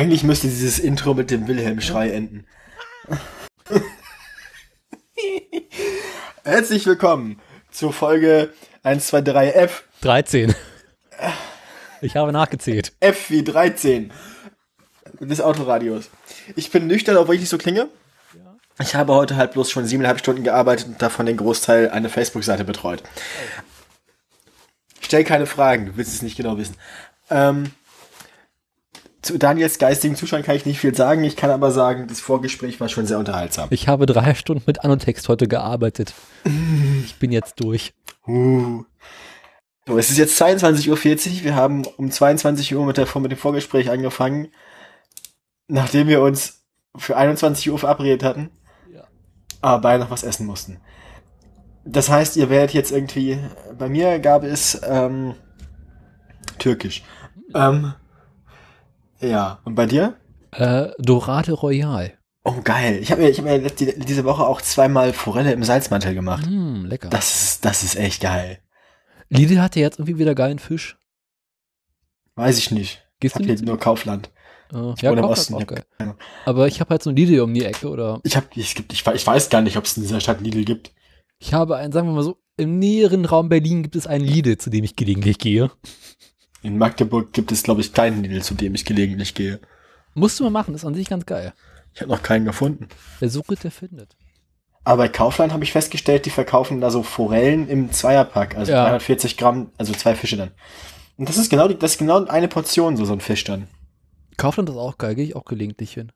Eigentlich müsste dieses Intro mit dem Wilhelm-Schrei enden. Herzlich willkommen zur Folge 123F. 13. Ich habe nachgezählt. F wie 13 des Autoradios. Ich bin nüchtern, obwohl ich nicht so klinge. Ich habe heute halt bloß schon siebeneinhalb Stunden gearbeitet und davon den Großteil eine Facebook-Seite betreut. Stell keine Fragen, du willst es nicht genau wissen. Ähm, zu Daniels geistigen Zuschauern kann ich nicht viel sagen. Ich kann aber sagen, das Vorgespräch war schon sehr unterhaltsam. Ich habe drei Stunden mit Anotext heute gearbeitet. Ich bin jetzt durch. Uh. So, es ist jetzt 22.40 Uhr. Wir haben um 22 Uhr mit, der, mit dem Vorgespräch angefangen, nachdem wir uns für 21 Uhr verabredet hatten, Ja. aber beide noch was essen mussten. Das heißt, ihr werdet jetzt irgendwie, bei mir gab es ähm, Türkisch. Ähm, ja, und bei dir? Äh, Dorade Royal. Oh, geil. Ich habe mir, ich hab mir die- diese Woche auch zweimal Forelle im Salzmantel gemacht. Mm, lecker. Das ist, das ist echt geil. Lidl hatte jetzt irgendwie wieder geilen Fisch. Weiß ich nicht. Ich Gehst hab du hier nur Kaufland. Äh, wohne im Osten, auch ich hab Aber ich habe halt so ein Lidl um die Ecke oder Ich hab, es gibt, ich, we- ich weiß gar nicht, ob es in dieser Stadt Lidl gibt. ich habe einen, sagen wir mal so, im näheren Raum Berlin gibt es einen Lidl, zu dem ich gelegentlich gehe. In Magdeburg gibt es, glaube ich, keinen Lidl, zu dem ich gelegentlich gehe. Musst du mal machen, ist an sich ganz geil. Ich habe noch keinen gefunden. Wer sucht, der findet. Aber bei Kaufland habe ich festgestellt, die verkaufen da so Forellen im Zweierpack, also Ja. 340 Gramm, also zwei Fische dann. Und das ist genau die, das ist genau eine Portion, so, so ein Fisch dann. Kaufland ist auch geil, gehe ich auch gelegentlich hin.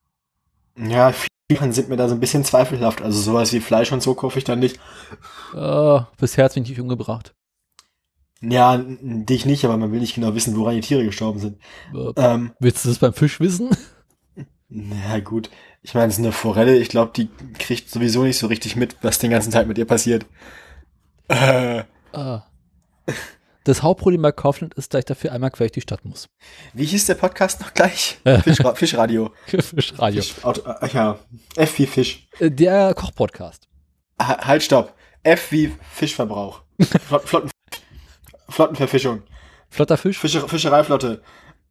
Ja, viele sind mir da so ein bisschen zweifelhaft. Also sowas wie Fleisch und so kaufe ich dann nicht. Äh, bisher hat's mich nicht umgebracht. Ja, dich nicht, aber man will nicht genau wissen, woran die Tiere gestorben sind. Äh, Ähm, willst du das beim Fisch wissen? na gut. Ich meine, es ist eine Forelle. Ich glaube, die kriegt sowieso nicht so richtig mit, was den ganzen Tag mit ihr passiert. Äh, Ah. Das Hauptproblem bei Kaufland ist, dass ich dafür einmal quer durch die Stadt muss. wie hieß der Podcast noch gleich? Fischra Fischradio. Fischradio. Fisch, äh, ja, F wie Fisch. Äh, Der Kochpodcast. Ha- Halt, stopp. F wie Fischverbrauch. Flot, Flotten, Flottenverfischung. Flotter Fisch. Fische, Fischereiflotte.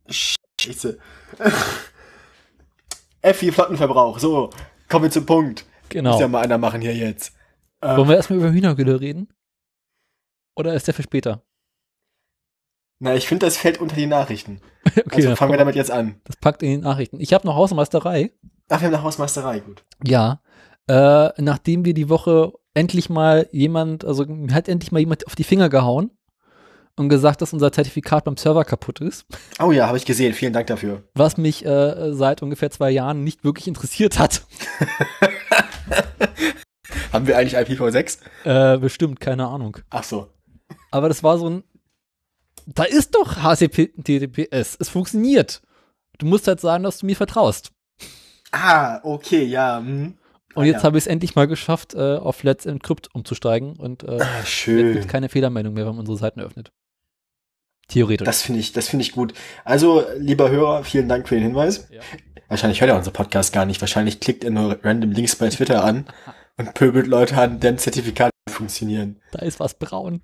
Scheiße. Wie Flottenverbrauch. So, kommen wir zum Punkt. Genau. Muss ja mal einer machen hier jetzt. Ähm, Wollen wir erstmal über Hühnergülle reden? Oder ist der für später? na, ich finde, das fällt unter die Nachrichten. Okay, also fangen wir damit jetzt an. das packt in die Nachrichten. Ich habe noch Hausmeisterei. Ach, wir haben eine Hausmeisterei, gut. Ja. Äh, nachdem wir die Woche endlich mal jemand, also hat endlich mal jemand auf die Finger gehauen und gesagt, dass unser Zertifikat beim Server kaputt ist, Oh ja, habe ich gesehen. Vielen Dank dafür. was mich äh, seit ungefähr zwei Jahren nicht wirklich interessiert hat. Haben wir eigentlich IPv6? Äh, bestimmt, keine Ahnung. Ach so. Aber das war so ein. Da ist doch HTTPS. Es funktioniert. Du musst halt sagen, dass du mir vertraust. Ah, okay, ja. Hm. Und Ah, jetzt ja. habe ich es endlich mal geschafft, äh, auf Let's Encrypt umzusteigen und äh, jetzt schön. gibt keine Fehlermeldung mehr, wenn man unsere Seiten öffnet. Theoretisch. Das finde ich, das finde ich gut. Also, lieber Hörer, vielen Dank für den Hinweis. Ja. Wahrscheinlich hört er unseren Podcast gar nicht. Wahrscheinlich klickt er nur random Links bei Twitter an und pöbelt Leute an, deren Zertifikate funktionieren. da ist was braun.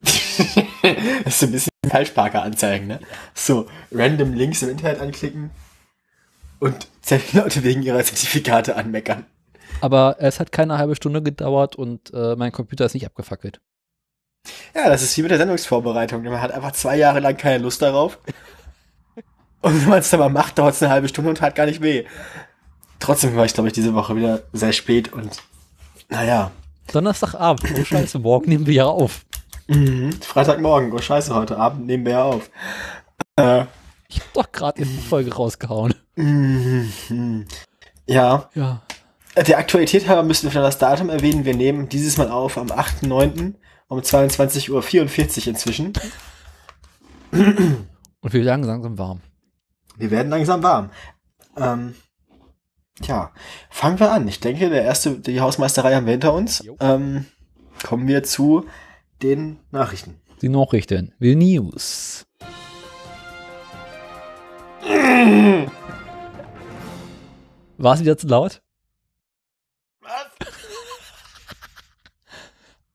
das ist ein bisschen Falschparker anzeigen, ne? So, random Links im Internet anklicken und Leute wegen ihrer Zertifikate anmeckern. Aber es hat keine halbe Stunde gedauert und äh, mein Computer ist nicht abgefackelt. Ja, das ist wie mit der Sendungsvorbereitung. Man hat einfach zwei Jahre lang keine Lust darauf. Und wenn man es dann mal macht, dauert es eine halbe Stunde und hat gar nicht weh. Trotzdem war ich, glaube ich, diese Woche wieder sehr spät und naja. Donnerstagabend. Oh scheiße, morgen nehmen wir ja auf. Mhm. Freitagmorgen, oh scheiße, heute Abend nehmen wir ja auf. Äh, Ich hab doch gerade eine Folge rausgehauen. mhm. Ja, Ja. der Aktualität halber müssen wir das Datum erwähnen. Wir nehmen dieses Mal auf am 8.9. um 22.44 Uhr inzwischen. Und wir werden langsam warm. Wir werden langsam warm. Ähm, tja, fangen wir an. Ich denke, der erste, die Hausmeisterei haben wir hinter uns. Ähm, kommen wir zu den Nachrichten. Die Nachrichten. The News. War es wieder zu laut?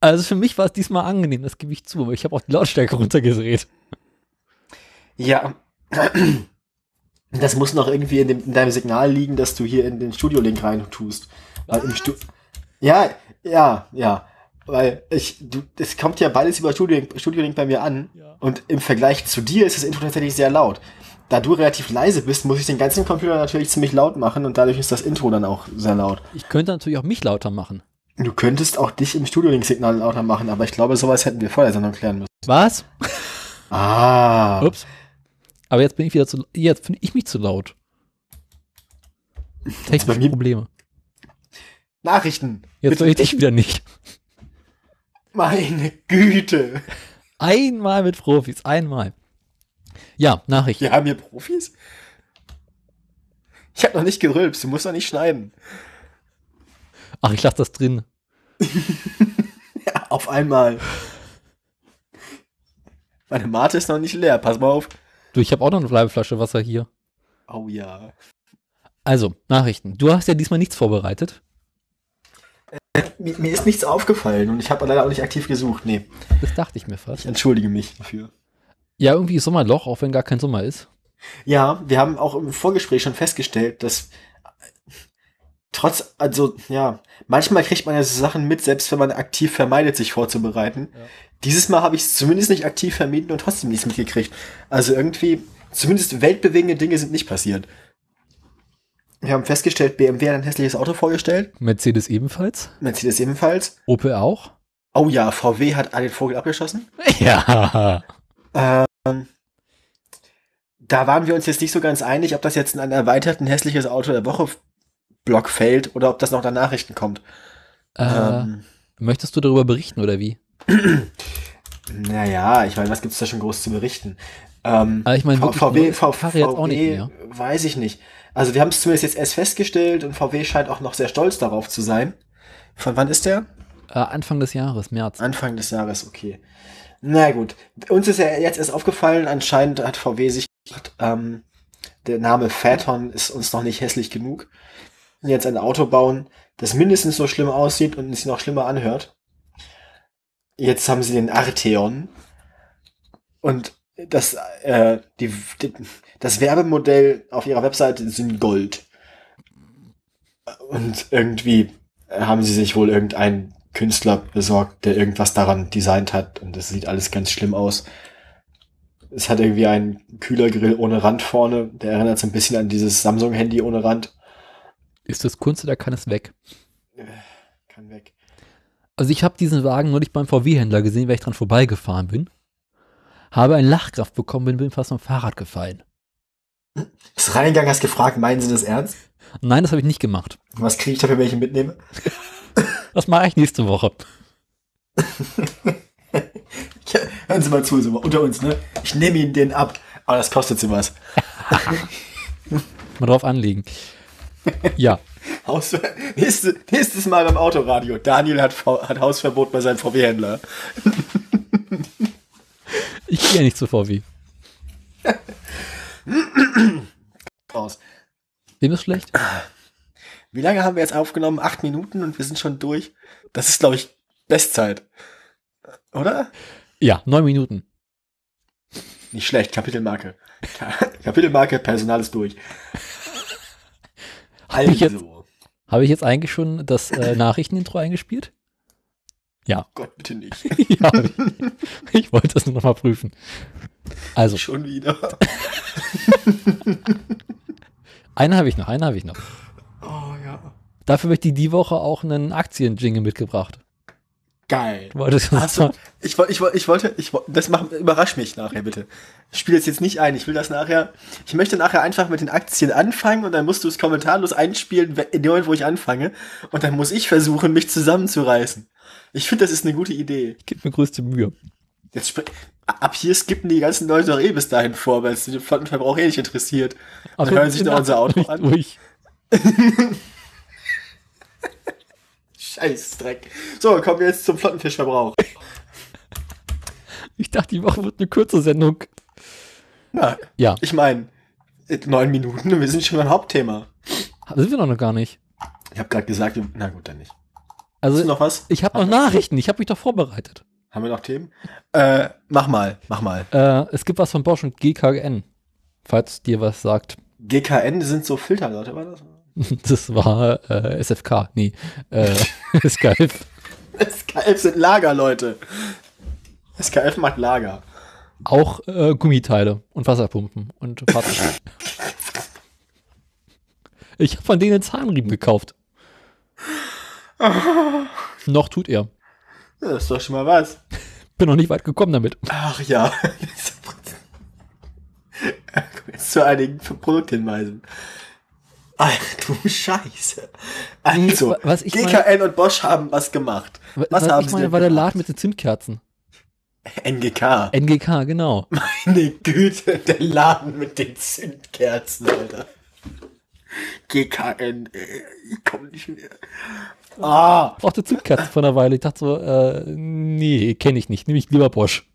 Also für mich war es diesmal angenehm, das gebe ich zu, aber ich habe auch die Lautstärke runtergedreht. Ja, Das muss noch irgendwie in, dem, in deinem Signal liegen, dass du hier in den Studio-Link rein tust. Weil im Stu ja, ja, ja. Weil ich, du, es kommt ja beides über Studio-Link Studio bei mir an. Ja. Und im Vergleich zu dir ist das Intro tatsächlich sehr laut. Da du relativ leise bist, muss ich den ganzen Computer natürlich ziemlich laut machen und dadurch ist das Intro dann auch sehr laut. Ich könnte natürlich auch mich lauter machen. Du könntest auch dich im Studio-Link-Signal lauter machen, aber ich glaube, sowas hätten wir vor der Sendung klären müssen. Was? Ah. Ups. Aber jetzt bin ich wieder zu, jetzt finde ich mich zu laut. Technische Probleme. Nachrichten. Jetzt soll ich dich wieder nicht. Meine Güte. Einmal mit Profis, einmal. Ja, Nachricht. Wir haben hier Profis? Ich habe noch nicht gerülpst, du musst doch nicht schneiden. Ach, ich lasse das drin. Ja, auf einmal. Meine Mate ist noch nicht leer, pass mal auf. Du, ich habe auch noch eine halbe Flasche Wasser hier. Oh ja. Also, Nachrichten. Du hast ja diesmal nichts vorbereitet. Mir, mir ist nichts aufgefallen und ich habe leider auch nicht aktiv gesucht. Nee, Das dachte ich mir ich fast. entschuldige mich dafür. Ja, irgendwie ist Sommerloch, auch wenn gar kein Sommer ist. Ja, wir haben auch im Vorgespräch schon festgestellt, dass trotz, also ja, manchmal kriegt man ja so Sachen mit, selbst wenn man aktiv vermeidet, sich vorzubereiten. Ja. Dieses Mal habe ich es zumindest nicht aktiv vermieden und trotzdem nichts mitgekriegt. Also irgendwie, zumindest weltbewegende Dinge sind nicht passiert. Wir haben festgestellt, BMW hat ein hässliches Auto vorgestellt, Mercedes ebenfalls. Mercedes ebenfalls. Opel auch. Oh ja, VW hat den Vogel abgeschossen. Ja. Ähm, da waren wir uns jetzt nicht so ganz einig, ob das jetzt in einen erweiterten hässliches Auto der Woche Block fällt oder ob das noch in Nachrichten kommt. Äh, Ähm, möchtest du darüber berichten oder wie? naja, ich meine, was gibt's da schon groß zu berichten? Ähm, Aber ich meine, VW, VW, weiß ich nicht. Also wir haben es zumindest jetzt erst festgestellt und VW scheint auch noch sehr stolz darauf zu sein. Von wann ist der? Äh, Anfang des Jahres, März. Anfang des Jahres, okay. Na gut. Uns ist ja jetzt erst aufgefallen, anscheinend hat VW sich gedacht, ähm, der Name Phaeton ist uns noch nicht hässlich genug. Und jetzt ein Auto bauen, das mindestens so schlimm aussieht und sich noch schlimmer anhört. Jetzt haben sie den Arteon. Und das, äh, die, die, das Werbemodell auf ihrer Webseite sind Gold. Und irgendwie haben sie sich wohl irgendeinen Künstler besorgt, der irgendwas daran designt hat und das sieht alles ganz schlimm aus. Es hat irgendwie einen Kühlergrill ohne Rand vorne, der erinnert so ein bisschen an dieses Samsung-Handy ohne Rand. Ist das Kunst oder kann es weg? Kann weg. Also ich habe diesen Wagen neulich beim VW-Händler gesehen, weil ich dran vorbeigefahren bin. Habe einen Lachkraft bekommen, bin, bin fast vom Fahrrad gefallen. Bist reingegangen, hast gefragt, meinen sie das ernst? Nein, das habe ich nicht gemacht. Was kriege ich dafür, wenn ich ihn mitnehme? Das mache ich nächste Woche. Ja, hören Sie mal zu, so unter uns, ne? Ich nehme Ihnen den ab, aber das kostet Sie was. Mal drauf anlegen. Ja, Haus, nächste, nächstes Mal beim Autoradio. Daniel hat, hat Hausverbot bei seinem VW-Händler. ich gehe ja nicht zu VW. Raus. Dem ist schlecht? Wie lange haben wir jetzt aufgenommen? Acht Minuten und wir sind schon durch. Das ist, glaube ich, Bestzeit. Oder? Ja, neun Minuten. Nicht schlecht, Kapitelmarke. Ka- Kapitelmarke, Personal ist durch. Ich jetzt- Also, Habe ich jetzt eigentlich schon das äh, Nachrichtenintro eingespielt? Ja. Gott, bitte nicht. ja hab ich. ich wollte das nur noch mal prüfen. Also, Schon wieder. einen habe ich noch, einen habe ich noch. Oh ja. Dafür habe ich die die Woche auch einen Aktien-Jingle mitgebracht. Geil. Du wolltest Hast du, ich, ich, ich wollte, ich, das mach, überrasch mich nachher bitte. Ich spiele das jetzt nicht ein. Ich will das nachher, ich möchte nachher einfach mit den Aktien anfangen und dann musst du es kommentarlos einspielen, in dem Moment, wo ich anfange. Und dann muss ich versuchen, mich zusammenzureißen. Ich finde, das ist eine gute Idee. Gib mir größte Mühe. Jetzt ab hier skippen die ganzen Leute doch eh bis dahin vor, weil es den Flottenverbrauch eh nicht interessiert. Und Also, hören sich doch unser Auto an. Durch. Scheiß Dreck. So, kommen wir jetzt zum Flottenfischverbrauch. Ich dachte, die Woche wird eine kurze Sendung. Na, Ja, ich meine, neun Minuten und wir sind schon beim Hauptthema. sind wir doch noch gar nicht. Ich habe gerade gesagt, na gut, dann nicht. Also, noch was? ich habe noch Nachrichten. Ich habe mich doch vorbereitet. Haben wir noch Themen? Äh, mach mal, mach mal. Äh, es gibt was von Bosch und GKN. Falls dir was sagt. GKN sind so Filterleute, war das? Das war äh, SFK, nee, äh, SKF. SKF sind Lagerleute. SKF macht Lager. Auch äh, Gummiteile und Wasserpumpen und Fahrzeuge. ich habe von denen Zahnriemen gekauft. Noch tut er. Das ist doch schon mal was. Bin noch nicht weit gekommen damit. Ach ja. Jetzt zu einigen Produkthinweisen. Ach du Scheiße. Also, Nee, was ich GKN und Bosch haben was gemacht. Was, Was haben ich meine, war der? Laden mit den Zündkerzen. NGK. NGK, genau. Meine Güte, der Laden mit den Zündkerzen, Alter. GKN, ich komm nicht mehr. Ah, Brauchte Zündkerzen vor einer Weile. Ich dachte so, äh, nee, kenne ich nicht. Nehme ich lieber Bosch.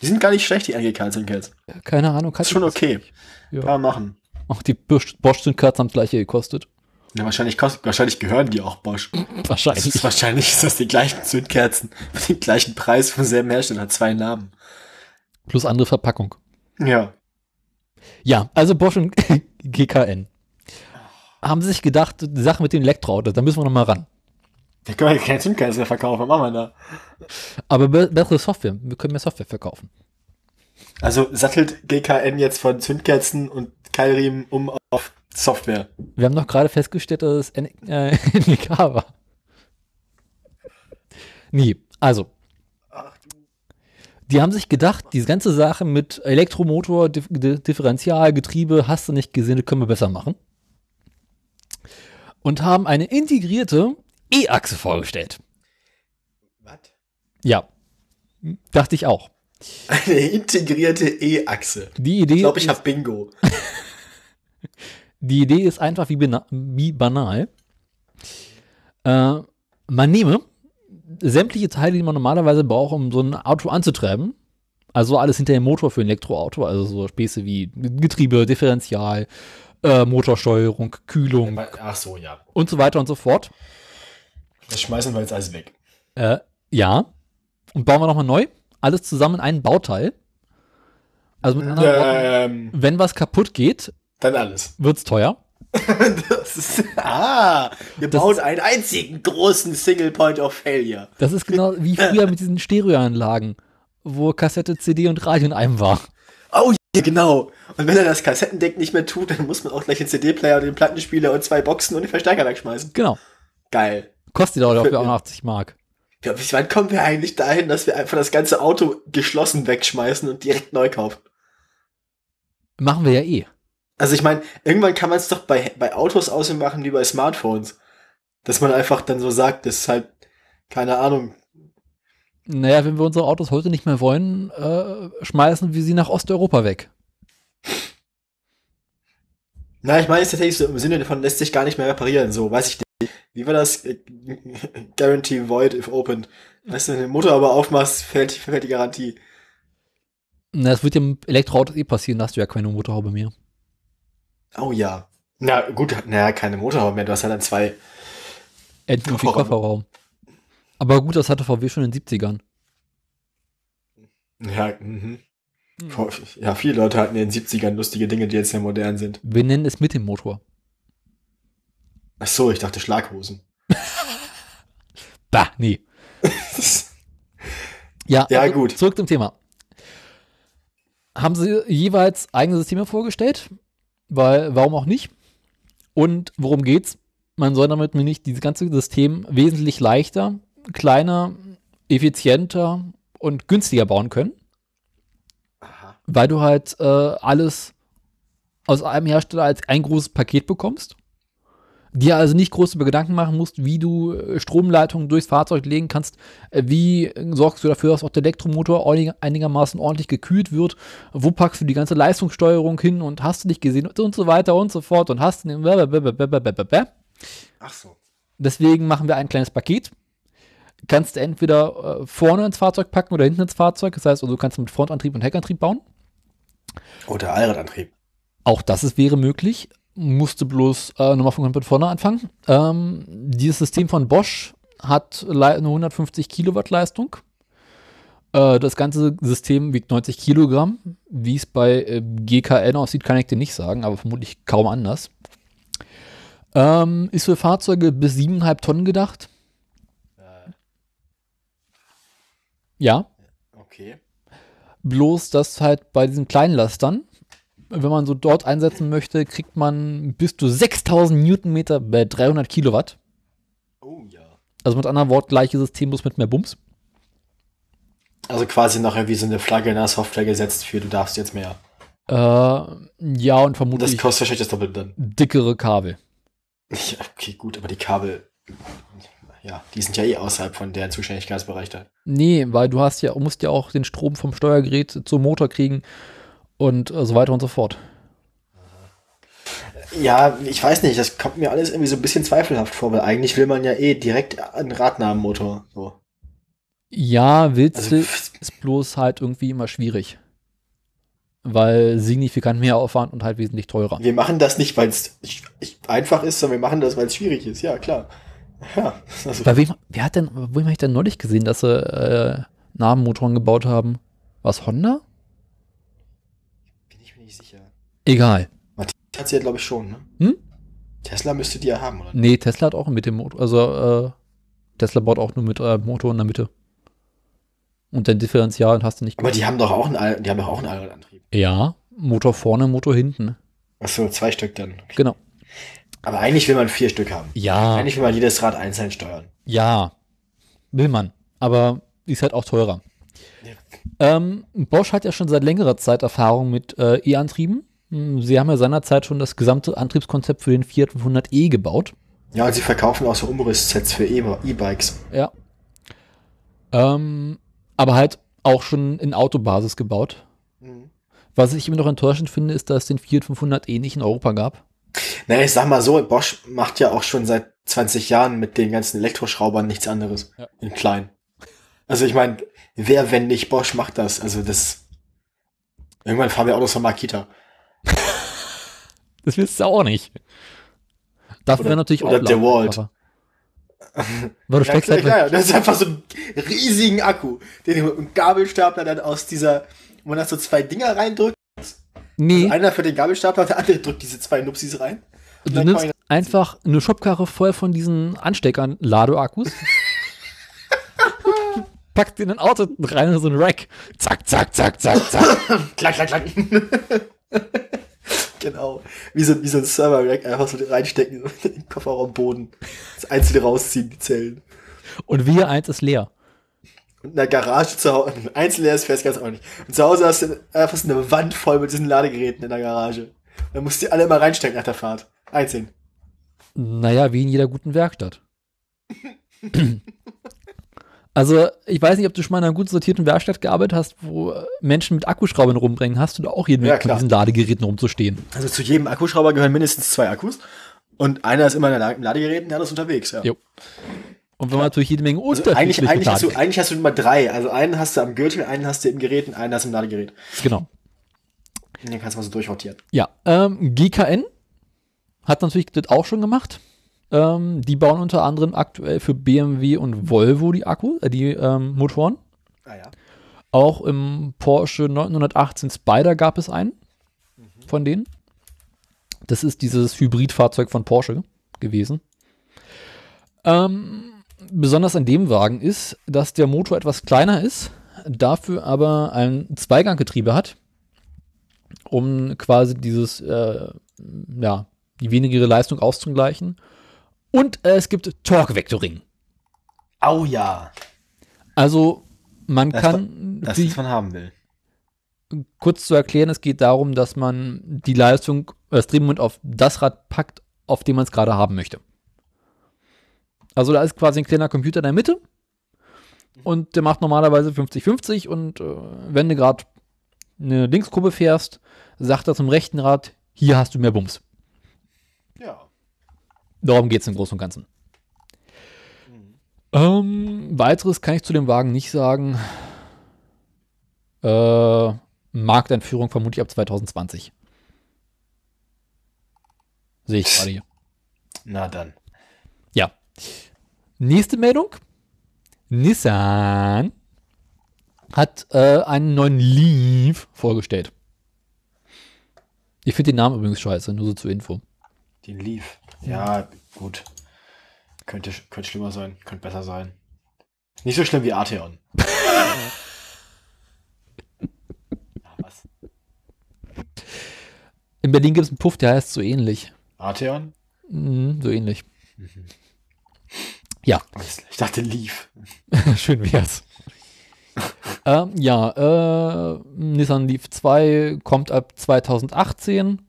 die sind gar nicht schlecht, die NGK-Zündkerzen. Keine Ahnung. Ist schon ich- okay. Ja. Kann man machen. Auch die Bosch- Bosch-Zündkerzen haben das gleiche gekostet. Ja, wahrscheinlich, kost, wahrscheinlich gehören die auch Bosch. Das Wahrscheinlich. ist, wahrscheinlich ist das die gleichen Zündkerzen mit dem gleichen Preis vom selben Hersteller, zwei Namen. Plus andere Verpackung. Ja. Ja, also Bosch und GKN. Haben sie sich gedacht, die Sache mit dem Elektroauto, da müssen wir noch mal ran. Da können wir keine Zündkerzen mehr verkaufen, was machen wir da? Aber be bessere Software. Wir können mehr Software verkaufen. Also sattelt GKN jetzt von Zündkerzen und Keilriemen um auf Software. Wir haben doch gerade festgestellt, dass es N äh, war. Nee, also. Die haben sich gedacht, diese ganze Sache mit Elektromotor, Dif Di- Differential, Getriebe, hast du nicht gesehen, das können wir besser machen. Und haben eine integrierte E-Achse vorgestellt. Was? Ja, dachte ich auch. Eine integrierte E-Achse. Die Idee, Ich glaube, ich habe Bingo. die Idee ist einfach wie, bana wie banal. Äh, man nehme sämtliche Teile, die man normalerweise braucht, um so ein Auto anzutreiben. Also alles hinter dem Motor für ein Elektroauto, also so Späße wie Getriebe, Differential, äh, Motorsteuerung, Kühlung Ach so, ja. und so weiter und so fort. Das schmeißen wir jetzt alles weg. Äh, ja. Und bauen wir nochmal neu. Alles zusammen in einen Bauteil. Also mit anderen Worten, Ähm, wenn was kaputt geht, dann alles. wird's teuer. Das ist, ah, wir Das- bauen einen einzigen großen Single Point of Failure. Das ist genau wie früher mit diesen Stereoanlagen, wo Kassette, CD und Radio in einem war. Oh, ja, genau. Und wenn er das Kassettendeck nicht mehr tut, dann muss man auch gleich den CD-Player und den Plattenspieler und zwei Boxen und den Verstärker wegschmeißen. Genau. Geil. Kostet auch dafür auch noch 80 Mark. Ja, bis wann kommen wir eigentlich dahin, dass wir einfach das ganze Auto geschlossen wegschmeißen und direkt neu kaufen? Machen wir ja eh. Also ich meine, irgendwann kann man es doch bei, bei Autos aussehen machen wie bei Smartphones. Dass man einfach dann so sagt, das ist halt, keine Ahnung, Naja, wenn wir unsere Autos heute nicht mehr wollen, äh, schmeißen wir sie nach Osteuropa weg. Na, ich meine es tatsächlich so im Sinne davon, lässt sich gar nicht mehr reparieren. So, weiß ich nicht. Wie war das? Äh, Guarantee void if opened. Weißt du, wenn du den Motor aber aufmachst, fällt, fällt die Garantie. Na, das wird ja mit Elektroautos eh passieren, da hast du ja keine Motorhaube mehr. Oh ja. Na gut, naja, keine Motorhaube mehr. Du hast halt dann zwei. Viel Kofferraum. Kofferraum. Aber gut, das hatte VW schon in den 70ern. Ja, mhm. Vor- ja, viele Leute hatten in den 70ern lustige Dinge, die jetzt sehr modern sind. Wir nennen es mit dem Motor. Ach so, ich dachte Schlaghosen. Bah, nee. Ja, Ja, also gut. Zurück zum Thema. Haben sie jeweils eigene Systeme vorgestellt? Weil, warum auch nicht? Und worum geht's? Man soll damit nämlich dieses ganze System wesentlich leichter, kleiner, effizienter und günstiger bauen können, Aha. weil du halt äh, alles aus einem Hersteller als ein großes Paket bekommst. Dir also nicht groß über Gedanken machen musst, wie du äh, Stromleitungen durchs Fahrzeug legen kannst, äh, wie äh, sorgst du dafür, dass auch der Elektromotor einig- einigermaßen ordentlich gekühlt wird, wo packst du die ganze Leistungssteuerung hin und hast du nicht gesehen und, so weiter und so fort und hast du den. Ach so. Deswegen machen wir ein kleines Paket. Kannst du entweder vorne ins Fahrzeug packen oder hinten ins Fahrzeug. Das heißt, also, du kannst mit Frontantrieb und Heckantrieb bauen. Oder Allradantrieb. Auch das ist, wäre möglich. Musste bloß äh, nochmal von komplett vorne anfangen. Ähm, dieses System von Bosch hat eine 150 Kilowatt Leistung. Äh, das ganze System wiegt 90 Kilogramm. Wie es bei äh, GKN aussieht, kann ich dir nicht sagen, aber vermutlich kaum anders. Ähm, ist für Fahrzeuge bis 7,5 Tonnen gedacht. Ja. Okay. Bloß, dass halt bei diesen Kleinlastern, wenn man so dort einsetzen möchte, kriegt man bis zu 6000 Newtonmeter bei 300 Kilowatt. Oh ja. Also mit anderen Worten, gleiche System, bloß mit mehr Bums. Also quasi noch irgendwie so eine Flagge in der Software gesetzt für du darfst jetzt mehr. Äh, ja, und Und das vermutlich kostet wahrscheinlich das Doppelte dann. dickere Kabel. Ja, okay, gut, aber die Kabel, ja, die sind ja eh außerhalb von der Zuständigkeitsbereich da. Nee, weil du hast ja, musst ja auch den Strom vom Steuergerät zum Motor kriegen und äh, so weiter und so fort. Ja, ich weiß nicht, das kommt mir alles irgendwie so ein bisschen zweifelhaft vor, weil eigentlich will man ja eh direkt einen Radnahmenmotor. So. Ja, willst Also, ist bloß halt irgendwie immer schwierig. Weil signifikant mehr Aufwand und halt wesentlich teurer. wir machen das nicht, weil es einfach ist, sondern wir machen das, weil es schwierig ist. Ja, klar. Ja, also, Bei wem, wer hat denn, wo habe ich denn neulich gesehen, dass sie äh, Namenmotoren gebaut haben? Was Honda? bin ich mir nicht Egal. Hat sie ja, glaube ich, schon, ne? Hm? Tesla müsste die ja haben, oder? Nee, Tesla hat auch mit dem Motor, also äh, Tesla baut auch nur mit äh, Motor in der Mitte. Und dein Differential hast du nicht. Aber die haben doch auch einen, All- die haben doch auch einen Allradantrieb. ja, Motor vorne, Motor hinten. Achso, zwei Stück dann. Okay. Genau. Aber eigentlich will man vier Stück haben. Ja, Eigentlich will man jedes Rad einzeln steuern. ja, will man. Aber ist halt auch teurer. Ja. Ähm, Bosch hat ja schon seit längerer Zeit Erfahrung mit äh, E-Antrieben. Hm, Sie haben ja seinerzeit schon das gesamte Antriebskonzept für den Fiat 500e gebaut. Ja, und sie verkaufen auch so Umrüstsets für E-Bikes. Ja. Ähm, aber halt auch schon in Autobasis gebaut. Was ich immer noch enttäuschend finde, ist, dass es den Fiat 500e nicht in Europa gab. Naja, ich sag mal so, Bosch macht ja auch schon seit 20 Jahren mit den ganzen Elektroschraubern nichts anderes. Ja. In klein. Also ich meine, wer, wenn nicht Bosch, macht das? Also das. Irgendwann fahren wir Autos von Makita. Das willst du auch nicht. Dafür Oder- wäre natürlich oder auch DeWalt. einfacher. Weil du Ja, steckst halt klar, das ist einfach so ein riesigen Akku, den du mit einem Gabelstapler dann aus dieser, wo man da so zwei Dinger reindrückt. Nee, Einer für den Gabelstapler und der andere drückt diese zwei Nupsis rein. Du nimmst einfach eine Schubkarre voll von diesen Ansteckern, Ladeakkus. packst in ein Auto rein in so ein Rack. Zack, zack, zack, zack, zack. Klack, klack, klack. genau. Wie so, wie so ein Server-Rack einfach so reinstecken, in den Kofferraumboden. Das einzelne rausziehen, die Zellen. Und wir eins ist leer. Und in der Garage zu Hause, einzeln ist fest ganz auch nicht. Und zu Hause hast du einfach so eine Wand voll mit diesen Ladegeräten in der Garage. Dann musst du die alle immer reinstecken nach der Fahrt. Einzeln. Naja, wie in jeder guten Werkstatt. Also, ich weiß nicht, ob du schon mal in einer gut sortierten Werkstatt gearbeitet hast, wo Menschen mit Akkuschraubern rumbringen. Hast du da auch jeden Ja, mit diesen Ladegeräten rumzustehen? Also zu jedem Akkuschrauber gehören mindestens zwei Akkus. Und einer ist immer in der La- im Ladegerät und der andere ist unterwegs. Ja. Jo. Und wenn man natürlich jede Menge Also eigentlich, eigentlich, hast du, eigentlich hast du immer drei. Also einen hast du am Gürtel, einen hast du im Gerät und einen hast du im Ladegerät. Genau. Und den kannst du mal so durchrotieren. Ja, ähm, GKN hat natürlich das auch schon gemacht. Ähm, die bauen unter anderem aktuell für BMW und Volvo die Akku, äh, die ähm, Motoren. Ah ja. Auch im Porsche 918 Spider gab es einen von denen. Das ist dieses Hybridfahrzeug von Porsche gewesen. Ähm, besonders an dem Wagen ist, dass der Motor etwas kleiner ist, dafür aber ein Zweiganggetriebe hat, um quasi dieses, äh, ja, die wenigere Leistung auszugleichen. Und äh, es gibt Torque-Vectoring. Au ja. Also man Das, kann das, die- was man haben will. kurz zu erklären, es geht darum, dass man die Leistung, das Drehmoment auf das Rad packt, auf dem man es gerade haben möchte. Also da ist quasi ein kleiner Computer in der Mitte und der macht normalerweise 50-50 und äh, wenn du gerade eine Linkskurve fährst, sagt er zum rechten Rad, hier hast du mehr Bums. Darum geht es im Großen und Ganzen. Ähm, weiteres kann ich zu dem Wagen nicht sagen. Äh, Markteinführung vermutlich ab 2020. Sehe ich gerade hier. Na dann. Ja. Nächste Meldung. Nissan hat äh, einen neuen Leaf vorgestellt. Ich finde den Namen übrigens scheiße, nur so zur Info. Den Leaf. Ja, gut. Könnte, könnte schlimmer sein, könnte besser sein. Nicht so schlimm wie Arteon. Ja, was? In Berlin gibt es einen Puff, der heißt so ähnlich. Arteon? Mhm, so ähnlich. Ja, Ich dachte Leaf. schön wär's. ähm, ja, äh, Nissan Leaf 2 kommt ab 2018.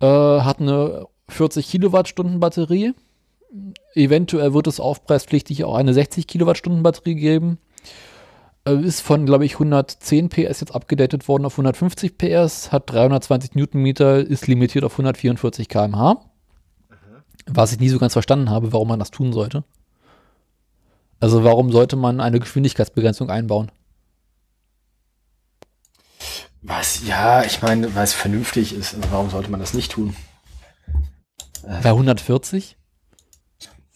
Äh, hat eine 40 Kilowattstunden Batterie. Eventuell wird es aufpreispflichtig auch eine 60 Kilowattstunden Batterie geben. Äh, ist von, glaube ich, 110 PS jetzt abgedatet worden auf 150 PS, hat 320 Newtonmeter, ist limitiert auf 144 km/h. Was ich nie so ganz verstanden habe, warum man das tun sollte. Also warum sollte man eine Geschwindigkeitsbegrenzung einbauen? Was? Ja, ich meine, weil es vernünftig ist. Also warum sollte man das nicht tun? Bei 140?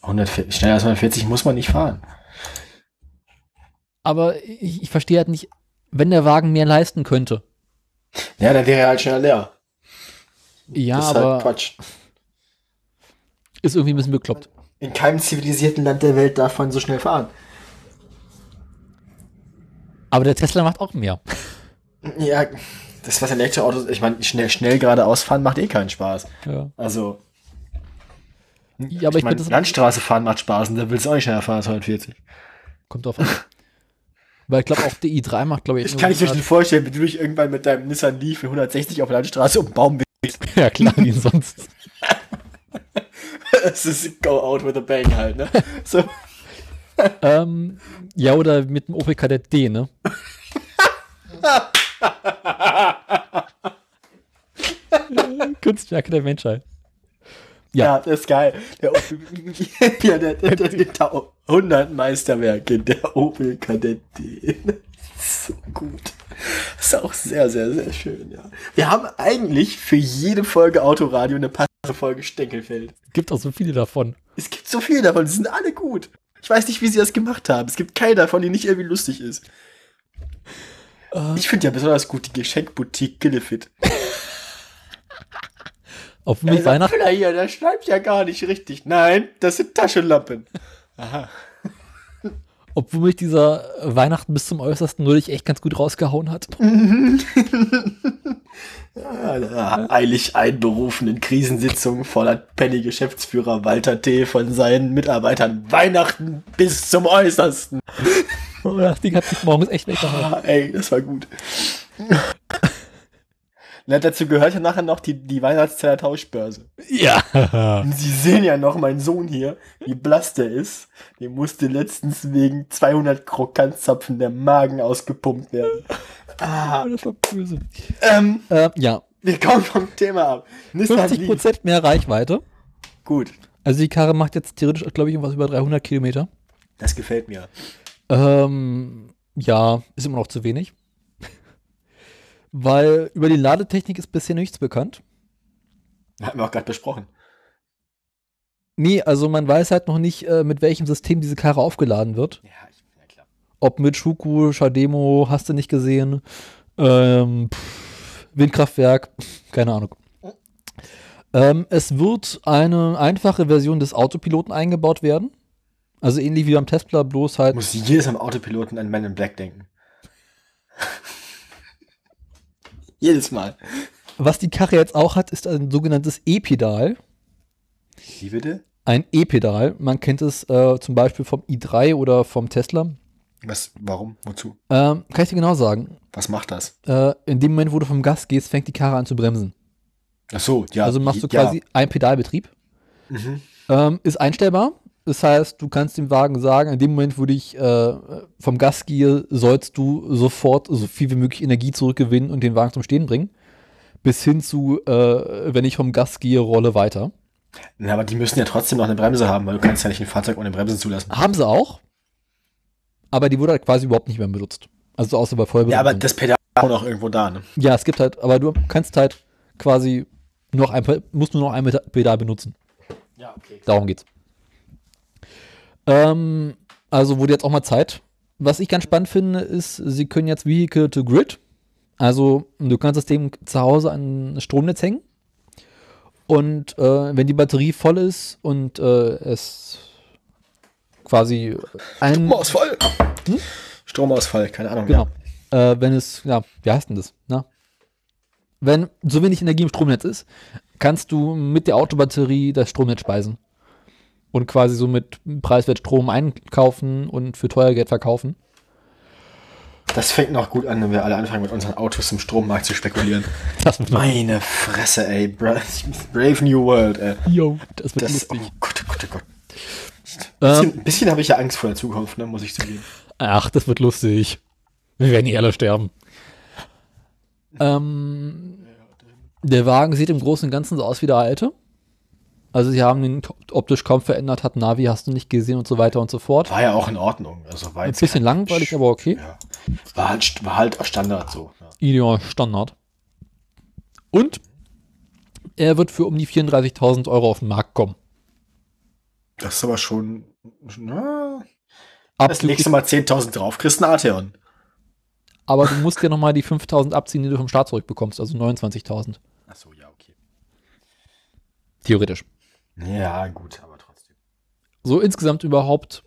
140, schneller als 140 muss man nicht fahren. Aber ich, ich verstehe halt nicht, wenn der Wagen mehr leisten könnte. Ja, dann wäre er halt schneller leer. Ja, das ist aber halt Quatsch. ist irgendwie ein bisschen bekloppt. In keinem zivilisierten Land der Welt darf man so schnell fahren. Aber der Tesla macht auch mehr. Ja, das was Elektroautos, ich meine, schnell, schnell geradeaus fahren macht eh keinen Spaß. Ja, Also. Ja aber ich, ich meine, Landstraße fahren macht Spaß und da willst du auch nicht schneller fahren als 140. kommt drauf an. Weil ich glaube, auch der i3 macht, glaube ich, Ich kann ich mir schon vorstellen, wie du dich irgendwann mit deinem Nissan Leaf in 160 auf der Landstraße um den Baum bewegst. Ja, klar, wie sonst. Das ist go out with a bang halt, ne? So. ähm, ja, oder mit dem Opel Kadett D, ne? Kunstwerke der Menschheit. Ja. Ja, das ist geil. Der Opel, ja, der, der, der, der 100 Meisterwerke, der Opel Kadett D. So gut. Das ist auch sehr, sehr, sehr schön, ja. Wir haben eigentlich für jede Folge Autoradio eine passende Folge Steckelfeld. Gibt auch so viele davon. Es gibt so viele davon, die sind alle gut. Ich weiß nicht, wie sie das gemacht haben. Es gibt keine davon, die nicht irgendwie lustig ist. Ich finde ja besonders gut die Geschenkboutique Gillefit. Auf mich Dieser Weihnachten. Füller hier, der schreibt ja gar nicht richtig. Nein, das sind Taschenlampen. Aha. Obwohl mich dieser Weihnachten bis zum Äußersten nur dich echt ganz gut rausgehauen hat. Ja, eilig einberufen in Krisensitzungen fordert Penny-Geschäftsführer Walter T. von seinen Mitarbeitern Weihnachten bis zum Äußersten. Oh, das Ding hat mich morgens echt weggehauen. Ah, ey, das war gut. Na, dazu gehört ja nachher noch die, die Weihnachtszeit Tauschbörse. Ja. Und Sie sehen ja noch meinen Sohn hier, wie blass der ist. Dem musste letztens wegen 200 Krokantzapfen der Magen ausgepumpt werden. Ah, Das war böse. ähm, Äh, ja, wir kommen vom Thema ab. Nissan Leaf. 50% mehr Reichweite. Gut, Also die Karre macht jetzt theoretisch, glaube ich, irgendwas über 300 Kilometer. das gefällt mir. Ähm, ja, ist immer noch zu wenig. Weil über die Ladetechnik ist bisher nichts bekannt. Hatten wir auch gerade besprochen. Nee, also man weiß halt noch nicht, äh, mit welchem System diese Karre aufgeladen wird. Ja, ich, ja klar. Ob mit Schuku, Shademo, hast du nicht gesehen. Ähm, pff, Windkraftwerk, pff, keine Ahnung. Ähm, es wird eine einfache Version des Autopiloten eingebaut werden. Also ähnlich wie beim Tesla, bloß halt. muss jedes am Autopiloten an Men in Black denken. Jedes Mal. Was die Karre jetzt auch hat, ist ein sogenanntes E-Pedal. Wie bitte? Ein E-Pedal. Man kennt es äh, zum Beispiel vom i3 oder vom Tesla. Was, warum? Wozu? Ähm, kann ich dir genau sagen. Was macht das? Äh, in dem Moment, wo du vom Gas gehst, fängt die Karre an zu bremsen. Ach so, ja. also machst du ja. quasi einen Pedalbetrieb. Mhm. Ähm, ist einstellbar. Das heißt, du kannst dem Wagen sagen, in dem Moment, wo ich äh, vom Gas gehe, sollst du sofort so viel wie möglich Energie zurückgewinnen und den Wagen zum Stehen bringen. Bis hin zu, äh, wenn ich vom Gas gehe, rolle weiter. Na, aber die müssen ja trotzdem noch eine Bremse haben, weil du kannst ja nicht ein Fahrzeug ohne Bremsen zulassen. Haben sie auch. Aber die wurde halt quasi überhaupt nicht mehr benutzt. Also außer bei Vollbenutzung. Ja, aber das Pedal ist auch noch irgendwo da, ne? Ja, es gibt halt, aber du kannst halt quasi noch ein, musst nur noch ein Pedal benutzen. Ja, okay. Darum geht's. Ähm, also wurde jetzt auch mal Zeit, was ich ganz spannend finde, ist, sie können jetzt Vehicle to Grid. Also du kannst das Ding zu Hause an ein Stromnetz hängen. Und äh, wenn die Batterie voll ist und äh, es quasi ein. Stromausfall! Hm? Stromausfall, keine Ahnung. Genau. Ja. Äh, wenn es, ja, wie heißt denn das? Na? Wenn so wenig Energie im Stromnetz ist, kannst du mit der Autobatterie das Stromnetz speisen. Und quasi so mit preiswert Strom einkaufen und für teuer Geld verkaufen. Das fängt noch gut an, wenn wir alle anfangen, mit unseren Autos im Strommarkt zu spekulieren. Meine Fresse, ey. Bra Brave New World, ey. Yo, das wird das, lustig. Oh Gott, oh Gott, oh Gott. Ein bisschen, ähm, bisschen habe ich ja Angst vor der Zukunft, ne, muss ich zugeben. Ach, das wird lustig. Wir werden hier alle sterben. Ähm, der Wagen sieht im Großen und Ganzen so aus wie der alte. Also sie haben ihn optisch kaum verändert, hat Navi hast du nicht gesehen und so weiter und so fort. War ja auch in Ordnung. Also war Ein bisschen langweilig, aber okay. Ja. War, halt, war halt Standard so. Ja. Ideal Standard. Und er wird für um die 34.000 Euro auf den Markt kommen. Das ist aber schon. Na, das legst du mal 10.000 drauf, kriegst einen Arteon. Aber du musst ja nochmal die 5.000 abziehen, die du vom Staat zurückbekommst, also 29.000. Achso, ja, okay. Theoretisch. Ja, gut, aber trotzdem. So insgesamt überhaupt,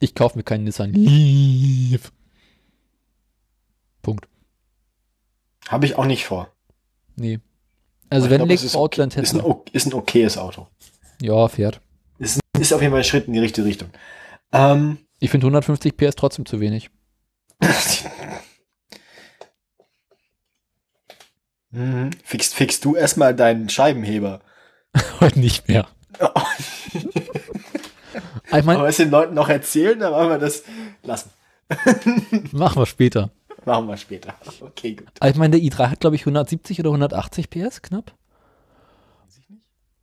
ich kaufe mir keinen Nissan Leaf. Punkt. Habe ich auch nicht vor. Nee. Also wenn nächstes Auto dann Tesla. Ist ein, ist ein okayes Auto. Ja, fährt. Ist, ist auf jeden Fall ein Schritt in die richtige Richtung. Ähm, ich finde 150 PS trotzdem zu wenig. mhm. Fixst, fixst du erstmal deinen Scheibenheber. Heute nicht mehr. ich mein, Aber es den Leuten noch erzählen, dann wollen wir das lassen. Machen wir später. Machen wir später. Okay, gut. Ich meine, der i3 hat, glaube ich, 170 oder 180 PS knapp.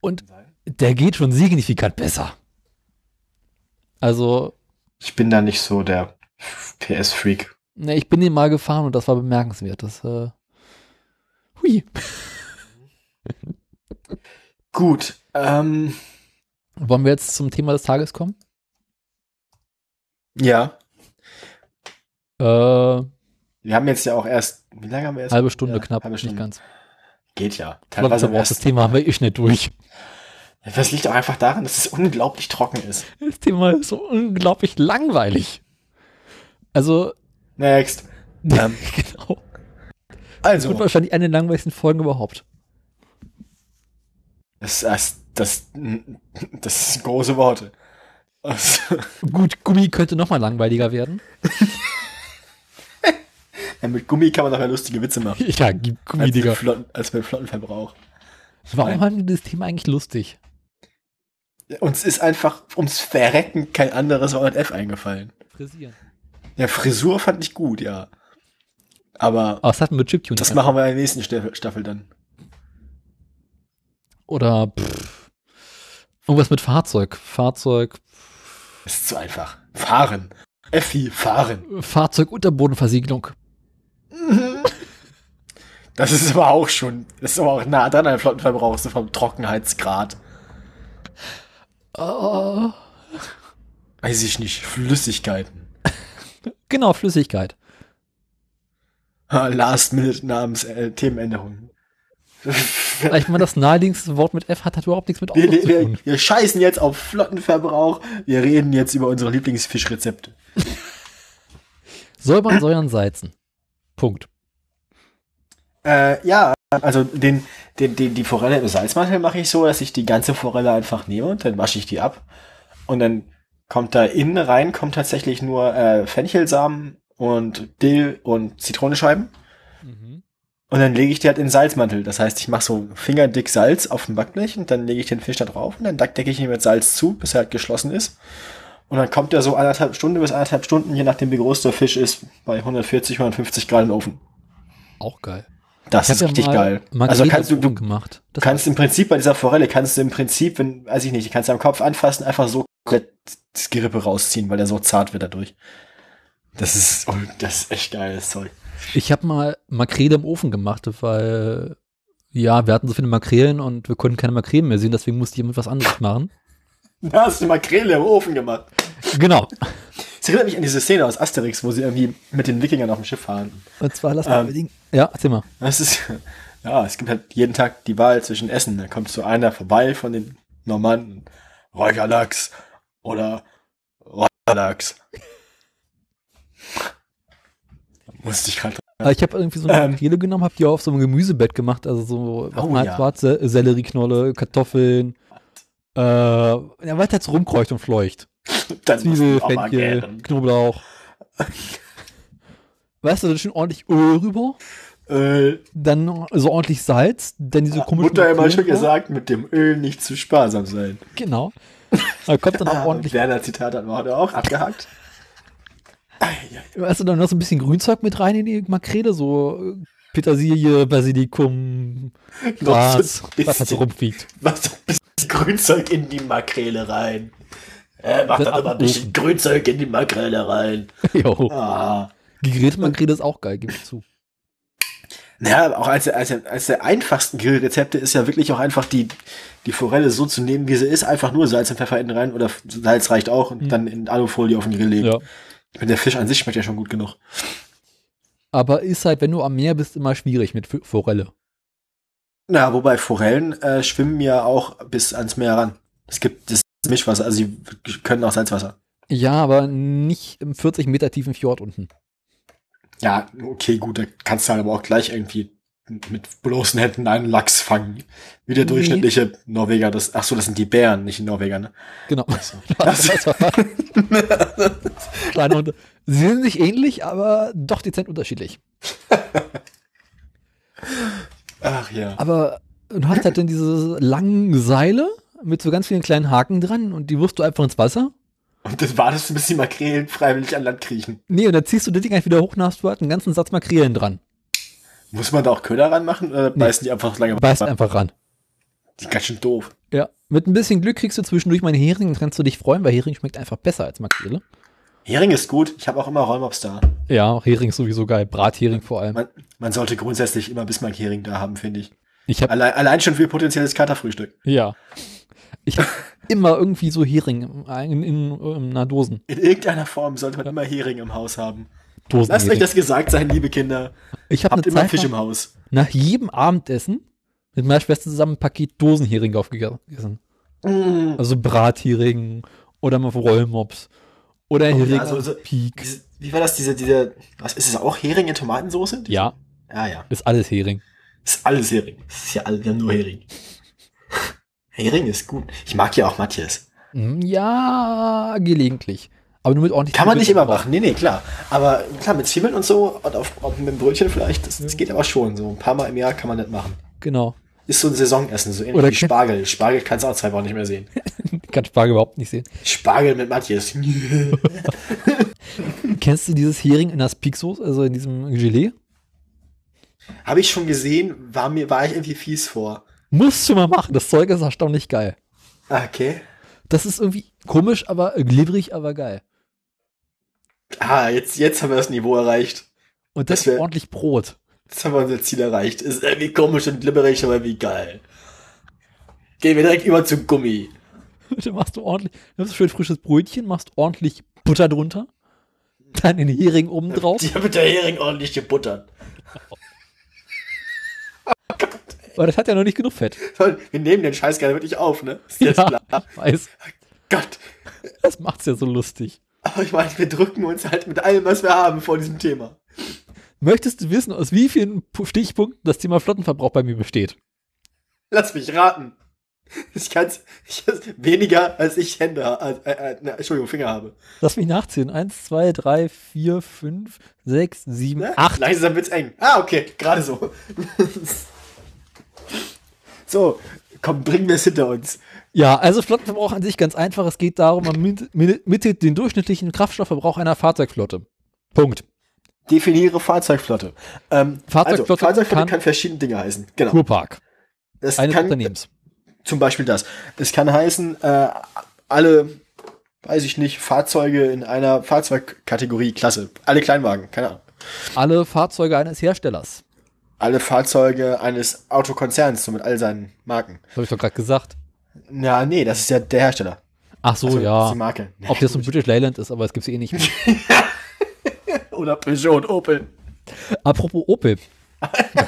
Und der geht schon signifikant besser. Also. Ich bin da nicht so der PS-Freak. Ne, ich bin den mal gefahren und das war bemerkenswert. Das, äh, hui. Gut. Ähm, Wollen wir jetzt zum Thema des Tages kommen? Ja. Äh, wir haben jetzt ja auch erst, wie lange haben wir erst? Halbe Stunde ja, knapp, halbe Stunde. nicht ganz. Geht ja. Teilweise Teilweise das Thema haben wir eh schnell durch. Das liegt auch einfach daran, dass es unglaublich trocken ist. Das Thema ist so unglaublich langweilig. Also. Next. Ähm, genau. Also. Das wird wahrscheinlich eine der langweiligsten Folgen überhaupt. Das, das, das, das sind große Worte. Also. Gut, Gummi könnte noch mal langweiliger werden. ja, mit Gummi kann man doch ja lustige Witze machen. Ja, gib Gummi, als Digga. Flotten, als bei Flottenverbrauch. Warum haben die das Thema eigentlich lustig? Uns ist einfach ums Verrecken kein anderes Wort F eingefallen. Frisieren. Ja, Frisur fand ich gut, ja. Aber. Aber was hatten wir Chiptune? Das machen wir in der nächsten Staffel dann. Oder pff, irgendwas mit Fahrzeug. Fahrzeug. Ist zu einfach. Fahren. Effi, fahren. Fahrzeugunterbodenversiegelung. Das ist aber auch schon, das ist aber auch nah dran an Flottenverbrauch, so vom Trockenheitsgrad. Oh. Weiß ich nicht, Flüssigkeiten. genau, Flüssigkeit. Last Minute Namens äh, Themenänderung. Ich meine, das naheliegendste Wort mit F hat, hat überhaupt nichts mit Auto wir, zu tun. Wir, wir scheißen jetzt auf Flottenverbrauch. Wir reden jetzt über unsere Lieblingsfischrezepte. Säubern, säuern, salzen. Punkt. Äh, ja, also den, den, den, die Forelle im Salzmantel mache ich so, dass ich die ganze Forelle einfach nehme und dann wasche ich die ab. Und dann kommt da innen rein, kommt tatsächlich nur äh, Fenchelsamen und Dill und Zitronenscheiben. Mhm. Und dann lege ich die halt in den Salzmantel. Das heißt, ich mache so fingerdick Salz auf dem Backblech und dann lege ich den Fisch da drauf und dann decke ich ihn mit Salz zu, bis er halt geschlossen ist. Und dann kommt er so anderthalb Stunden bis anderthalb Stunden, je nachdem wie groß der Fisch ist, bei 140, 150 Grad im Ofen. Auch geil. Das ist richtig geil. Also kannst du, du gemacht. Das kannst im Prinzip bei dieser Forelle kannst du im Prinzip, wenn, weiß ich nicht, du kannst am Kopf anfassen, einfach so das Gerippe rausziehen, weil der so zart wird dadurch. Das ist, oh, das ist echt geiles Zeug. Ich habe mal Makrele im Ofen gemacht, weil ja, wir hatten so viele Makrelen und wir konnten keine Makrelen mehr sehen, deswegen musste ich mit was anderes machen. Da hast du Makrele im Ofen gemacht. Genau. Ist erinnert mich an diese Szene aus Asterix, wo sie irgendwie mit den Wikingern auf dem Schiff fahren. Und zwar lass mal Ähm. unbedingt. Ja, erzähl mal. Das ist, ja, es gibt halt jeden Tag die Wahl zwischen Essen. Da kommt so einer vorbei von den Normanden. Räucherlachs oder Räucherlachs. Musste ich gerade Aber ich habe irgendwie so eine Ähm. Genommen, habe die auf so einem Gemüsebett gemacht, also so Oh, halt ja. schwarze Sellerieknolle, Kartoffeln, äh, ja, weiter jetzt rumkreucht und fleucht. dann Zwiebel, Fenchel. Knoblauch. weißt du, da ist schon ordentlich Öl rüber, Äh, dann so ordentlich Salz, dann diese komischen Mutter immer schon gesagt, mit dem Öl nicht zu sparsam sein. Genau. Da kommt dann auch Ah, ordentlich, Werner Zitat hat man heute auch abgehakt. Weißt du, dann noch so ein bisschen Grünzeug mit rein in die Makrele, so äh, Petersilie, Basilikum, Gras, was halt rumfliegt. Mach doch ein bisschen Grünzeug in die Makrele rein. Äh, mach doch immer ein bisschen abrufen. Grünzeug in die Makrele rein. Jo. Ah. Gegrillte Makrele ist auch geil, gebe ich zu. Naja, auch als, als, als der einfachsten Grillrezepte ist ja wirklich auch einfach die, die Forelle so zu nehmen, wie sie ist, einfach nur Salz und Pfeffer hinten rein oder Salz reicht auch und dann in Alufolie auf den Grill legen. Ja. Der Fisch an sich schmeckt ja schon gut genug. Aber ist halt, wenn du am Meer bist, immer schwierig mit Forelle. Na, wobei Forellen äh, schwimmen ja auch bis ans Meer ran. Es gibt das Mischwasser, also sie können auch Salzwasser. Ja, aber nicht im 40 Meter tiefen Fjord unten. Ja, okay, gut, da kannst du halt aber auch gleich irgendwie mit bloßen Händen einen Lachs fangen. Wie der Nee. durchschnittliche Norweger, das, ach so, das sind die Bären, nicht die Norweger, ne? Genau. Das- Das war- Kleine Hunde. Sie sind nicht ähnlich, aber doch dezent unterschiedlich. Ach ja. Aber du hast halt dann diese langen Seile mit so ganz vielen kleinen Haken dran und die wirfst du einfach ins Wasser. Und das wartest du, bis die Makrelen freiwillig an Land kriechen. Nee, und dann ziehst du das Ding einfach wieder hoch und hast du halt einen ganzen Satz Makrelen dran. Muss man da auch Köder ranmachen oder beißen die einfach lange Beißt einfach ran. Die sind ganz schön doof. Ja. Mit ein bisschen Glück kriegst du zwischendurch mal einen Hering, dann kannst du dich freuen, weil Hering schmeckt einfach besser als Makrele. Hering ist gut. Ich habe auch immer Rollmops da. Ja, Hering ist sowieso geil. Brathering vor allem. Man, man sollte grundsätzlich immer Bismarck-Hering da haben, finde ich. Ich habe Allein, allein schon für potenzielles Katerfrühstück. Ja. Ich habe immer irgendwie so Hering in, in, in einer Dosen. In irgendeiner Form sollte man immer Hering im Haus haben. Dosen Lasst euch das gesagt sein, liebe Kinder. ich habe Habt immer Zeit Fisch im Haus. nach jedem Abendessen mit meiner Schwester zusammen ein Paket Dosenhering aufgegessen. Mm. Also Brathering oder mal Rollmops oder Oh, Hering ja, so- aus so- Peak. Diese, wie war das, diese, diese, was ist es auch Hering in Tomatensauce? Ja, Ja, ja. ist alles Hering. Ist alles Hering. Ist ja alles, wir haben nur Hering. Hering ist gut. Ich mag ja auch Matthias. Hm, Ja, gelegentlich. Aber nur mit ordentlich Kann man nicht immer machen. Nee, nee, klar. Aber klar, mit Zwiebeln und so und auf, auf, mit dem Brötchen vielleicht, das, das geht aber schon. So ein paar Mal im Jahr kann man das machen. Genau. Ist so ein Saisonessen, so ähnlich Oder wie Spargel. Spargel kannst du auch zwei Wochen nicht mehr sehen. Ich kann Spargel überhaupt nicht sehen. Spargel mit Matthias. Kennst du dieses Hering in das Peak-Soße, also in diesem Gelee? Habe ich schon gesehen, war mir, war ich irgendwie fies vor. Musst du mal machen. Das Zeug ist erstaunlich geil. Ah, Okay. Das ist irgendwie komisch, aber glibberig, aber geil. Ah, jetzt, jetzt haben wir das Niveau erreicht. Und das, Das wär- ist ordentlich Brot. Jetzt haben wir unser Ziel erreicht. Ist irgendwie komisch und glibberig, aber wie geil. Gehen wir direkt über zum Gummi. Dann machst du ordentlich, nimmst du schön frisches Brötchen, machst ordentlich Butter drunter, dann den Hering oben drauf. Die haben mit der Hering ordentlich gebuttert. Aber das hat ja noch nicht genug Fett. Wir nehmen den Scheiß gerne wirklich auf, ne? Ist jetzt klar. weiß. Gott. Das macht's ja so lustig. Aber ich meine, wir drücken uns halt mit allem, was wir haben, vor diesem Thema. Möchtest du wissen, aus wie vielen Pu- Stichpunkten das Thema Flottenverbrauch bei mir besteht? Lass mich raten. Ich kann's, ich, weniger als ich Hände, äh, äh, äh, Entschuldigung, Finger habe. Lass mich nachzählen. Eins, zwei, drei, vier, fünf, sechs, sieben, Ne? acht. Langsam wird's eng. Ah, okay, gerade so. so, komm, bringen wir es hinter uns. Ja, also Flottenverbrauch an sich ganz einfach. Es geht darum, man mit- mit- mittet den durchschnittlichen Kraftstoffverbrauch einer Fahrzeugflotte. Punkt. Definiere Fahrzeugflotte. Ähm, Fahrzeugflotte also, Fahrzeugflotte kann- kann, verschiedene Dinge heißen. Genau. Kurpark. Das Eines kann Unternehmens. zum Beispiel das. Es kann heißen, äh, alle, weiß ich nicht, Fahrzeuge in einer Fahrzeugkategorie, Klasse. Alle Kleinwagen, keine Ahnung. Alle Fahrzeuge eines Herstellers. Alle Fahrzeuge eines Autokonzerns, so mit all seinen Marken. Das habe ich doch gerade gesagt. Ja, nee, das ist ja der Hersteller. Ach so, Also, ja. Die Marke. Ob das so ein British Leyland ist, aber es gibt es eh nicht. Oder Peugeot und Opel. Apropos Opel.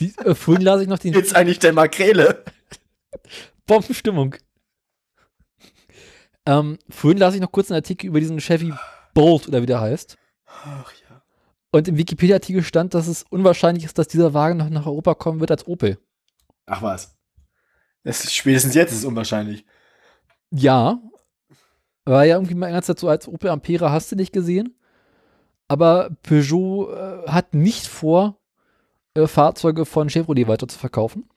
Die, äh, vorhin las ich noch den Jetzt eigentlich der Makrele. Bombenstimmung. Ähm, vorhin las ich noch kurz einen Artikel über diesen Chevy Bolt oder wie der heißt. Ach ja. Und im Wikipedia-Artikel stand, dass es unwahrscheinlich ist, dass dieser Wagen noch nach Europa kommen wird als Opel. Ach was. Ist, spätestens jetzt ist es unwahrscheinlich. Ja. War ja irgendwie mal die ganze Zeit so als Opel Ampera hast du nicht gesehen. Aber Peugeot äh, hat nicht vor, äh, Fahrzeuge von Chevrolet weiter zu verkaufen.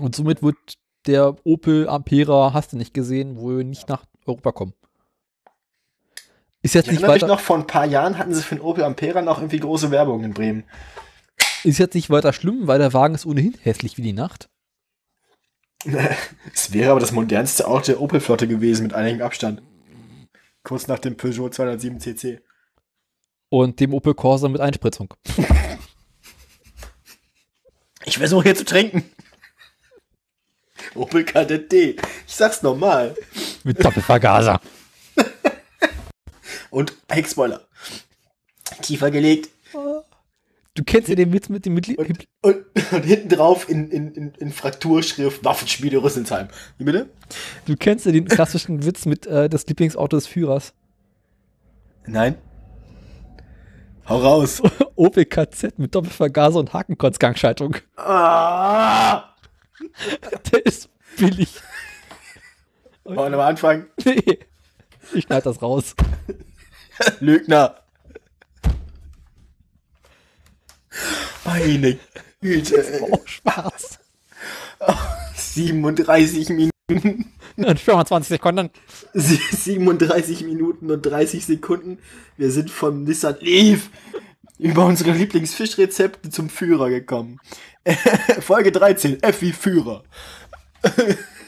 Und somit wird der Opel Ampera, hast du nicht gesehen, wohl nicht nach Europa kommen. Ist jetzt Ich nicht weiter, noch, vor ein paar Jahren hatten sie für den Opel Ampera noch irgendwie große Werbung in Bremen. ist jetzt nicht weiter schlimm, weil der Wagen ist ohnehin hässlich wie die Nacht. Es wäre aber das modernste Auto der Opel-Flotte gewesen mit einigem Abstand. Kurz nach dem Peugeot 207 CC. Und dem Opel Corsa mit Einspritzung. Ich versuche hier zu trinken. Opel Kadett D. Ich sag's nochmal. Mit Doppelvergaser. Und Heckspoiler. Tiefer gelegt. Du kennst ja den Witz mit dem Mitglied. Und, und, und hinten drauf in, in, in, in Frakturschrift Waffenschmiede Rüsselsheim. Wie bitte? Du kennst ja den klassischen Witz mit äh, das Lieblingsauto des Führers. Nein. Hau raus. Opel KZ mit Doppelvergaser und Hakenkreuzgangschaltung. ah! Der ist billig. Wollen wir mal anfangen? Nee. Ich schneide das raus. Lügner. Meine Güte. Oh, Spaß. 37 Minuten. In 25 Sekunden. 37 Minuten und 30 Sekunden. Wir sind vom Nissan Leaf über unsere Lieblingsfischrezepte zum Führer gekommen. Folge 13, F wie Führer.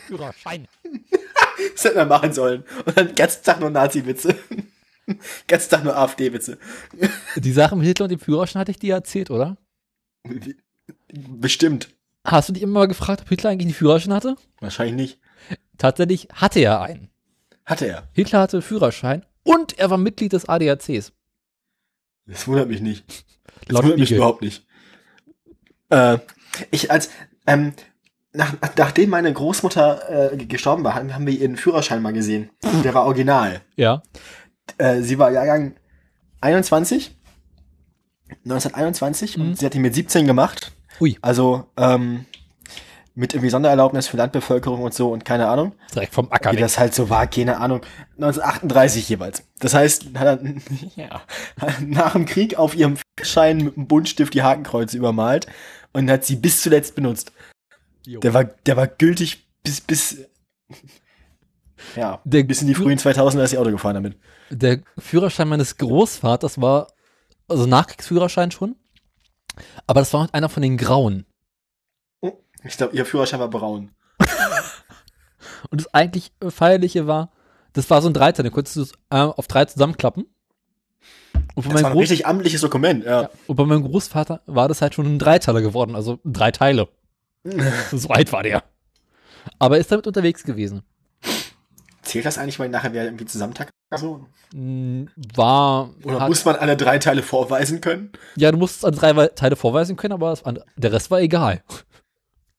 Führerschein. Das hätten wir machen sollen. Und dann den ganzen Tag nur Nazi-Witze. Ganzen Tag nur AfD-Witze. Die Sache mit Hitler und dem Führerschein hatte ich dir erzählt, oder? Bestimmt. Hast du dich immer mal gefragt, ob Hitler eigentlich einen Führerschein hatte? Wahrscheinlich nicht. Tatsächlich hatte er einen. Hatte er. Hitler hatte einen Führerschein und er war Mitglied des ADACs. Das wundert mich nicht. Das Laut wundert mich überhaupt nicht. Äh, ich als, ähm, nach, nachdem meine Großmutter äh, gestorben war, haben wir ihren Führerschein mal gesehen. Der war original. Ja. Äh, sie war Jahrgang 21, 1921 Mhm. und sie hat ihn mit 17 gemacht. Ui. Also ähm, mit irgendwie Sondererlaubnis für Landbevölkerung und so und keine Ahnung. Direkt vom Acker Wie weg. das halt so war, keine Ahnung. 1938 jeweils. Das heißt, hat er ja, nach dem Krieg auf ihrem Schein mit einem Buntstift die Hakenkreuze übermalt und hat sie bis zuletzt benutzt. Jo. Der war, der war gültig bis, bis, ja, Der bis in die frühen 2000er ist sie Auto gefahren damit. Der Führerschein meines Großvaters war, also Nachkriegsführerschein schon, aber das war einer von den Grauen. Ich glaube, ihr Führerschein war braun. Und das eigentlich Feierliche war, das war so ein Dreiteil, den konntest du äh, auf drei zusammenklappen. Und Das war ein Groß richtig amtliches Dokument, ja. ja, und bei meinem Großvater war das halt schon ein Dreiteiler geworden, also drei Teile. So alt war der. Aber er ist damit unterwegs gewesen. Zählt das eigentlich, weil nachher wer irgendwie zusammentackt? So? Mm, War. Oder hat, muss man alle drei Teile vorweisen können? ja, du musst an drei Teile vorweisen können, aber der Rest war egal.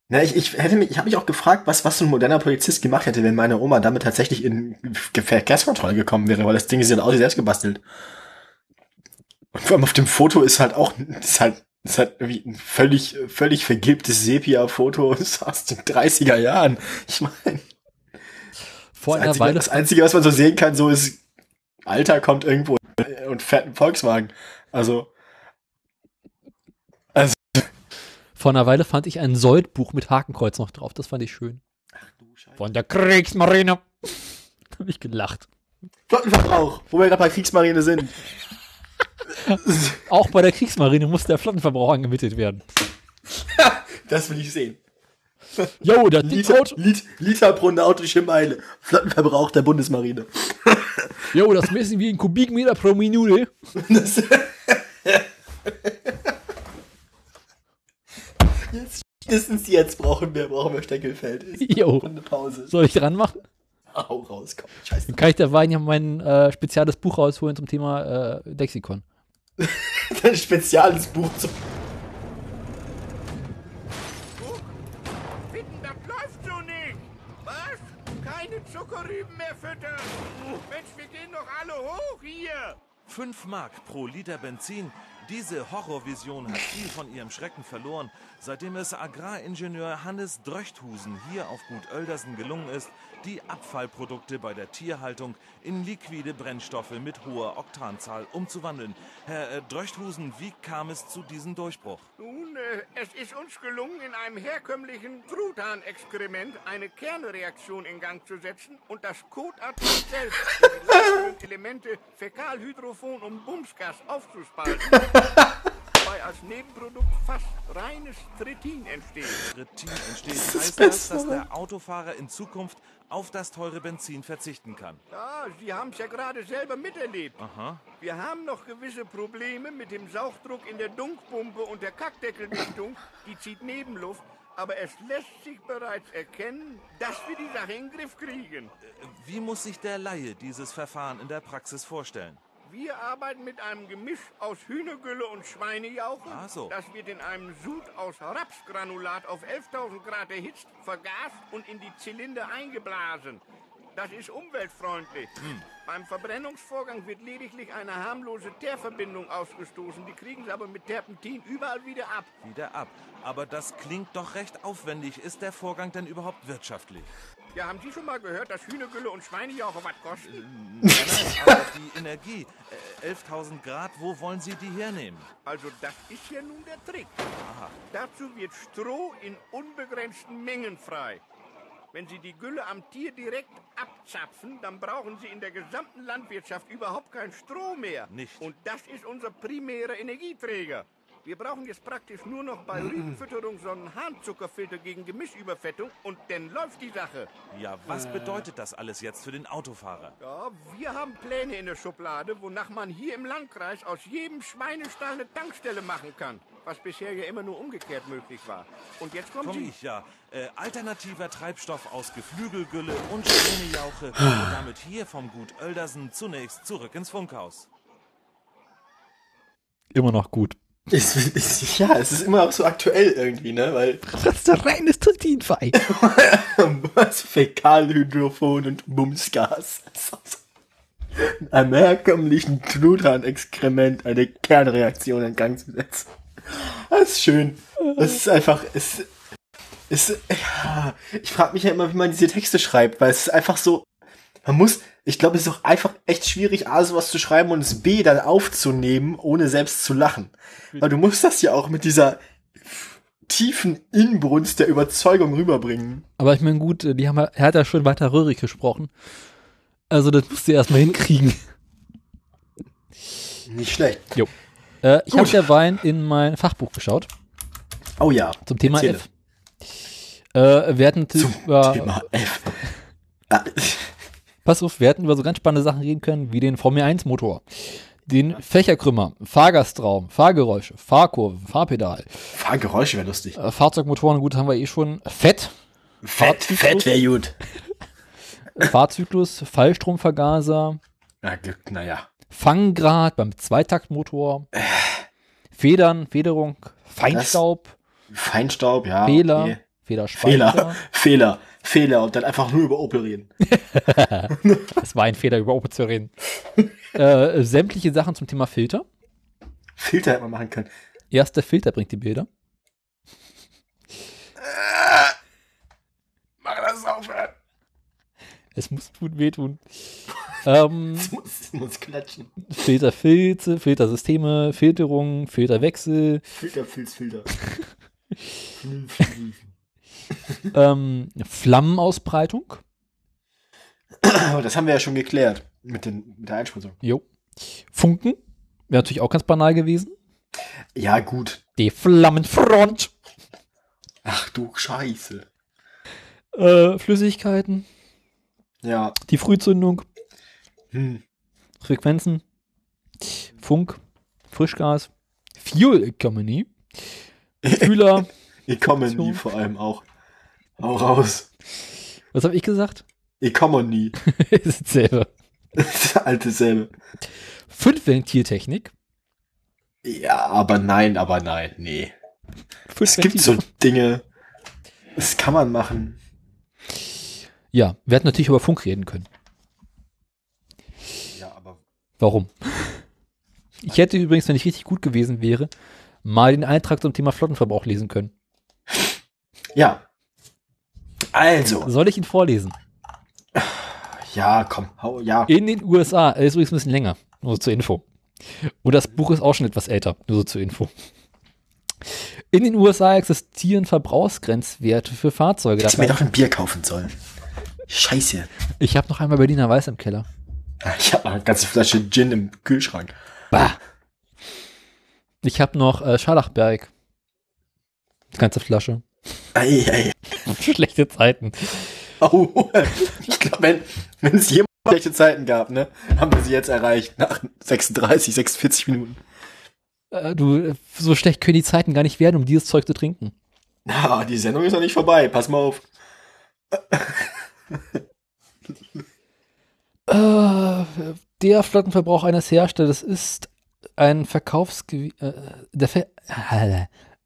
Na, ich, ich hätte mich, ich habe mich auch gefragt, was, was so ein moderner Polizist gemacht hätte, wenn meine Oma damit tatsächlich in Verkehrskontrolle gekommen wäre, weil das Ding ist ja aus selbst gebastelt. Und vor allem auf dem Foto ist halt auch, ist halt, ist halt irgendwie ein völlig, völlig vergilbtes Sepia-Foto aus den 30er Jahren. Ich meine, Vor das einer Einzige, Weile. das Einzige, was man so sehen kann, so ist, Alter kommt irgendwo und fährt einen Volkswagen. Also, Vor einer Weile fand ich ein Soldbuch mit Hakenkreuz noch drauf. Das fand ich schön. ach du Scheiße. Von der Kriegsmarine. da habe ich gelacht. Flottenverbrauch, wo wir gerade bei Kriegsmarine sind. Auch bei der Kriegsmarine muss der Flottenverbrauch angemittelt werden. Das will ich sehen. Jo, der Liter, Dickhaut. Lit, Liter pro nautische Meile. Flottenverbrauch der Bundesmarine. Jo, das messen wir in Kubikmeter pro Minute. Das, jetzt Mindestens jetzt brauchen wir, brauchen wir Steckelfeld. Jo. eine Pause. Soll ich dran machen? Hau raus, komm. Scheiße. Dann kann ich dabei ja mein äh, spezielles Buch rausholen zum Thema äh, Lexikon. Ein spezielles Buch zum. Hoch hier. 5 Mark pro Liter Benzin. Diese Horrorvision hat viel von ihrem Schrecken verloren, seitdem es Agraringenieur Hannes Dröchthusen hier auf Gut Oeldersen gelungen ist, die Abfallprodukte bei der Tierhaltung in liquide Brennstoffe mit hoher Oktanzahl umzuwandeln. Herr äh, Dröchthusen, wie kam es zu diesem Durchbruch? Nun, äh, es ist uns gelungen, in einem herkömmlichen Truthahn-Experiment eine Kernreaktion in Gang zu setzen und das Kotatmen selbst in die Elemente Fäkalhydrophon und Bumsgas aufzuspalten, wobei als Nebenprodukt fast reines Tritin entsteht. Trittin entsteht, heißt das, dass der Autofahrer in Zukunft auf das teure Benzin verzichten kann. Ja, Sie haben es ja gerade selber miterlebt. Aha. Wir haben noch gewisse Probleme mit dem Sauchdruck in der Dunkpumpe und der Kackdeckeldichtung. Die zieht Nebenluft. Aber es lässt sich bereits erkennen, dass wir die Sache in den Griff kriegen. Wie muss sich der Laie dieses Verfahren in der Praxis vorstellen? Wir arbeiten mit einem Gemisch aus Hühnergülle und Schweinejauche. Ach so. Das wird in einem Sud aus Rapsgranulat auf 11.000 Grad erhitzt, vergast und in die Zylinder eingeblasen. Das ist umweltfreundlich. Hm. Beim Verbrennungsvorgang wird lediglich eine harmlose Teerverbindung ausgestoßen. Die kriegen sie aber mit Terpentin überall wieder ab. Wieder ab. Aber das klingt doch recht aufwendig. Ist der Vorgang denn überhaupt wirtschaftlich? Ja, haben Sie schon mal gehört, dass Hühnergülle und Schweinejauche was kosten? Nein, nein, aber die Energie, äh, 11.000 Grad, wo wollen Sie die hernehmen? Also das ist ja nun der Trick. Dazu wird Stroh in unbegrenzten Mengen frei. Wenn Sie die Gülle am Tier direkt abzapfen, dann brauchen Sie in der gesamten Landwirtschaft überhaupt kein Stroh mehr. Nicht. Und das ist unser primärer Energieträger. Wir brauchen jetzt praktisch nur noch bei Rübenfütterung so einen Harnzuckerfilter gegen Gemischüberfettung und dann läuft die Sache. Ja, was bedeutet das alles jetzt für den Autofahrer? Ja, wir haben Pläne in der Schublade, wonach man hier im Landkreis aus jedem Schweinestall eine Tankstelle machen kann. Was bisher ja immer nur umgekehrt möglich war. Und jetzt kommt Komm sie. ich ja. Äh, alternativer Treibstoff aus Geflügelgülle und Schweinejauche und damit hier vom Gut Oeldersen zunächst zurück ins Funkhaus. Immer noch gut. Ja, es ist immer auch so aktuell irgendwie, ne? Weil Das ist der reines Tritinfei. was Fäkalhydrophon und Bumsgas. Einem herkömmlichen Truthahn-Exkrement eine Kernreaktion in Gang zu setzen. Das ist schön. Das ist einfach, es, es, ja, ich frage mich ja immer, wie man diese Texte schreibt, weil es ist einfach so, man muss, ich glaube, es ist auch einfach echt schwierig, A, sowas zu schreiben und es B, dann aufzunehmen, ohne selbst zu lachen. Weil du musst das ja auch mit dieser tiefen Inbrunst der Überzeugung rüberbringen. Aber ich meine, gut, die haben, er hat ja schon weiter Röhrig gesprochen. Also, das musst du erstmal hinkriegen. Nicht schlecht. Jo. Äh, ich habe Gut. derweil in mein Fachbuch geschaut Oh ja. zum Thema Erzähle. F. Äh, wir hatten Zum über, Thema F. Pass auf, wir hätten über so ganz spannende Sachen reden können, wie den Formel 1 Motor, den Fächerkrümmer, Fahrgastraum, Fahrgeräusche, Fahrkurven, Fahrpedal, Fahrgeräusche wäre lustig. äh, Fahrzeugmotoren, gut, haben wir eh schon, Fett, Fett, Fahrzyklus? Fett wäre gut. Fahrzyklus, Fallstromvergaser, Na, naja. Fanggrad beim Zweitaktmotor, Federn, Federung, Feinstaub, Feinstaub, ja. Fehler, okay. Federspeicher. Fehler, Fehler, Fehler und dann einfach nur über Opel reden. Das war ein Fehler, über Opel zu reden. äh, sämtliche Sachen zum Thema Filter. Filter hätte man machen können. Erst der Filter bringt die Bilder. Mach das aufhören. Es muss tun, wehtun. ähm, Es muss, es muss klatschen. Filterfilze, Filtersysteme, Filterung, Filterwechsel, Filter, Filz, Filter. Ähm, Flammenausbreitung. Das haben wir ja schon geklärt mit, den, mit der Einspritzung. Jo. Funken. Wäre natürlich auch ganz banal gewesen. Ja, gut. Die Flammenfront. Ach du Scheiße. Äh, Flüssigkeiten. Ja. Die Frühzündung. Hm. Frequenzen. Funk. Frischgas. Fuel Economy. Kühler. Economy vor allem auch. Hau raus. Was habe ich gesagt? Economy. ist dasselbe. Alte selbe. Fünfventiltechnik. Ja, aber nein, aber nein, nee. Fünf Es gibt so Dinge, das kann man machen. Ja, wir hätten natürlich über Funk reden können. Ja, aber Warum? Ich hätte übrigens, wenn ich richtig gut gewesen wäre, mal den Eintrag zum Thema Flottenverbrauch lesen können. ja. Also, Soll ich ihn vorlesen? ja, komm, hau, ja. In den USA, er ist übrigens ein bisschen länger, nur so zur Info. Und das Buch ist auch schon etwas älter, nur so zur Info. In den USA existieren Verbrauchsgrenzwerte für Fahrzeuge. Hätte ich mir doch ein Bier kaufen sollen. Scheiße. Ich habe noch einmal Berliner Weiß im Keller. Ich habe eine ganze Flasche Gin im Kühlschrank. Bah. Ich habe noch äh, Scharlachberg. Die ganze Flasche. Ei, ei. Schlechte Zeiten. Oh, ich glaube, wenn, wenn es jemals schlechte Zeiten gab, ne, haben wir sie jetzt erreicht. Nach 36, 46 Minuten. Äh, du, äh, so schlecht können die Zeiten gar nicht werden, um dieses Zeug zu trinken. Na, die Sendung ist noch nicht vorbei. Pass mal auf. Äh, der Flottenverbrauch eines Herstellers ist ein Verkaufsgewicht. Äh, der Ver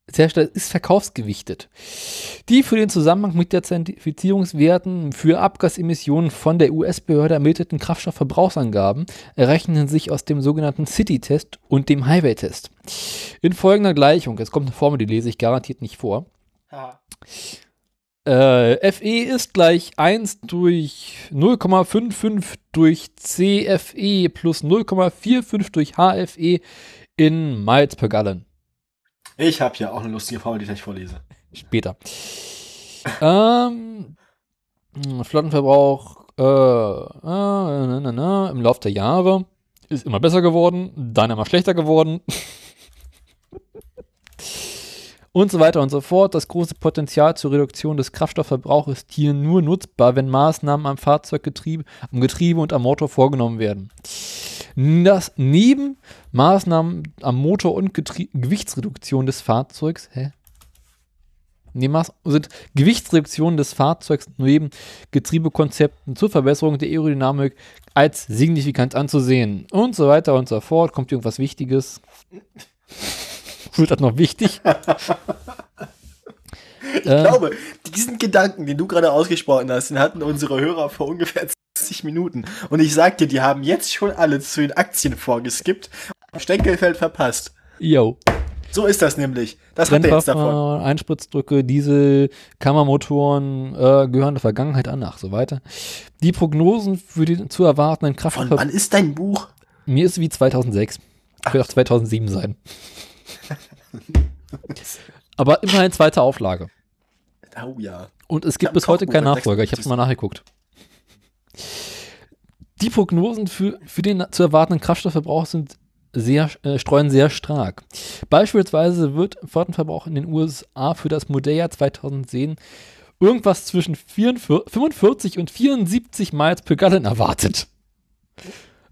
äh, der Hersteller ist verkaufsgewichtet. Die für den Zusammenhang mit der Zertifizierungswerten für Abgasemissionen von der US-Behörde ermittelten Kraftstoffverbrauchsangaben errechnen sich aus dem sogenannten City-Test und dem Highway-Test. In folgender Gleichung, es kommt eine Formel, die lese ich garantiert nicht vor. Äh, FE ist gleich 1 durch 0,55 durch CFE plus 0,45 durch HFE in Miles per Gallon. Ich habe hier auch eine lustige Formel, die ich gleich vorlese. Später. ähm, Flottenverbrauch äh, äh, na, na, na, im Laufe der Jahre ist immer besser geworden, dann immer schlechter geworden. Und so weiter und so fort. Das große Potenzial zur Reduktion des Kraftstoffverbrauchs ist hier nur nutzbar, wenn Maßnahmen am Fahrzeuggetriebe, am Getriebe und am Motor vorgenommen werden. Das neben Maßnahmen am Motor und Getrie Gewichtsreduktion des Fahrzeugs, hä? Nee, sind Gewichtsreduktionen des Fahrzeugs neben Getriebekonzepten zur Verbesserung der Aerodynamik als signifikant anzusehen. Und so weiter und so fort. Kommt irgendwas Wichtiges? Wird das noch wichtig? Ich glaube, diesen Gedanken, den du gerade ausgesprochen hast, den hatten unsere Hörer vor ungefähr 20 Minuten. Und ich sag dir, die haben jetzt schon alle zu den Aktien vorgeskippt und Steckelfeld verpasst. Yo. So ist das nämlich. Das hat er jetzt davon. Einspritzdrücke, Diesel, Kammermotoren äh, gehören der Vergangenheit an, ach so weiter. Die Prognosen für die zu erwartenden Von Kraftstoff. wann ist dein Buch? Mir ist wie 2006. Könnte auch 2007 sein. Aber immerhin zweite Auflage. Oh ja. Und es gibt bis heute keinen Nachfolger. Ich habe 56. mal nachgeguckt. Die Prognosen für, für den zu erwartenden Kraftstoffverbrauch sind sehr, äh, streuen sehr stark. Beispielsweise wird Flottenverbrauch in den USA für das Modelljahr 2010 irgendwas zwischen 44, 45 und 74 Miles per Gallon erwartet.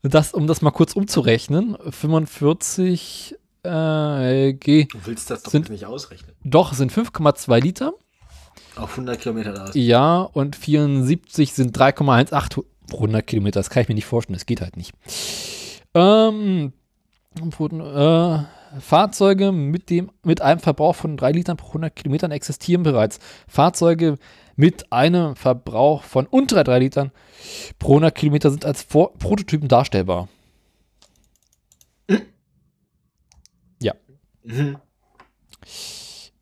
Das, um das mal kurz umzurechnen, 45 äh, G, Du willst das doch Sind- nicht ausrechnen. doch sind 5,2 Liter. Auf 100 Kilometer da. Ja, und 74 sind 3,18 pro 100 Kilometer. Das kann ich mir nicht vorstellen. Das geht halt nicht. Ähm, äh, Fahrzeuge mit, dem, mit einem Verbrauch von 3 Litern pro 100 Kilometern existieren bereits. Fahrzeuge mit einem Verbrauch von unter 3 Litern pro 100 Kilometer sind als Vor Prototypen darstellbar. Mhm.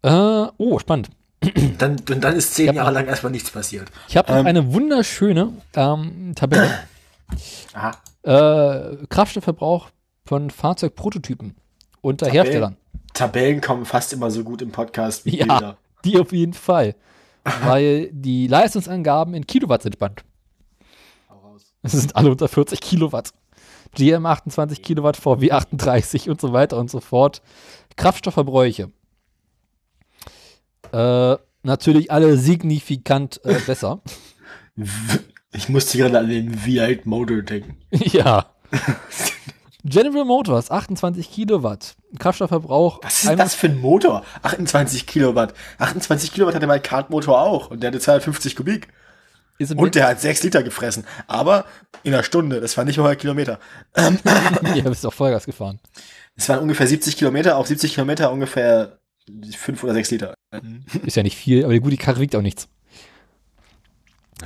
Äh, oh, spannend. Dann, dann ist zehn Ja. Jahre lang erstmal nichts passiert. Ich habe Ähm. eine wunderschöne ähm, Tabelle. Aha. äh, Kraftstoffverbrauch von Fahrzeugprototypen unter Tabellen. Herstellern. Tabellen kommen fast immer so gut im Podcast wie Ja. Bilder. Die auf jeden Fall. Weil die Leistungsangaben in Kilowatt sind spannend. Es sind alle unter 40 Kilowatt. GM 28 Kilowatt, VW 38 und so weiter und so fort. Kraftstoffverbräuche. Äh, natürlich alle signifikant äh, besser. Ich musste gerade an den V8 Motor denken. ja. General Motors, 28 Kilowatt. Kraftstoffverbrauch. Was ist das für ein Motor? 28 Kilowatt. 28 Kilowatt hatte mein Kartmotor auch. Und der hatte 250 Kubik. Und der hat 6 Liter gefressen. Aber in einer Stunde. Das war nicht 100 Kilometer. ja, bist auch Vollgas gefahren. Es waren ungefähr 70 Kilometer. Auf 70 Kilometer ungefähr 5 oder 6 Liter. Ist ja nicht viel, aber gut, die Karre wiegt auch nichts.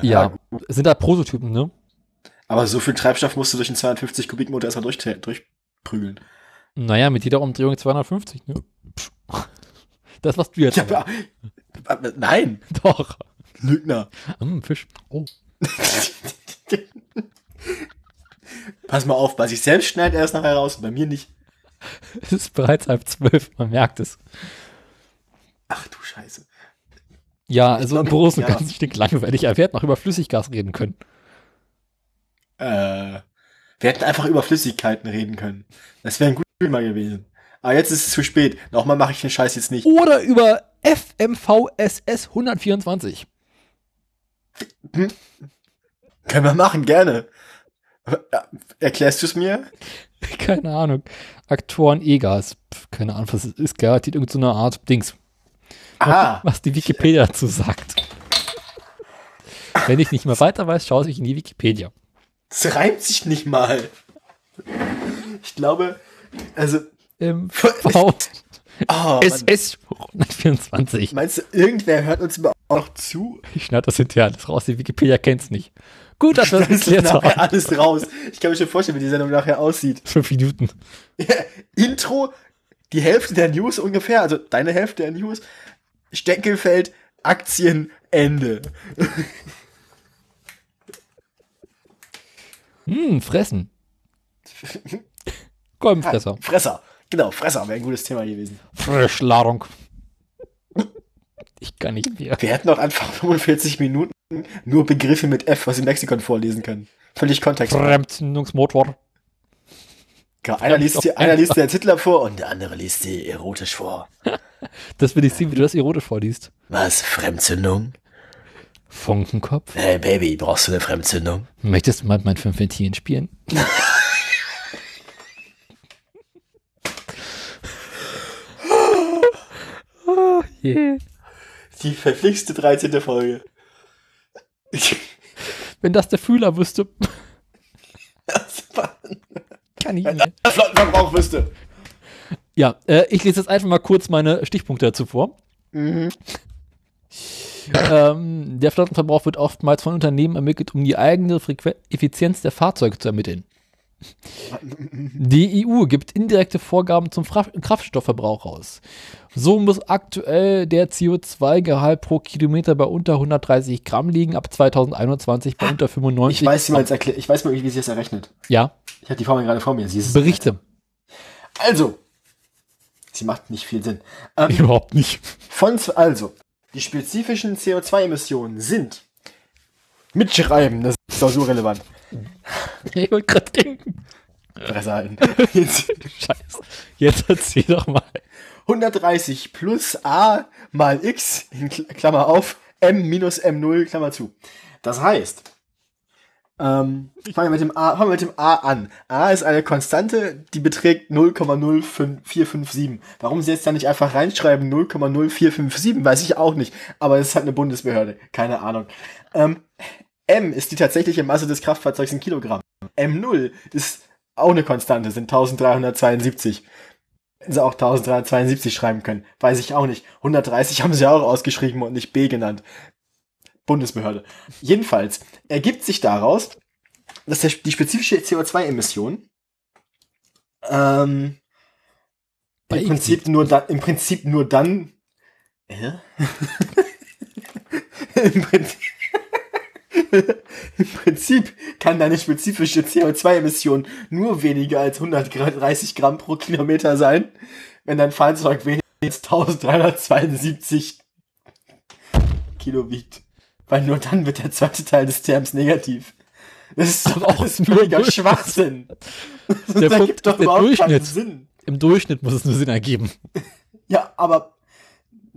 Ja, es sind da Prototypen, ne? Aber so viel Treibstoff musst du durch einen 250 Kubik Motor erstmal durch, durchprügeln. Naja, mit jeder Umdrehung 250, ne? Das was du jetzt. Ja, aber, aber, nein, Doch. Lügner. Hm, Fisch. Oh. Pass mal auf, bei sich selbst schneidet er es nachher raus, bei mir nicht. Es ist bereits halb zwölf, man merkt es. Ach du Scheiße. Ja, also im Großen und ja. Ganzen stinklangweilig. Er wird noch über Flüssiggas reden können. Äh, wir hätten einfach über Flüssigkeiten reden können. Das wäre ein guter Thema gewesen. Aber jetzt ist es zu spät. Nochmal mache ich den Scheiß jetzt nicht. Oder über FMVSS 124. Können wir machen, gerne. Ja, Erklärst du es mir? Keine Ahnung. Aktoren E-Gas. Pff, Keine Ahnung, was es ist. Garantiert irgendeine so eine Art Dings. Aha. Was die Wikipedia dazu sagt. Wenn ich nicht mehr weiter weiß, schaue ich in die Wikipedia. Das reimt sich nicht mal. Ich glaube, also, MVSS oh, Mann. 124. meinst du, irgendwer hört uns überhaupt noch zu? Ich schneide das hinterher alles raus. Die Wikipedia kennt's nicht. Gut, dass wir das geklärt haben. alles raus. Ich kann mir schon vorstellen, wie die Sendung nachher aussieht. Fünf Minuten. Intro, die Hälfte der News ungefähr, also deine Hälfte der News, Steckelfeld, Aktien, Ende. Hm, fressen. Kolbenfresser. Fresser. Genau, Fresser wäre ein gutes Thema gewesen. Frischladung. Ich kann nicht mehr. Wir hätten auch einfach 45 Minuten nur Begriffe mit F aus dem Lexikon vorlesen können. Völlig Kontext. Fremdzündungsmotor. Ja, einer, liest dir, einer liest als Hitler vor und der andere liest dir erotisch vor. Das will ich sehen, wie du das erotisch vorliest. Was? Fremdzündung? Funkenkopf. Hey Baby, brauchst du eine Fremdzündung? Möchtest du mal mit meinen fünf Ventilen spielen? oh, je. Die verflixte 13. Folge. Wenn das der Fühler wüsste, kann ich nicht. Flottenverbrauch wüsste. Ja, äh, ich lese jetzt einfach mal kurz meine Stichpunkte dazu vor. Mhm. Ähm, der Flottenverbrauch wird oftmals von Unternehmen ermittelt, um die eigene Frequ Effizienz der Fahrzeuge zu ermitteln. Die EU gibt indirekte Vorgaben zum Fra Kraftstoffverbrauch aus. So muss aktuell der CO2-Gehalt pro Kilometer bei unter 130 Gramm liegen, ab 2021 bei unter 95 Ich weiß, wie man es erklärt. Ich weiß mal, wie sie es errechnet. Ja, Ich habe die Formel gerade vor mir. Sie ist Berichte. Also, sie macht nicht viel Sinn. Ähm, Überhaupt nicht. von, also, die spezifischen CO2-Emissionen sind mitschreiben, das ist doch so relevant. Ich wollte gerade denken. Fresse halten. Jetzt Scheiße. Jetzt erzähl doch mal. 130 plus A mal X, in Kl- Klammer auf, M minus M0, Klammer zu. Das heißt, ähm, fangen wir mit dem A, fangen wir mit dem A an. A ist eine Konstante, die beträgt 0,0457. Warum sie jetzt da nicht einfach reinschreiben 0,0457, weiß ich auch nicht. Aber es ist halt eine Bundesbehörde. Keine Ahnung. Ähm, M ist die tatsächliche Masse des Kraftfahrzeugs in Kilogramm. M0 ist auch eine Konstante, sind 1372. Hätten sie auch 1372 schreiben können. Weiß ich auch nicht. 130 haben sie auch ausgeschrieben und nicht B genannt. Bundesbehörde. Jedenfalls ergibt sich daraus, dass der, die spezifische CO2-Emission ähm, Bei im X Prinzip nur dann, im Prinzip nur dann, äh? Im Prinzip, Im Prinzip kann deine spezifische CO2-Emission nur weniger als 130 Gramm pro Kilometer sein, wenn dein Fahrzeug weniger als 1372 Kilo wiegt. Weil nur dann wird der zweite Teil des Terms negativ. Das ist doch auch nur mega. Schwachsinn. Das Der Punkt ergibt ist der überhaupt keinen. Sinn. Im Durchschnitt muss es nur Sinn ergeben. Ja, aber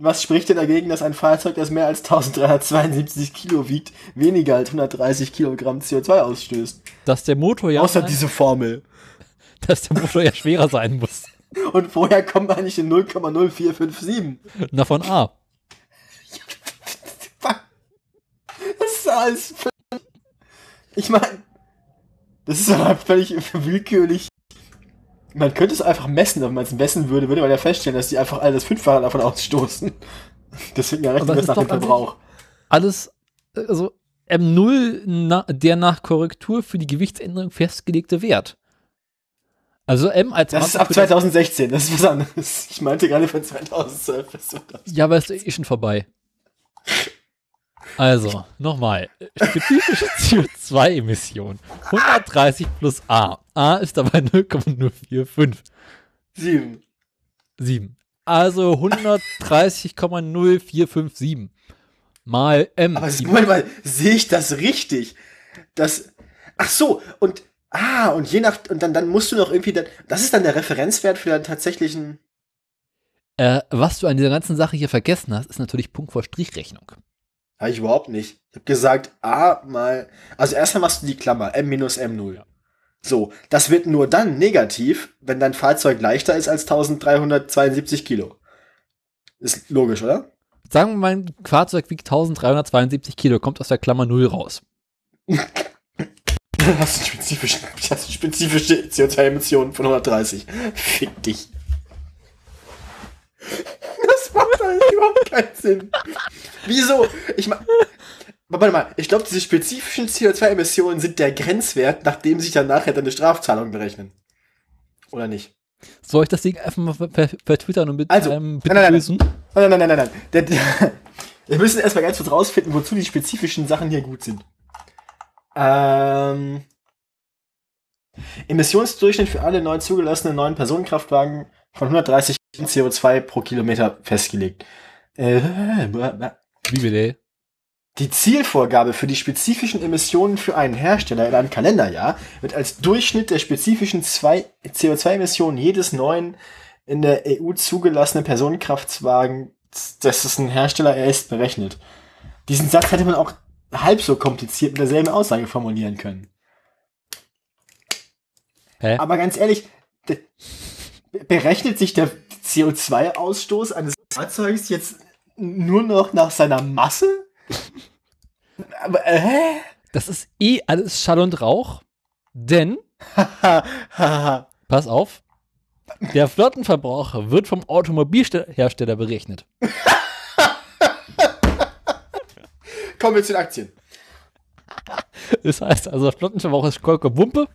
was spricht denn dagegen, dass ein Fahrzeug, das mehr als 1372 Kilo wiegt, weniger als 130 Kilogramm CO2 ausstößt? Dass der Motor ja Außer diese Formel. dass der Motor ja schwerer sein muss. Und woher kommt eigentlich in 0,0457? Na von A. Das ist alles Ich meine, das ist aber völlig willkürlich. Man könnte es einfach messen, wenn man es messen würde, würde man ja feststellen, dass die einfach alle das Fünffache davon ausstoßen. Deswegen errechnen Aber wir es es nach ist dem Verbrauch. Alles, also M0, na, der nach Korrektur für die Gewichtsänderung festgelegte Wert. Also M als Das ist Maßstab ab für 2016, das ist was anderes. Ich meinte gerade von 2012 bis 2000. Ja, aber ist eh schon vorbei. Also, nochmal. Spezifische CO2-Emission. 130 plus A. A ist dabei 0,045. Sieben. 7. Also 130,0457 mal M. Aber Moment mal, sehe ich das richtig? Das. Ach so, und. Ah, und je nach. Und dann, dann musst du noch irgendwie. Dann, das ist dann der Referenzwert für den tatsächlichen. äh, was du an dieser ganzen Sache hier vergessen hast, ist natürlich Punkt vor Strichrechnung. Habe ich überhaupt nicht. Ich habe gesagt, A mal. Also erstmal machst du die Klammer, M minus M0. Ja. So, das wird nur dann negativ, wenn dein Fahrzeug leichter ist als 1372 Kilo. Ist logisch, oder? Sagen wir mal, ein Fahrzeug wiegt 1372 Kilo, kommt aus der Klammer 0 raus. Dann hast du spezifische, hast spezifische CO2-Emissionen von 130. Fick dich. Das macht eigentlich überhaupt keinen Sinn. Wieso? Ich meine, warte mal, ich glaube, diese spezifischen CO2-Emissionen sind der Grenzwert, nachdem sich dann nachher deine Strafzahlungen berechnen. Oder nicht? Soll ich das Ding einfach mal Twitter und mit Also, einem nein, nein, nein. lösen? Nein, nein, nein, nein, nein. Wir müssen erstmal ganz kurz rausfinden, wozu die spezifischen Sachen hier gut sind. Ähm, Emissionsdurchschnitt für alle neu zugelassenen neuen Personenkraftwagen von 130 CO2 pro Kilometer festgelegt. Äh, Wie bitte? die Zielvorgabe für die spezifischen Emissionen für einen Hersteller in einem Kalenderjahr wird als Durchschnitt der spezifischen zwei- CO2-Emissionen jedes neuen in der EU zugelassenen Personenkraftwagen, das ist ein Hersteller er ist, berechnet. Diesen Satz hätte man auch halb so kompliziert mit derselben Aussage formulieren können. Hä? Aber ganz ehrlich, berechnet sich der CO2-Ausstoß eines Fahrzeugs jetzt nur noch nach seiner Masse? Aber, äh, hä? Das ist eh alles Schall und Rauch, denn, pass auf, der Flottenverbrauch wird vom Automobilhersteller berechnet. Kommen wir zu den Aktien. Das heißt also, Flottenverbrauch ist Kolke Wumpe.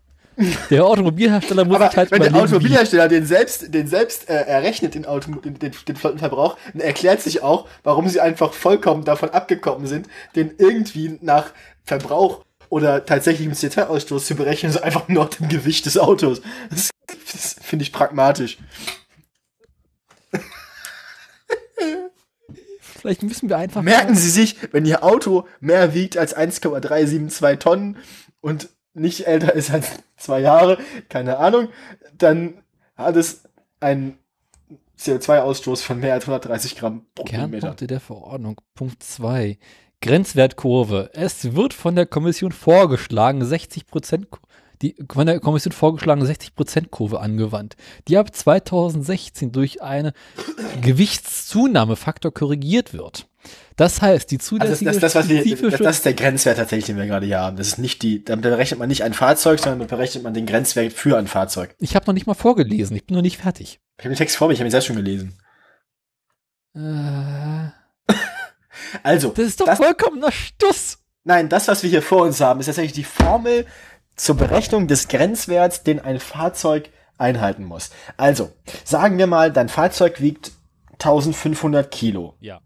Der Automobilhersteller muss sich halt wenn der. Automobilhersteller den selbst, den selbst äh, errechnet, den, Auto, den, den, den Flottenverbrauch, dann erklärt sich auch, warum sie einfach vollkommen davon abgekommen sind, den irgendwie nach Verbrauch oder tatsächlichem CO2-Ausstoß zu berechnen, so einfach nur nach dem Gewicht des Autos. Das, das finde ich pragmatisch. Vielleicht müssen wir einfach. Merken Sie sich, wenn Ihr Auto mehr wiegt als 1,372 Tonnen und nicht älter ist als zwei Jahre, keine Ahnung, dann hat es einen CO2-Ausstoß von mehr als 130 Gramm pro Kilometer. Kernpunkte der Verordnung. Punkt 2. Grenzwertkurve. Es wird von der Kommission vorgeschlagen, 60 Prozent, die von der Kommission vorgeschlagene 60 Prozent Kurve angewandt, die ab 2016 durch eine Gewichtszunahmefaktor korrigiert wird. Das heißt, die Also das, zulässige das, das, was wir, das, das ist der Grenzwert tatsächlich, den wir gerade hier haben. Das ist nicht die, damit berechnet man nicht ein Fahrzeug, sondern damit berechnet man den Grenzwert für ein Fahrzeug. ich habe noch nicht mal vorgelesen, ich bin noch nicht fertig. Ich habe den Text vor mir, ich habe ihn selbst schon gelesen. Äh, Also, das ist doch das, vollkommener Stuss. nein, das, was wir hier vor uns haben, ist tatsächlich die Formel zur Berechnung des Grenzwerts, den ein Fahrzeug einhalten muss. Also, sagen wir mal, dein Fahrzeug wiegt 1500 Kilo. Ja.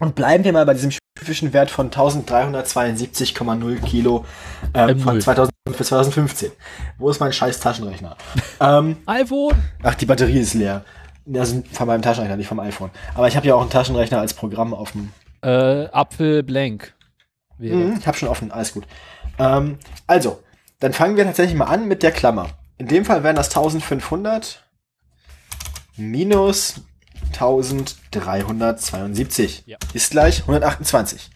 Und bleiben wir mal bei diesem spezifischen Wert von 1372,0 Kilo äh, M0. von 2000 bis 2015. Wo ist mein scheiß Taschenrechner? ähm, iPhone. ach, die Batterie ist leer. Also von meinem Taschenrechner, nicht vom iPhone. Aber ich habe ja auch einen Taschenrechner als Programm auf dem. Äh, Apfel blank. Mhm, ich habe schon offen, alles gut. Ähm, also, dann fangen wir tatsächlich mal an mit der Klammer. In dem Fall wären das 1500 minus 1372 Ja. ist gleich 128.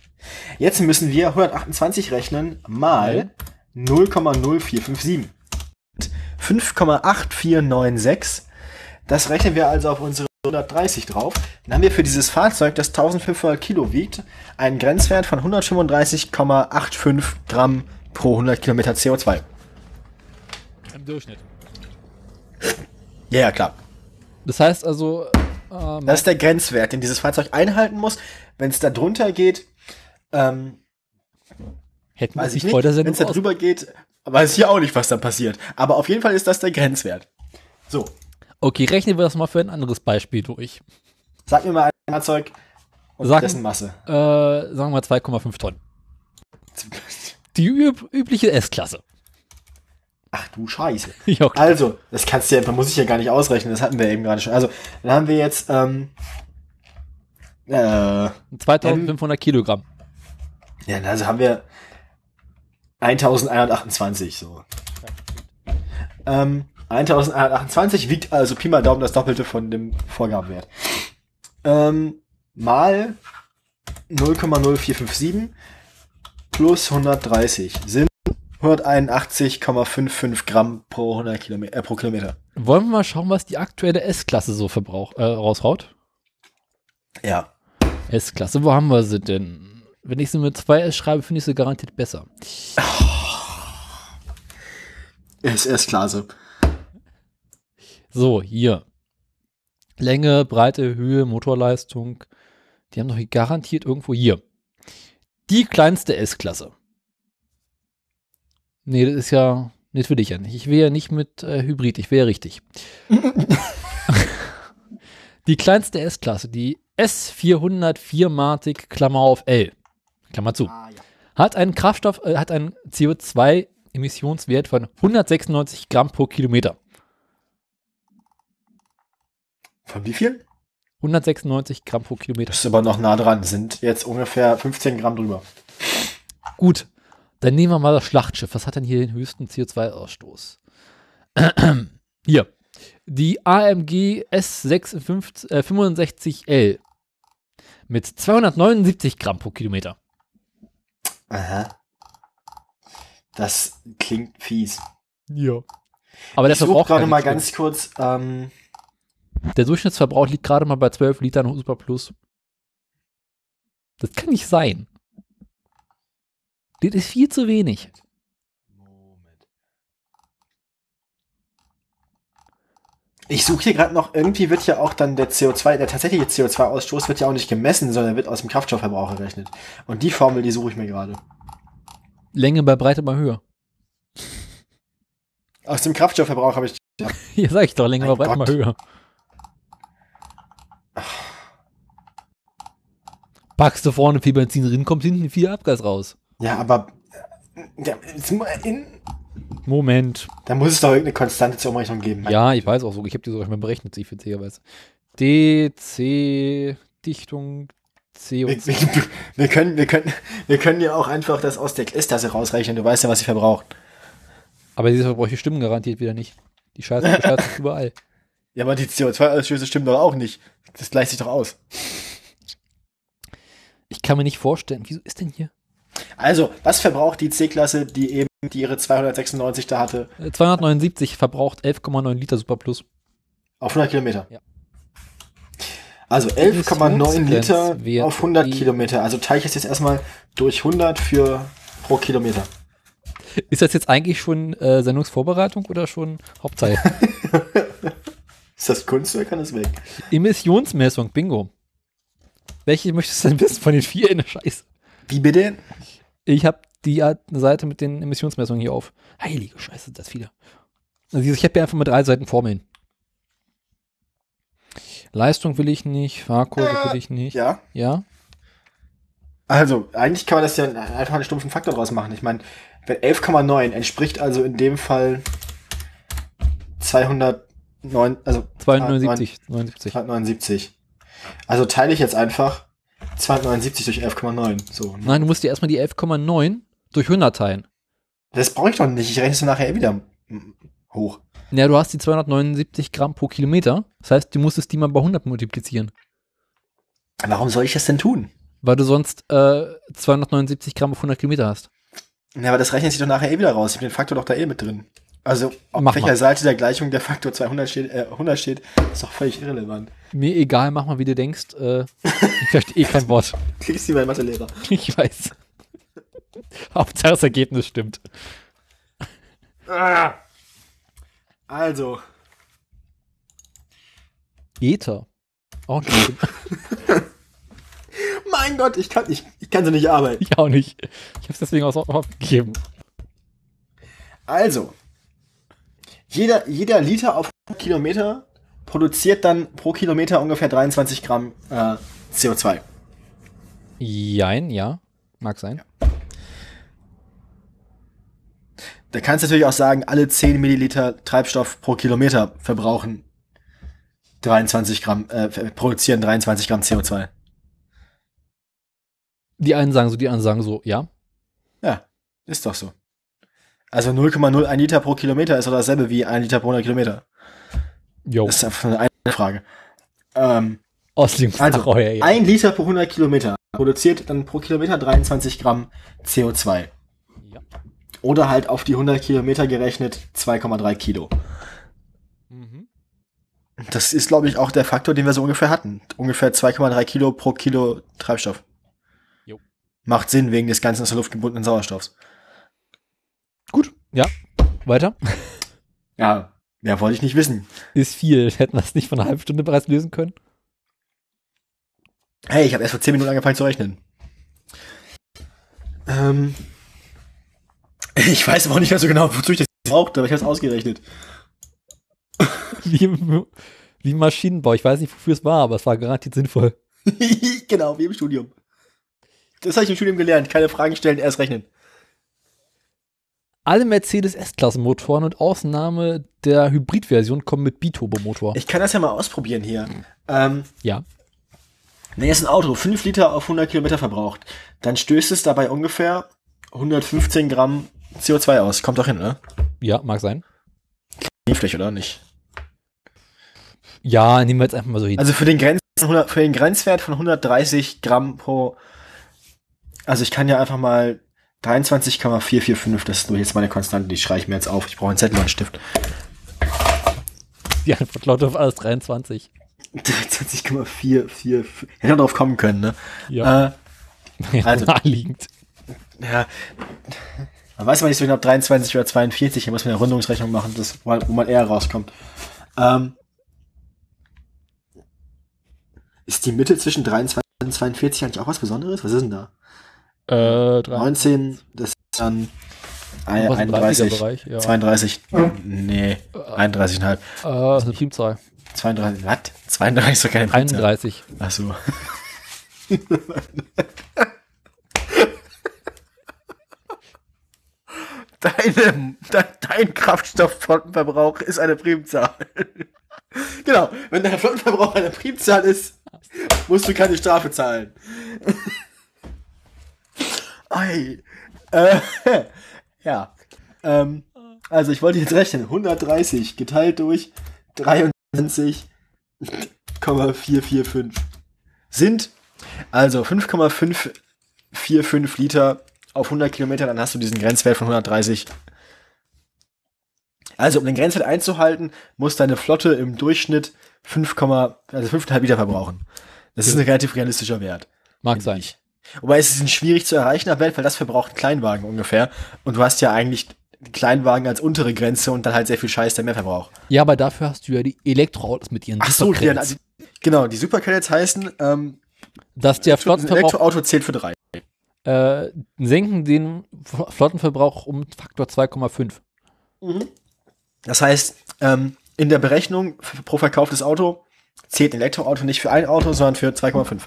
Jetzt müssen wir 128 rechnen mal 0,0457. 5,8496. Das rechnen wir also auf unsere 130 drauf. Dann haben wir für dieses Fahrzeug, das 1500 Kilo wiegt, einen Grenzwert von 135,85 Gramm pro 100 Kilometer CO2. Im Durchschnitt. Ja, ja, klar. Das heißt also, ähm, Das ist der Grenzwert, den dieses Fahrzeug einhalten muss. Wenn es da drunter geht, ähm, hätten wir weiß ich sich vor nicht. der Wenn es da drüber geht, weiß ich auch nicht, was da passiert. Aber auf jeden Fall ist das der Grenzwert. So, Okay, rechnen wir das mal für ein anderes Beispiel durch. sag mir mal ein Fahrzeug und Sag- dessen Masse. Äh, sagen wir 2,5 Tonnen. Die üb übliche S-Klasse. Ach du Scheiße. ja. Also, das kannst du ja, muss ich ja gar nicht ausrechnen, das hatten wir eben gerade schon. Also, dann haben wir jetzt, ähm, äh, 2500 Kilogramm. ja, also haben wir 1128, so. Ähm, 1128 wiegt also Pi mal Daumen das Doppelte von dem Vorgabenwert. Ähm, mal 0,0457 plus 130 sind 181,55 Gramm pro 100 Kilometer, äh, pro Kilometer. Wollen wir mal schauen, was die aktuelle S-Klasse so verbrauch, äh, raushaut? Ja. S-Klasse, wo haben wir sie denn? Wenn ich sie mit 2S schreibe, finde ich sie garantiert besser. SS-Klasse. So, hier. Länge, Breite, Höhe, Motorleistung. Die haben doch hier garantiert irgendwo hier. Die kleinste S-Klasse. Nee, das ist ja, nee, das will ich ja nicht. Ich will ja nicht mit äh, Hybrid, ich will ja richtig. die kleinste S-Klasse, die S404 Matic, Klammer auf L, Klammer zu, Ah, ja. hat einen Kraftstoff, äh, hat einen CO2-Emissionswert von 196 Gramm pro Kilometer. Von wie viel? 196 Gramm pro Kilometer. Das ist aber noch nah dran. Sind jetzt ungefähr 15 Gramm drüber. Gut, dann nehmen wir mal das Schlachtschiff. Was hat denn hier den höchsten CO2-Ausstoß? hier. Die AMG S65, äh, 65L mit 279 Gramm pro Kilometer. Aha. Das klingt fies. Ja. Aber der ich suche Verbrauch gerade mal ganz kurz. Ähm. Der Durchschnittsverbrauch liegt gerade mal bei 12 Litern Super Plus. Das kann nicht sein. Das ist viel zu wenig. Moment. Ich suche hier gerade noch, irgendwie wird ja auch dann der CO2, der tatsächliche CO2-Ausstoß wird ja auch nicht gemessen, sondern wird aus dem Kraftstoffverbrauch errechnet. Und die Formel, die suche ich mir gerade. Länge bei Breite mal höher. Aus dem Kraftstoffverbrauch habe ich. Hier sag ich doch, Länge bei Breite mal Gott. höher. Packst du vorne viel Benzin drin, kommt hinten viel Abgas raus. Ja, aber. äh, Ja, mu- in, Moment. da muss es doch irgendeine Konstante zur Umrechnung geben. Ja, ich weiß auch so. Ich habe die sogar schon mal berechnet, zufälligerweise. DC, Dichtung, C Wir, und C. wir, wir, können, wir, können, wir können ja auch einfach das aus der S-Tasse rausrechnen. Du weißt ja, was sie verbraucht. Aber diese Verbräuche stimmen garantiert wieder nicht. Die Scheiße sich überall. Ja, aber die CO2-Ausstöße stimmen doch auch nicht. Das gleicht sich doch aus. Ich kann mir nicht vorstellen, wieso ist denn hier? Also, was verbraucht die C-Klasse, die eben die ihre 296 da hatte, Äh, 279 verbraucht 11,9 Liter Super Plus. auf 100 Kilometer? Ja. Also 11,9 Liter auf 100 die- Kilometer. Also teile ich das jetzt erstmal durch 100 für pro Kilometer. Ist das jetzt eigentlich schon äh, Sendungsvorbereitung oder schon Hauptteil? Ist das Kunst oder kann es weg? Emissionsmessung, Bingo. Welche möchtest du denn wissen von den vier in der Scheiße? Wie bitte? Ich habe die Seite mit den Emissionsmessungen hier auf. Heilige Scheiße, sind das viele. Also ich habe hier einfach mal drei Seiten Formeln. Leistung will ich nicht, Fahrkurve will ich nicht. Ja. Ja? Also, eigentlich kann man das ja einfach einen stumpfen Faktor draus machen. Ich meine, wenn 11,9 entspricht also in dem Fall 209, also 279, 79. 279. Also teile ich jetzt einfach 279 durch 11,9. So. Nein, du musst dir erstmal die 11,9 durch 100 teilen. Das brauche ich doch nicht. Ich rechne es nachher eh wieder hoch. Ja, du hast die 279 Gramm pro Kilometer. Das heißt, du musstest die mal bei 100 multiplizieren. Warum soll ich das denn tun? Weil du sonst äh, 279 Gramm auf 100 Kilometer hast. Ja, aber das rechnet sich doch nachher eh wieder raus. Ich habe den Faktor doch da eh mit drin. Also, auf Mach welcher mal. Seite der Gleichung der Faktor 200 steht, äh, 100 steht, ist doch völlig irrelevant. Mir egal, mach mal, wie du denkst. Äh, ich verstehe eh kein Wort. Klickst du bei Mathelehrer. Ich weiß. Hauptsache das Ergebnis stimmt. Ah. Also, Ether. Nicht. mein Gott, ich kann, ich, ich kann so nicht arbeiten. ich auch nicht. Ich habe es deswegen auch aufgegeben. Also, jeder, jeder Liter auf 100 Kilometer produziert dann pro Kilometer ungefähr 23 Gramm äh, CO2. Jein, ja. Mag sein. Da kannst du natürlich auch sagen, alle 10 Milliliter Treibstoff pro Kilometer verbrauchen 23 Gramm, äh, produzieren 23 Gramm CO2. Die einen sagen so, die anderen sagen so, ja. Ja, ist doch so. Also 0,01 Liter pro Kilometer ist doch dasselbe wie 1 Liter pro 100 Kilometer. Jo. Das ist einfach eine Frage. Ähm, also, ja. ein Liter pro 100 Kilometer produziert dann pro Kilometer 23 Gramm CO2. Ja. Oder halt auf die 100 Kilometer gerechnet 2,3 Kilo. Mhm. Das ist, glaube ich, auch der Faktor, den wir so ungefähr hatten. Ungefähr 2,3 Kilo pro Kilo Treibstoff. Jo. Macht Sinn wegen des ganzen aus der Luft gebundenen Sauerstoffs. Ja. Weiter. Ja, ja, wollte ich nicht wissen. Ist viel. Hätten wir es nicht von einer halben Stunde bereits lösen können? Hey, ich habe erst vor 10 Minuten angefangen zu rechnen. Ähm, ich weiß aber auch nicht mehr so genau, wozu ich das brauchte, aber ich habe es ausgerechnet. Wie, wie Maschinenbau. Ich weiß nicht, wofür es war, aber es war garantiert sinnvoll. genau, wie im Studium. Das habe ich im Studium gelernt. Keine Fragen stellen, erst rechnen. Alle Mercedes S-Klasse-Motoren und Ausnahme der Hybridversion kommen mit Biturbo-Motor. Ich kann das ja mal ausprobieren hier. Ähm, Ja. wenn jetzt ein Auto 5 Liter auf 100 Kilometer verbraucht, dann stößt es dabei ungefähr 115 Gramm CO2 aus. Kommt doch hin, oder? Ja, mag sein. Niedlich, oder nicht? Ja, nehmen wir jetzt einfach mal so hin. Also für den, Grenz, 100 für den Grenzwert von 130 Gramm pro. Also ich kann ja einfach mal 23,445, das ist nur jetzt meine Konstante, die schreibe ich mir jetzt auf. Ich brauche einen Zettel und einen Stift. Die Antwort lautet auf alles 23. 23,445. Hätte man drauf kommen können, ne? Ja. Äh, also- Naheliegend. ja. Man weiß aber nicht so genau, ob 23 oder 42, hier muss man eine Rundungsrechnung machen, das, wo wo man eher rauskommt. Ähm, ist die Mitte zwischen 23 und 42 eigentlich auch was Besonderes? Was ist denn da? Äh, drei- 19, das ist dann ein- was im 31, 30er-Bereich, ja. 32, nee, 31,5. Äh, das ist eine Primzahl. 32, was? 32 ist doch keine Primzahl. 31. Ach so. Deine, de, dein Kraftstoffverbrauch ist eine Primzahl. genau, wenn dein Flottenverbrauch eine Primzahl ist, musst du keine Strafe zahlen. Ei. Äh, ja. Ähm, also ich wollte jetzt rechnen. 130 geteilt durch 23,445 sind also 5,545 Liter auf 100 Kilometer, dann hast du diesen Grenzwert von 130. Also um den Grenzwert einzuhalten, muss deine Flotte im Durchschnitt 5, also 5,5 Liter verbrauchen. Das ist ein relativ realistischer Wert. Mag sein. Wobei es ist ein schwierig zu erreichener Wert, weil das verbraucht ein Kleinwagen ungefähr. Und du hast ja eigentlich den Kleinwagen als untere Grenze und dann halt sehr viel Scheiß, der mehr verbraucht. Ja, aber dafür hast du ja die Elektroautos mit ihren Ach so, die, also, genau, die Supercredits heißen, ähm, dass der ein Flottenverbrauch Elektroauto zählt für drei. äh, senken den Flottenverbrauch um Faktor 2,5. Das heißt, ähm, in der Berechnung pro verkauftes Auto zählt ein Elektroauto nicht für ein Auto, sondern für 2,5.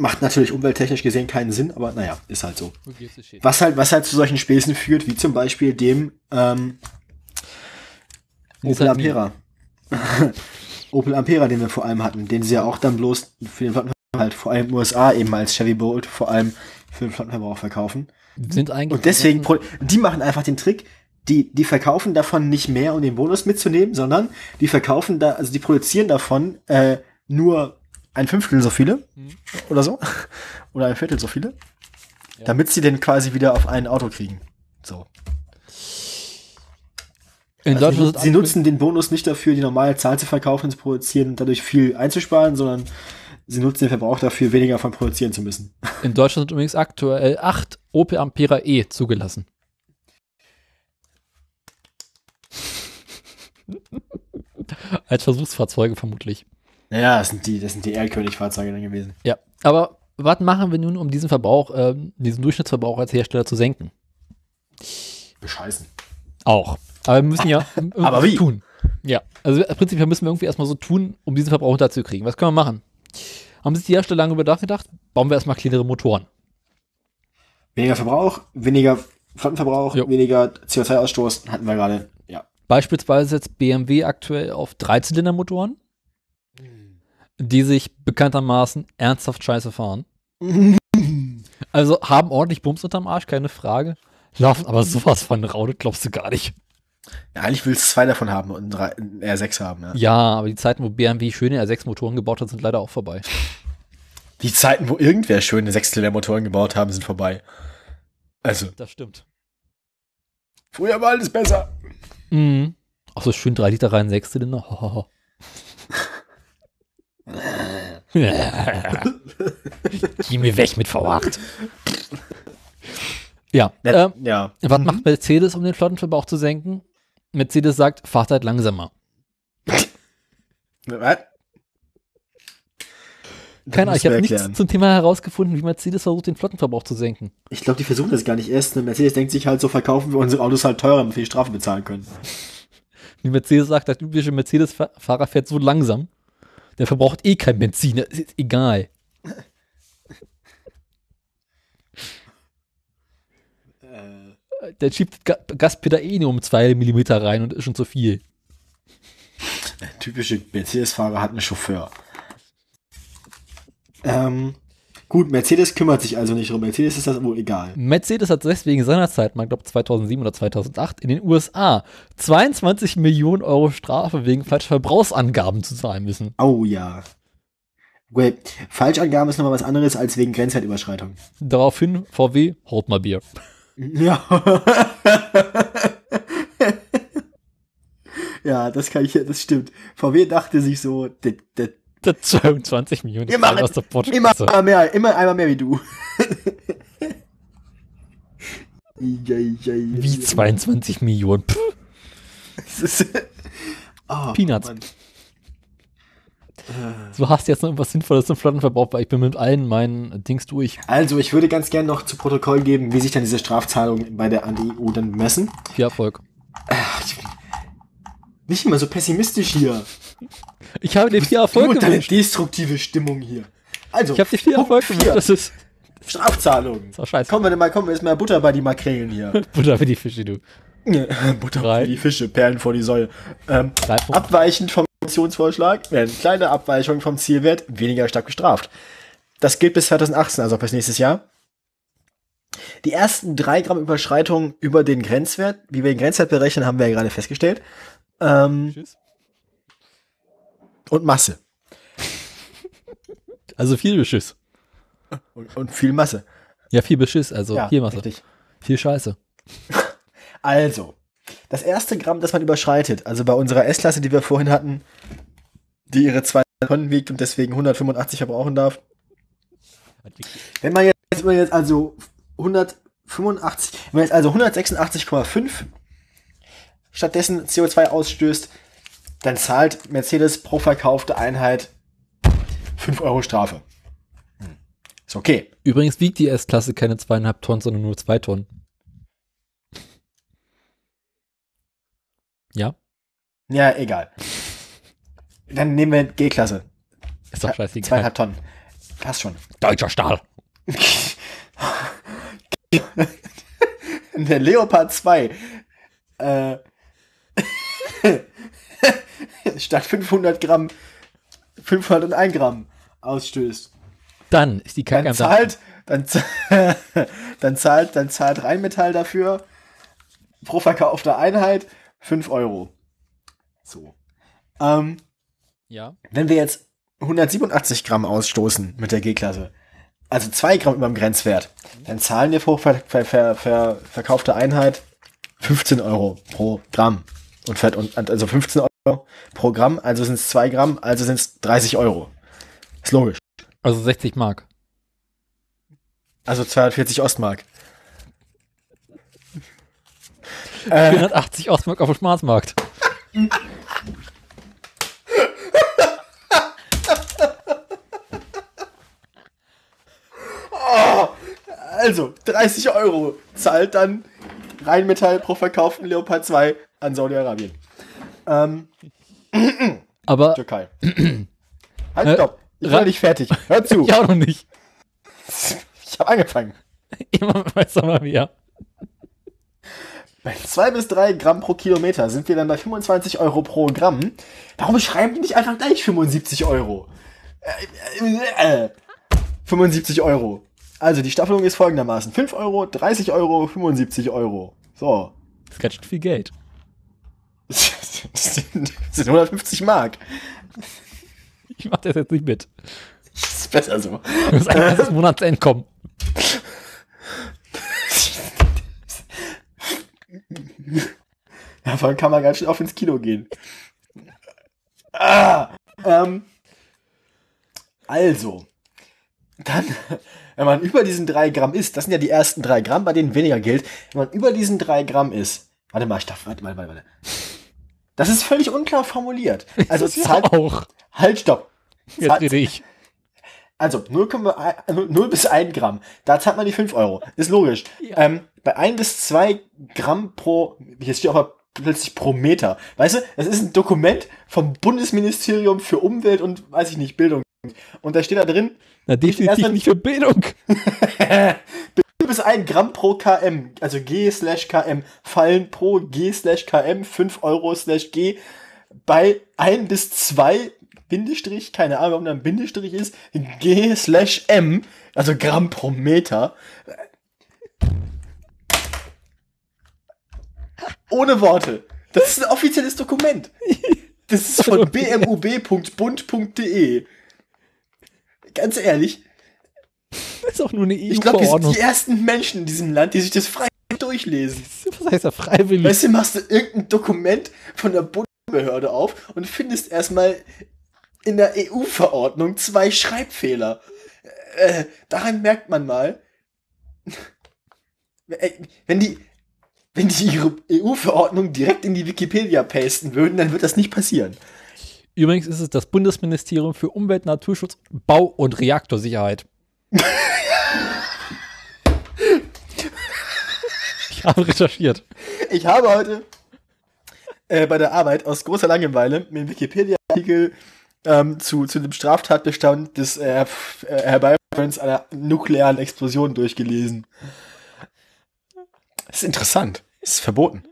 Macht natürlich umwelttechnisch gesehen keinen Sinn, aber naja, ist halt so. Was halt, was halt zu solchen Späßen führt, wie zum Beispiel dem ähm, Opel Ampera. Opel Ampera, den wir vor allem hatten, den sie ja auch dann bloß für den Flottenverbrauch halt vor allem in den USA eben als Chevy Bolt vor allem für den Flottenverbrauch verkaufen. Sind eigentlich Und deswegen, die machen einfach den Trick, die, die verkaufen davon nicht mehr, um den Bonus mitzunehmen, sondern die verkaufen da, also die produzieren davon äh, nur ein Fünftel so viele oder so. Oder ein Viertel so viele. damit sie den quasi wieder auf ein Auto kriegen. So. In Also Deutschland sie, sie nutzen den Bonus nicht dafür, die normale Zahl zu verkaufen und zu produzieren und dadurch viel einzusparen, sondern sie nutzen den Verbrauch dafür, weniger von produzieren zu müssen. In Deutschland sind übrigens aktuell 8 Opel Ampera E zugelassen. Als Versuchsfahrzeuge vermutlich. Naja, das sind die, das sind die Erlkönig-Fahrzeuge dann gewesen. Ja. Aber was machen wir nun, um diesen Verbrauch, ähm, diesen Durchschnittsverbrauch als Hersteller zu senken? Bescheißen. Auch. Aber wir müssen ja Aber wie? tun. Ja. Also prinzipiell müssen wir irgendwie erstmal so tun, um diesen Verbrauch runterzukriegen. Was können wir machen? Haben sich die Hersteller lange über nachgedacht? Bauen wir erstmal kleinere Motoren. Weniger Verbrauch, weniger Flottenverbrauch, Jo. weniger CO2-Ausstoß, hatten wir gerade. Ja. Beispielsweise jetzt BMW aktuell auf Dreizylindermotoren, die sich bekanntermaßen ernsthaft scheiße fahren. Also haben ordentlich Bums unterm Arsch, keine Frage. Laufen aber sowas von Raude, glaubst du gar nicht. ja eigentlich willst du zwei davon haben und drei, ein R6 haben. Ja. Ja, aber die Zeiten, wo BMW schöne R6-Motoren gebaut hat, sind leider auch vorbei. Die Zeiten, wo irgendwer schöne Sechszylinder-Motoren gebaut haben, sind vorbei. Also, Das stimmt. früher war alles besser. Mhm. Auch so schön 3 Liter rein, 6 Geh mir weg mit V8. Ja, Ja. ähm, ja. was macht Mercedes, um den Flottenverbrauch zu senken? Mercedes sagt, fahrt halt langsamer. Was? Keine Ahnung, ich habe nichts zum Thema herausgefunden, wie Mercedes versucht, den Flottenverbrauch zu senken. Ich glaube, die versuchen das gar nicht erst. Ne? Mercedes denkt sich halt so, verkaufen wir unsere Autos halt teurer, damit wir die Strafe bezahlen können. Wie Mercedes sagt, der typische Mercedes-Fahrer fährt so langsam, der verbraucht eh kein Benzin, das ist egal. Der schiebt Ga Gaspedal eh nur um zwei Millimeter rein und ist schon zu viel. Typische Mercedes-Fahrer hat einen Chauffeur. Ähm, gut, Mercedes kümmert sich also nicht drum. Mercedes ist das wohl egal. Mercedes hat deswegen seinerzeit, mal glaube 2007 oder 2008, in den USA 22 Millionen Euro Strafe wegen falscher Verbrauchsangaben zu zahlen müssen. Oh ja. Well, Falschangaben ist nochmal was anderes als wegen Grenzwertüberschreitung. Daraufhin VW, holt mal Bier. Ja. ja, das kann ich, das stimmt. VW dachte sich so, Das 22 Millionen Euro aus der immer mehr, immer einmal mehr wie du. Wie Wie 22 Millionen? Puh. oh, Peanuts. Mann. Du hast jetzt noch irgendwas Sinnvolles zum Flottenverbrauch, weil ich bin mit allen meinen Dings durch. Also, ich würde ganz gern noch zu Protokoll geben, wie sich dann diese Strafzahlungen bei der EU dann messen. Viel Erfolg. Nicht immer so pessimistisch hier. Ich habe dir viel Erfolg deine gewünscht. destruktive Stimmung hier. Also, Ich habe dir viel Erfolg vier. gewünscht. Das ist, Strafzahlungen. das scheiße. Kommen wir mal, kommen wir jetzt mal Butter bei die Makrelen hier. Butter für die Fische, du. Butter Drei. für die Fische, Perlen vor die Säule. Ähm, abweichend vom Kommissionsvorschlag werden kleine Abweichungen vom Zielwert weniger stark bestraft. Das gilt bis 2018, also bis nächstes Jahr. Die ersten drei Gramm Überschreitung über den Grenzwert, wie wir den Grenzwert berechnen, haben wir ja gerade festgestellt. Ähm, Tschüss. Und Masse. Also viel Beschiss. Und, und viel Masse. Ja, viel Beschiss, also ja, viel Masse. richtig. Viel Scheiße. Also, das erste Gramm, das man überschreitet, also bei unserer S-Klasse, die wir vorhin hatten, die ihre zwei Tonnen wiegt und deswegen 185 verbrauchen darf. Wenn man jetzt, wenn man jetzt also 185, wenn man jetzt also 186,5 stattdessen CO2 ausstößt, dann zahlt Mercedes pro verkaufte Einheit 5 Euro Strafe. Hm. Ist okay. Übrigens wiegt die S-Klasse keine zweieinhalb Tonnen, sondern nur zwei Tonnen. Ja, Ja, egal. Dann nehmen wir G-Klasse. ist doch scheißegal. Zweieinhalb Tonnen. Passt schon. Deutscher Stahl. Der Leopard 2 äh, statt 500 Gramm 501 Gramm ausstößt. Dann ist die Kacke Dann zahlt, dann, dann zahlt, dann zahlt Rheinmetall dafür pro verkaufte Einheit 5 Euro. So. Ähm, Ja. wenn wir jetzt 187 Gramm ausstoßen mit der G-Klasse, also 2 Gramm über dem Grenzwert, dann zahlen wir pro ver ver ver ver verkaufte Einheit 15 Euro pro Gramm. Und, und also 15 Euro pro Gramm, also sind es 2 Gramm, also sind es 30 Euro. Ist logisch. Also 60 Mark. Also 240 Ostmark. Äh, 480 Ostmark auf dem Schwarzmarkt. also 30 Euro zahlt dann Rheinmetall pro verkauften Leopard 2 an Saudi-Arabien. Ähm, Aber Türkei. halt, Äh, stopp. Ich noch nicht fertig. Hör zu. ich auch noch nicht. Ich habe angefangen. Immer weiß mal mehr. Bei 2 bis 3 Gramm pro Kilometer sind wir dann bei 25 Euro pro Gramm. Warum schreiben die nicht einfach gleich 75 Euro? Äh, äh, äh. 75 Euro. Also die Staffelung ist folgendermaßen. 5 Euro, 30 Euro, 75 Euro. So. Das ist ganz schön viel Geld. Das sind, das sind 150 Mark. Ich mach das jetzt nicht mit. Das ist besser so. Das ist ein ganzes Monatseinkommen. Davon kann man ganz schön auf ins Kino gehen. Ah, ähm, also, dann, wenn man über diesen 3 Gramm ist, das sind ja die ersten 3 Gramm, bei denen weniger gilt, wenn man über diesen 3 Gramm ist, warte mal, ich darf, warte mal, warte, warte. Das ist völlig unklar formuliert. Also, Das ist ja zahlt, auch. halt, stopp. Jetzt Zahlt- rede ich. Also 0,1 0 bis 1 Gramm. Da zahlt man die 5 Euro. Ist logisch. Ähm, bei 1 bis 2 Gramm pro, jetzt steht auch plötzlich pro Meter. Weißt du, das ist ein Dokument vom Bundesministerium für Umwelt und, weiß ich nicht, Bildung. Und da steht da drin, Na, definitiv erstmal- nicht für Bildung. 0 bis 1 Gramm pro km, also G slash km, fallen pro G slash km 5 Euro slash G bei 1 bis 2 Bindestrich, keine Ahnung, warum da ein Bindestrich ist, G slash M, also Gramm pro Meter. Ohne Worte. Das ist ein offizielles Dokument. Das ist von bmub.bund.de. Ganz ehrlich, Das ist auch nur eine ich glaube, wir sind die ersten Menschen in diesem Land, die sich das frei durchlesen. Was heißt ja freiwillig? Weißt du, machst du irgendein Dokument von der Bundesbehörde auf und findest erstmal in der EU-Verordnung zwei Schreibfehler. Äh, daran merkt man mal, äh, wenn die, wenn die ihre EU-Verordnung direkt in die Wikipedia pasten würden, dann wird das nicht passieren. Übrigens ist es das Bundesministerium für Umwelt, Naturschutz, Bau und Reaktorsicherheit. ich habe recherchiert. Ich habe heute äh, bei der Arbeit aus großer Langeweile mir einen Wikipedia-Artikel ähm, zu, zu dem Straftatbestand des äh, F- äh, Herbeiführens einer nuklearen Explosion durchgelesen. Das ist interessant. Das ist verboten.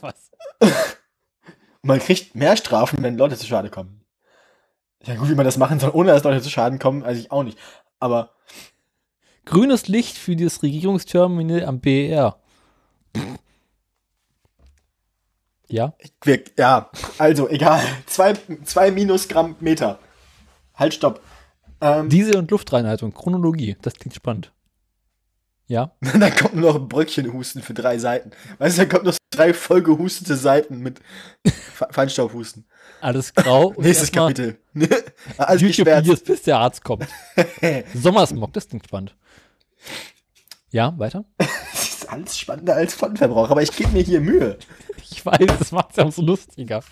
Was? Man kriegt mehr Strafen, wenn Leute zu Schade kommen. Ja gut, wie man das machen soll, ohne dass Leute zu Schaden kommen, weiß ich auch nicht. Aber Grünes Licht für das Regierungsterminal am BER. Ja? wir, ja, also egal. Zwei, zwei minus Gramm Meter. Halt, stopp. Ähm, Diesel- und Luftreinhaltung, Chronologie, das klingt spannend. Ja? dann kommt nur noch ein Bröckchenhusten für drei Seiten. Weißt du, dann kommt noch drei vollgehustete Seiten mit Fe- Feinstaubhusten. Alles grau. Nächstes Kapitel. Alles YouTube. Videos, bis der Arzt kommt. Sommersmog, das klingt spannend. Ja, weiter? Das ist alles spannender als Pfandverbrauch, aber ich gebe mir hier Mühe. Ich weiß, das macht es ja umso lustiger.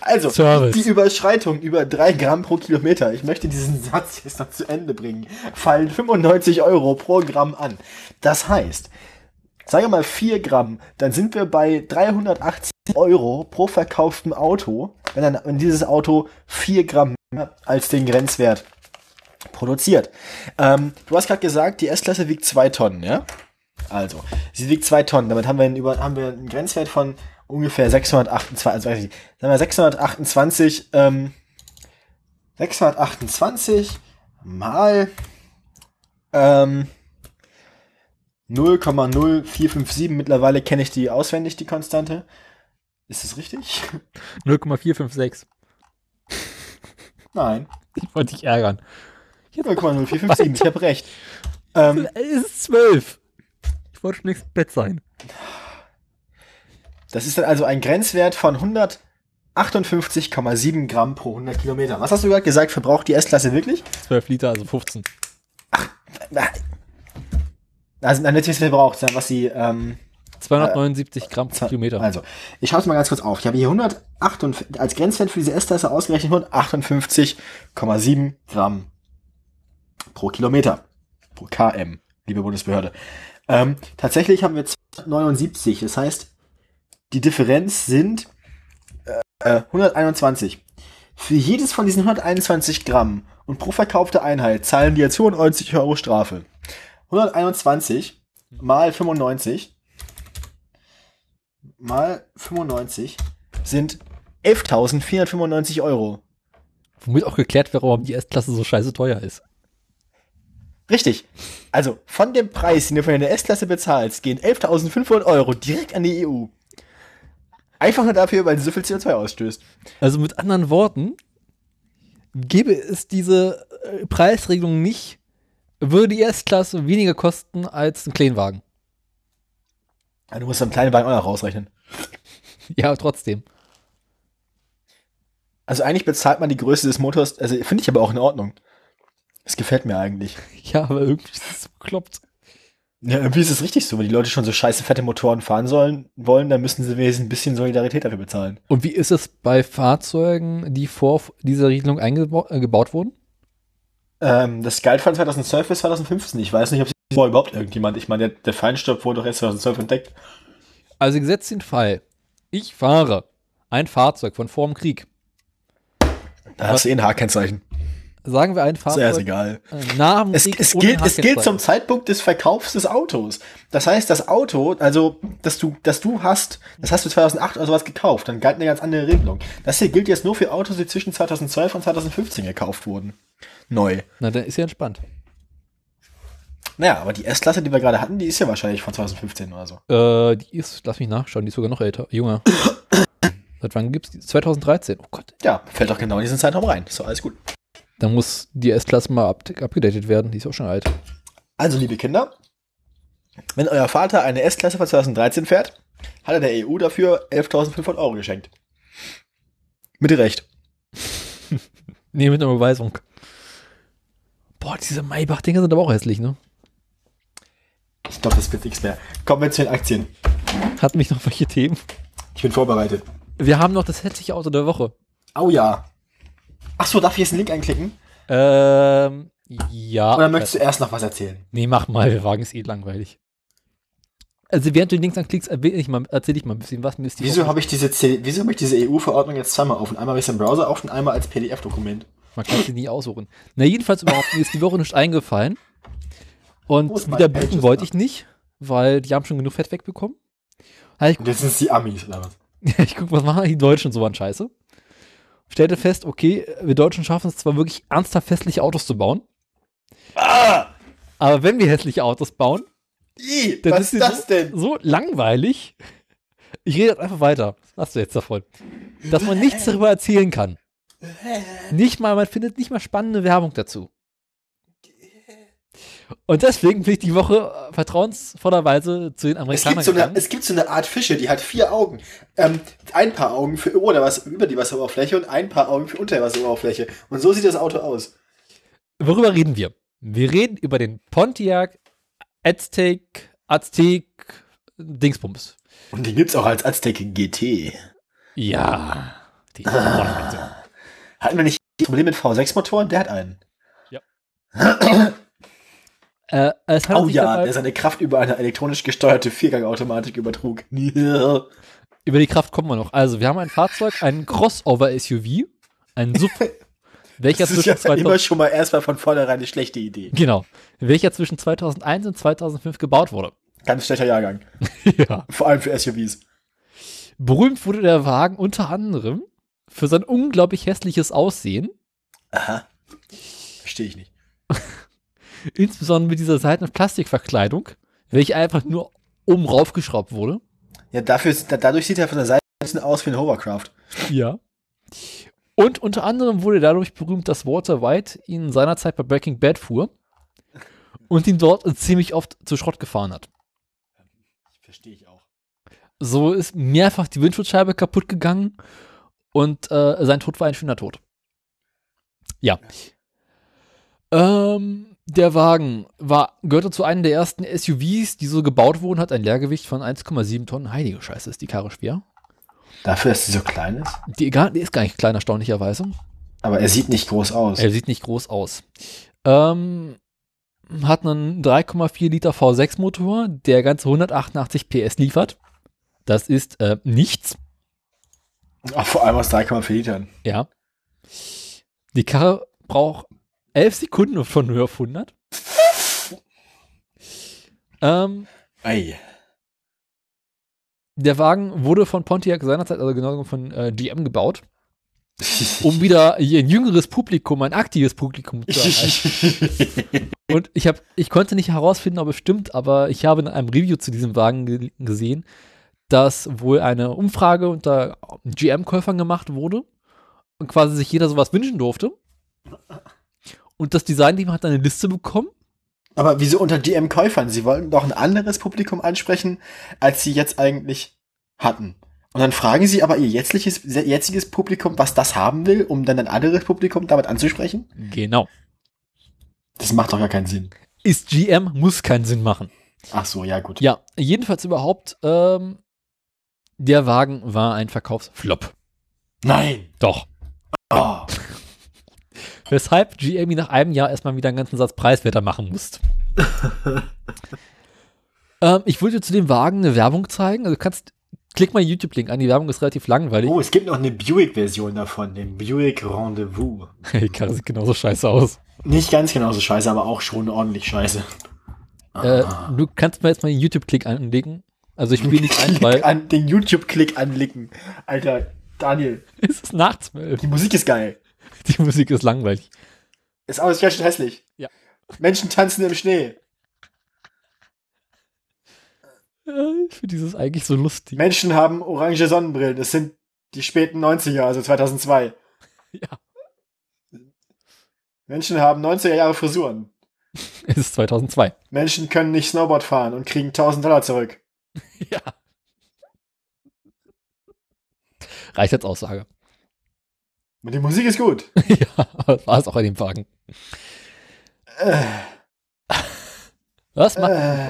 Also, Service. die Überschreitung über drei Gramm pro Kilometer, ich möchte diesen Satz jetzt noch zu Ende bringen, fallen 95 Euro pro Gramm an. Das heißt, sagen wir mal 4 Gramm, dann sind wir bei 380 Euro pro verkauftem Auto, wenn, dann, wenn dieses Auto 4 Gramm mehr als den Grenzwert produziert. Ähm, du hast gerade gesagt, die S-Klasse wiegt 2 Tonnen, ja? Also, sie wiegt 2 Tonnen. Damit haben wir, einen, über, haben wir einen Grenzwert von ungefähr 628, also sagen wir 628, ähm, 628 mal ähm, 0,0457. Mittlerweile kenne ich die auswendig, die Konstante. Ist das richtig? 0,456. Nein. Ich wollte dich ärgern. 0,0457, ich habe recht. Ähm, Es ist zwölf. Ich wollte schon im Bett sein. das ist dann also ein Grenzwert von 158,7 Gramm pro 100 Kilometer. Was hast du gerade gesagt, verbraucht die S-Klasse wirklich? Zwölf Liter, also 15. Also, nein, was sie verbraucht, was sie, ähm, 279 Gramm pro Kilometer. Also, ich schaue es mal ganz kurz auf. Ich habe hier 158, als Grenzwert für diese S-Klasse ausgerechnet 158,7 Gramm pro Kilometer. Pro KM, liebe Bundesbehörde. Ähm, tatsächlich haben wir 279. Das heißt, die Differenz sind äh, 121. Für jedes von diesen 121 Gramm und pro verkaufte Einheit zahlen die jetzt 95 Euro Strafe. 121 mal 95 mal 95 sind 11.495 Euro. Womit auch geklärt wäre, warum die S-Klasse so scheiße teuer ist. Richtig. Also von dem Preis, den du für eine S-Klasse bezahlst, gehen 11.500 Euro direkt an die EU. Einfach nur dafür, weil sie so viel CO2 ausstößt. Also mit anderen Worten, gäbe es diese äh, Preisregelung nicht, würde die S-Klasse weniger kosten als ein Kleinwagen. Ja, du musst am kleinen Wagen auch noch rausrechnen. Ja, aber trotzdem. Also eigentlich bezahlt man die Größe des Motors, also finde ich aber auch in Ordnung. Das gefällt mir eigentlich. Ja, aber irgendwie ist es bekloppt. Ja, irgendwie ist es richtig so, wenn die Leute schon so scheiße fette Motoren fahren sollen, wollen, dann müssen sie wenigstens ein bisschen Solidarität dafür bezahlen. Und wie ist es bei Fahrzeugen, die vor dieser Regelung eingebaut äh, wurden? Ähm, das galt von 2012 bis 2015. Ich weiß nicht, ob vor überhaupt irgendjemand, ich meine, der, der Feinstaub wurde doch erst 2012 entdeckt. Also gesetzt den Fall, ich fahre ein Fahrzeug von vor dem Krieg. Da hast du eh ein H-Kennzeichen. Sagen wir ein Ist ja Fahrzeug egal. äh, nach dem Es, Krieg es, ohne gilt, es gilt zum Zeitpunkt des Verkaufs des Autos. Das heißt, das Auto, also, dass du, dass du hast, das hast du 2008 oder sowas gekauft, dann galt eine ganz andere Regelung. Das hier gilt jetzt nur für Autos, die zwischen 2012 und 2015 gekauft wurden. Neu. Na, dann ist ja entspannt. Naja, aber die S-Klasse, die wir gerade hatten, die ist ja wahrscheinlich von 2015 oder so. Äh, die ist, lass mich nachschauen, die ist sogar noch älter, jünger. Seit wann gibt's die? 2013. Oh Gott. Ja, fällt doch genau in diesen Zeitraum rein. Ist doch alles gut. Dann muss die S-Klasse mal up abgedatet werden, die ist auch schon alt. Also, liebe Kinder, wenn euer Vater eine S-Klasse von 2013 fährt, hat er der EU dafür 11.500 Euro geschenkt. Mit Recht. Nee, mit einer Überweisung. Boah, diese Maybach-Dinger sind aber auch hässlich, ne? Ich glaube, das wird nichts mehr. Kommen wir zu den Aktien. Hat mich noch welche Themen. Ich bin vorbereitet. Wir haben noch das hässliche Auto der Woche. Oh ja. Ach so, darf ich jetzt einen Link einklicken? Ähm, ja. Oder möchtest du erst noch was erzählen? Nee, mach mal, wir wagen es eh langweilig. Also während du den Links anklickst, erzähl ich mal, erzähl ich mal ein bisschen was. Mir ist die Wieso habe ich diese wieso habe ich diese EU-Verordnung jetzt zweimal offen? Einmal habe ich es im Browser auf und einmal als PDF-Dokument. Man kann sie nie aussuchen. Na, jedenfalls überhaupt, mir ist die Woche nicht eingefallen. Und wieder buchen wollte ich nicht, weil die haben schon genug Fett wegbekommen. Also Und jetzt sind es die Amis, oder was? ich, ich guck, was machen die Deutschen so an Scheiße. Stellte fest, okay, wir Deutschen schaffen es zwar wirklich ernsthaft hässliche Autos zu bauen. Aber wenn wir hässliche Autos bauen, I, dann was ist ist das denn? so langweilig. Ich rede jetzt einfach weiter. Was hast du jetzt davon? Dass man nichts darüber erzählen kann. Nicht mal, man findet nicht mal spannende Werbung dazu. Und deswegen bin ich die Woche äh, vertrauensvollerweise zu den Es Amerikanern gibt, so eine, es gibt so eine Art Fische, die hat vier Augen. Ähm, ein paar Augen für über, der Was über die Wasseroberfläche und ein paar Augen für unter der Wasseroberfläche. Und so sieht das Auto aus. Worüber reden wir? Wir reden über den Pontiac Aztec, Aztec, Dingsbums. Und den gibt's auch als Aztec GT. Ja. Die Hatten Hatten wir nicht das Problem mit V6-Motoren? Der hat einen. äh, Oh ja, der seine Kraft über eine elektronisch gesteuerte Viergangautomatik übertrug. Über die Kraft kommen wir noch. Also, wir haben ein Fahrzeug, einen Crossover-SUV, einen Sub, welcher Das ist zwischen ja 2000, immer schon mal erstmal von vornherein eine schlechte Idee. genau, welcher zwischen 2001 und 2005 gebaut wurde. Ganz schlechter Jahrgang. ja. Vor allem für SUVs. Berühmt wurde der Wagen unter anderem für sein unglaublich hässliches Aussehen, Aha. Verstehe ich nicht. insbesondere mit dieser Seiten- und Plastikverkleidung, welche einfach nur oben raufgeschraubt wurde. Ja, dafür, dadurch sieht er von der Seite ein bisschen aus wie ein Hovercraft. Ja. Und unter anderem wurde er dadurch berühmt, dass Walter White ihn seinerzeit bei Breaking Bad fuhr und ihn dort ziemlich oft zu Schrott gefahren hat. Verstehe ich auch. So ist mehrfach die Windschutzscheibe kaputt gegangen und äh, sein Tod war ein schöner Tod. Ja. Ähm, der Wagen war, gehörte zu einem der ersten SUVs, die so gebaut wurden, hat ein Leergewicht von 1,7 Tonnen. Heilige Scheiße, ist die Karre schwer. Dafür, dass sie so klein ist. Die, die ist gar nicht klein, erstaunlicherweise. Aber er sieht nicht groß aus. Er sieht nicht groß aus. Ähm, hat einen 3,4 Liter V6 Motor, der ganze 188 PS liefert. Das ist äh, nichts. Ach, vor allem aus 3,4 Litern. Ja. Die Karre braucht 11 Sekunden von 0 auf 100. Ähm, Ei. der Wagen wurde von Pontiac seinerzeit, also genau von äh, GM gebaut, um wieder ein jüngeres Publikum, ein aktives Publikum zu erreichen. Und ich habe, ich konnte nicht herausfinden, ob es stimmt, aber ich habe in einem Review zu diesem Wagen ge gesehen, dass wohl eine Umfrage unter GM-Käufern gemacht wurde und quasi sich jeder sowas wünschen durfte. Und das Design-Team hat eine Liste bekommen. Aber wieso unter GM-Käufern? Sie wollten doch ein anderes Publikum ansprechen, als sie jetzt eigentlich hatten. Und dann fragen sie aber ihr jetziges, jetziges Publikum, was das haben will, um dann ein anderes Publikum damit anzusprechen? Genau. Das macht doch gar keinen Sinn. Ist GM, muss keinen Sinn machen. Ach so, ja gut. Ja, jedenfalls überhaupt, ähm, der Wagen war ein Verkaufsflop. Nein. Doch. Oh. Weshalb GM ihn nach einem Jahr erstmal wieder einen ganzen Satz preiswerter machen musste. ähm, ich wollte zu dem Wagen eine Werbung zeigen. Also du kannst, klick mal YouTube-Link an, die Werbung ist relativ langweilig. Oh, es gibt noch eine Buick-Version davon, den Buick Rendezvous. Die Karre sieht genauso scheiße aus. Nicht ganz genauso scheiße, aber auch schon ordentlich scheiße. Äh, du kannst mir jetzt mal den YouTube-Klick anlegen. Also ich spiele nicht ein, weil an, den YouTube-Klick anlicken. Alter, Daniel, es ist nach zwölf. die Musik ist geil. Die Musik ist langweilig. Ist alles ganz schön hässlich. Ja. Menschen tanzen im Schnee. Ich finde dieses eigentlich so lustig. Menschen haben orange Sonnenbrillen. Das sind die späten 90er, also 2002. Ja, Menschen haben 90er Jahre Frisuren. es ist 2002. Menschen können nicht Snowboard fahren und kriegen 1000 Dollar zurück. Ja. Reicht als Aussage. Und die Musik ist gut. ja, aber das war es auch in dem Wagen. Äh, Was? Äh,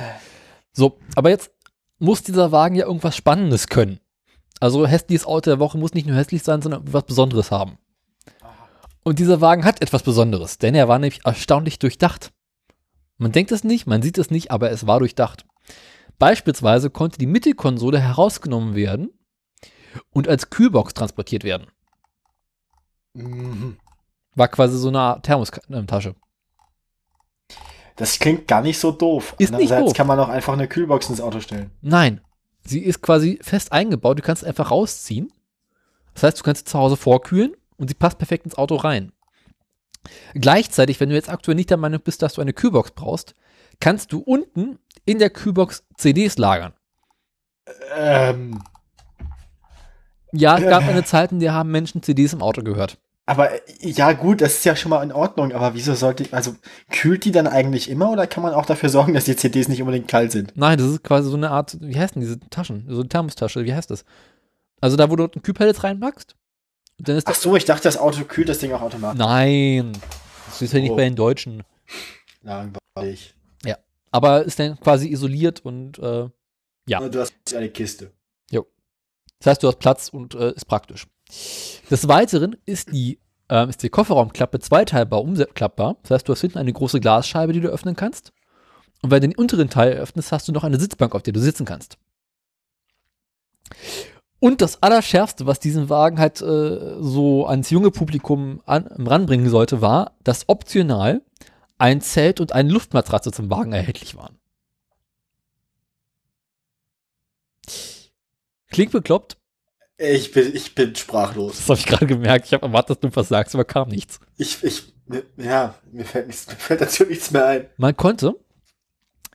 so, aber jetzt muss dieser Wagen ja irgendwas Spannendes können. Also hässliches Auto der Woche muss nicht nur hässlich sein, sondern etwas Besonderes haben. Und dieser Wagen hat etwas Besonderes, denn er war nämlich erstaunlich durchdacht. Man denkt es nicht, man sieht es nicht, aber es war durchdacht. Beispielsweise konnte die Mittelkonsole herausgenommen werden und als Kühlbox transportiert werden. Mhm. War quasi so eine Thermostasche. Das klingt gar nicht so doof. Ist nicht Andererseits doof. kann man auch einfach eine Kühlbox ins Auto stellen. Nein, sie ist quasi fest eingebaut. Du kannst einfach rausziehen. Das heißt, du kannst sie zu Hause vorkühlen und sie passt perfekt ins Auto rein. Gleichzeitig, wenn du jetzt aktuell nicht der Meinung bist, dass du eine Kühlbox brauchst, kannst du unten in der Kühlbox CDs lagern. Ähm, Ja, es gab eine Zeit, in der haben Menschen CDs im Auto gehört. aber ja gut, das ist ja schon mal in Ordnung. Aber wieso sollte, also kühlt die dann eigentlich immer oder kann man auch dafür sorgen, dass die CDs nicht unbedingt kalt sind? Nein, das ist quasi so eine Art, wie heißt denn diese Taschen? So eine Thermostasche, wie heißt das? Also da, wo du ein Kühlpellets reinpackst, dann ist Ach so, ich dachte, das Auto kühlt das Ding auch automatisch. Nein, das ist ja nicht Oh. bei den Deutschen. Langweilig. Aber ist dann quasi isoliert und äh, Ja. Du hast eine Kiste. Das heißt, du hast Platz und äh, ist praktisch. Des Weiteren ist die, ähm, ist die Kofferraumklappe zweiteilbar umklappbar. Das heißt, du hast hinten eine große Glasscheibe, die du öffnen kannst. Und wenn du den unteren Teil öffnest, hast du noch eine Sitzbank, auf der du sitzen kannst. Und das Allerschärfste, was diesen Wagen halt äh, so ans junge Publikum an, ranbringen sollte, war, dass optional ein Zelt und eine Luftmatratze zum Wagen erhältlich waren. Klingt bekloppt, Ich bin, ich bin sprachlos. Das habe ich gerade gemerkt. Ich habe erwartet, dass du was sagst, aber kam nichts. Ich, ich, ja, mir fällt nichts, mir fällt dazu nichts mehr ein. Man konnte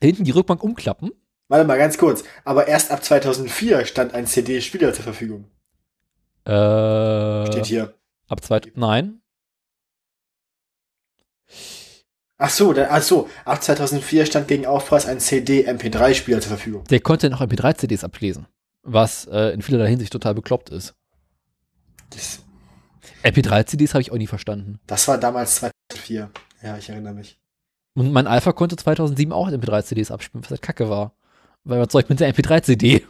hinten die Rückbank umklappen. Warte mal ganz kurz. Aber erst ab 2004 stand ein CD-Spieler zur Verfügung. Äh, Steht hier. Ab zwei, nein. Ach so, da, ach so, ab 2004 stand gegen Aufpreis ein CD-MP3-Spieler zur Verfügung. Der konnte noch MP3-CDs ablesen. Was äh, in vielerlei Hinsicht total bekloppt ist. Das, MP3-CDs habe ich auch nie verstanden. das war damals 2004. Ja, ich erinnere mich. Und mein Alpha konnte 2007 auch MP3-CDs abspielen, was halt kacke war. Weil was soll ich mit der MP3-CD?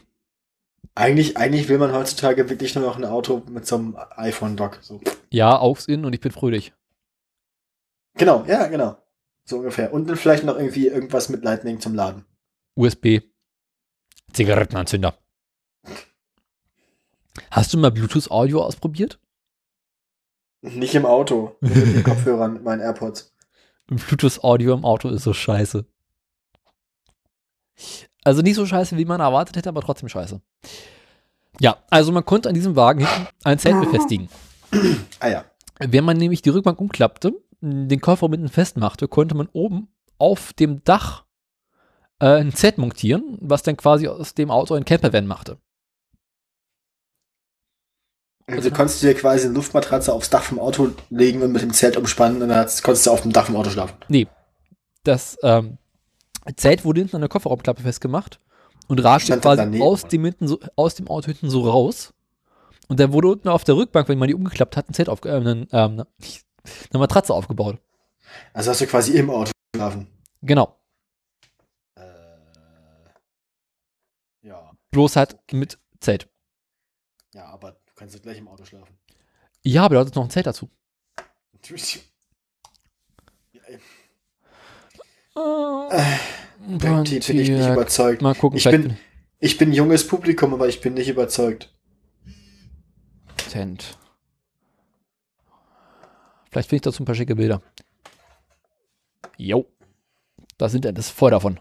Eigentlich, eigentlich will man heutzutage wirklich nur noch ein Auto mit so einem iPhone-Dock. So. Ja, Augs in und ich bin fröhlich. Genau, ja, genau. So ungefähr. Und dann vielleicht noch irgendwie irgendwas mit Lightning zum Laden. USB. Zigarettenanzünder. Hast du mal Bluetooth-Audio ausprobiert? Nicht im Auto. Mit den Kopfhörern, mit meinen AirPods. Bluetooth-Audio im Auto ist so scheiße. Also nicht so scheiße, wie man erwartet hätte, aber trotzdem scheiße. Ja, also man konnte an diesem Wagen hinten ein Zelt befestigen. Ah ja. Wenn man nämlich die Rückbank umklappte, den Koffer mitten festmachte, konnte man oben auf dem Dach äh, ein Zelt montieren, was dann quasi aus dem Auto ein Campervan machte. Also konntest du dir quasi eine Luftmatratze aufs Dach vom Auto legen und mit dem Zelt umspannen und dann konntest du auf dem Dach vom Auto schlafen. Das ähm, Zelt wurde hinten an der Kofferraumklappe festgemacht und dann quasi daneben, aus dem, hinten so, aus dem Auto hinten so raus. Und dann wurde unten auf der Rückbank, wenn man die umgeklappt hat, ein Zelt auf, äh, eine, ähm, eine, eine Matratze aufgebaut. Also hast du quasi im Auto geschlafen. Genau. Äh, ja. Bloß halt mit Zelt. Ja, aber kannst doch gleich im Auto schlafen. Ja, aber da hat noch ein Zelt dazu. Ja, ey. Backteeth bin ich nicht überzeugt. Mal gucken, Ich bin- Ich bin junges Publikum, aber ich bin nicht überzeugt. Tent. Vielleicht finde ich dazu ein paar schicke Bilder. Jo. Da sind er, das ist voll davon.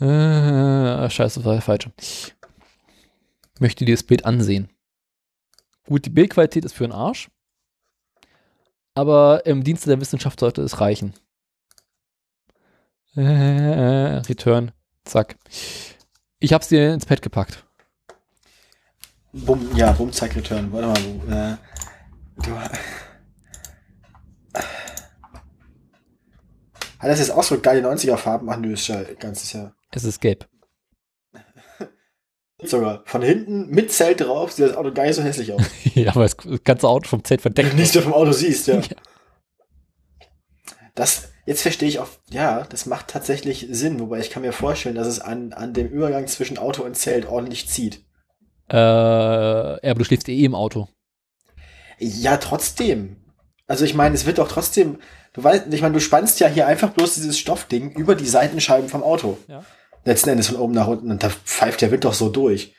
Äh, scheiße, das war der falsche. Möchte dir das Bild ansehen. Gut, die Bildqualität ist für den Arsch. Aber im Dienste der Wissenschaft sollte es reichen. Äh, Return. Zack. Ich hab's dir ins Pad gepackt. Bum, ja, Bum, Zack, Return. Warte mal, äh, du. Hat das jetzt auch so geile 90er-Farben? Ach nö, ist ja ganzes Jahr. Es ist gelb. Sogar von hinten mit Zelt drauf sieht das Auto gar nicht so hässlich aus. ja, aber das ganze Auto vom Zelt verdeckt. du nichts mehr vom Auto siehst, ja. Ja. Das, jetzt verstehe ich auch, ja, das macht tatsächlich Sinn, wobei ich kann mir vorstellen, dass es an, an dem Übergang zwischen Auto und Zelt ordentlich zieht. Äh, ja, aber du schläfst eh im Auto. Ja, trotzdem. Also ich meine, es wird doch trotzdem, du weißt, ich meine, du spannst ja hier einfach bloß dieses Stoffding über die Seitenscheiben vom Auto. Ja. Letzten Endes von oben nach unten und da pfeift der Wind doch so durch.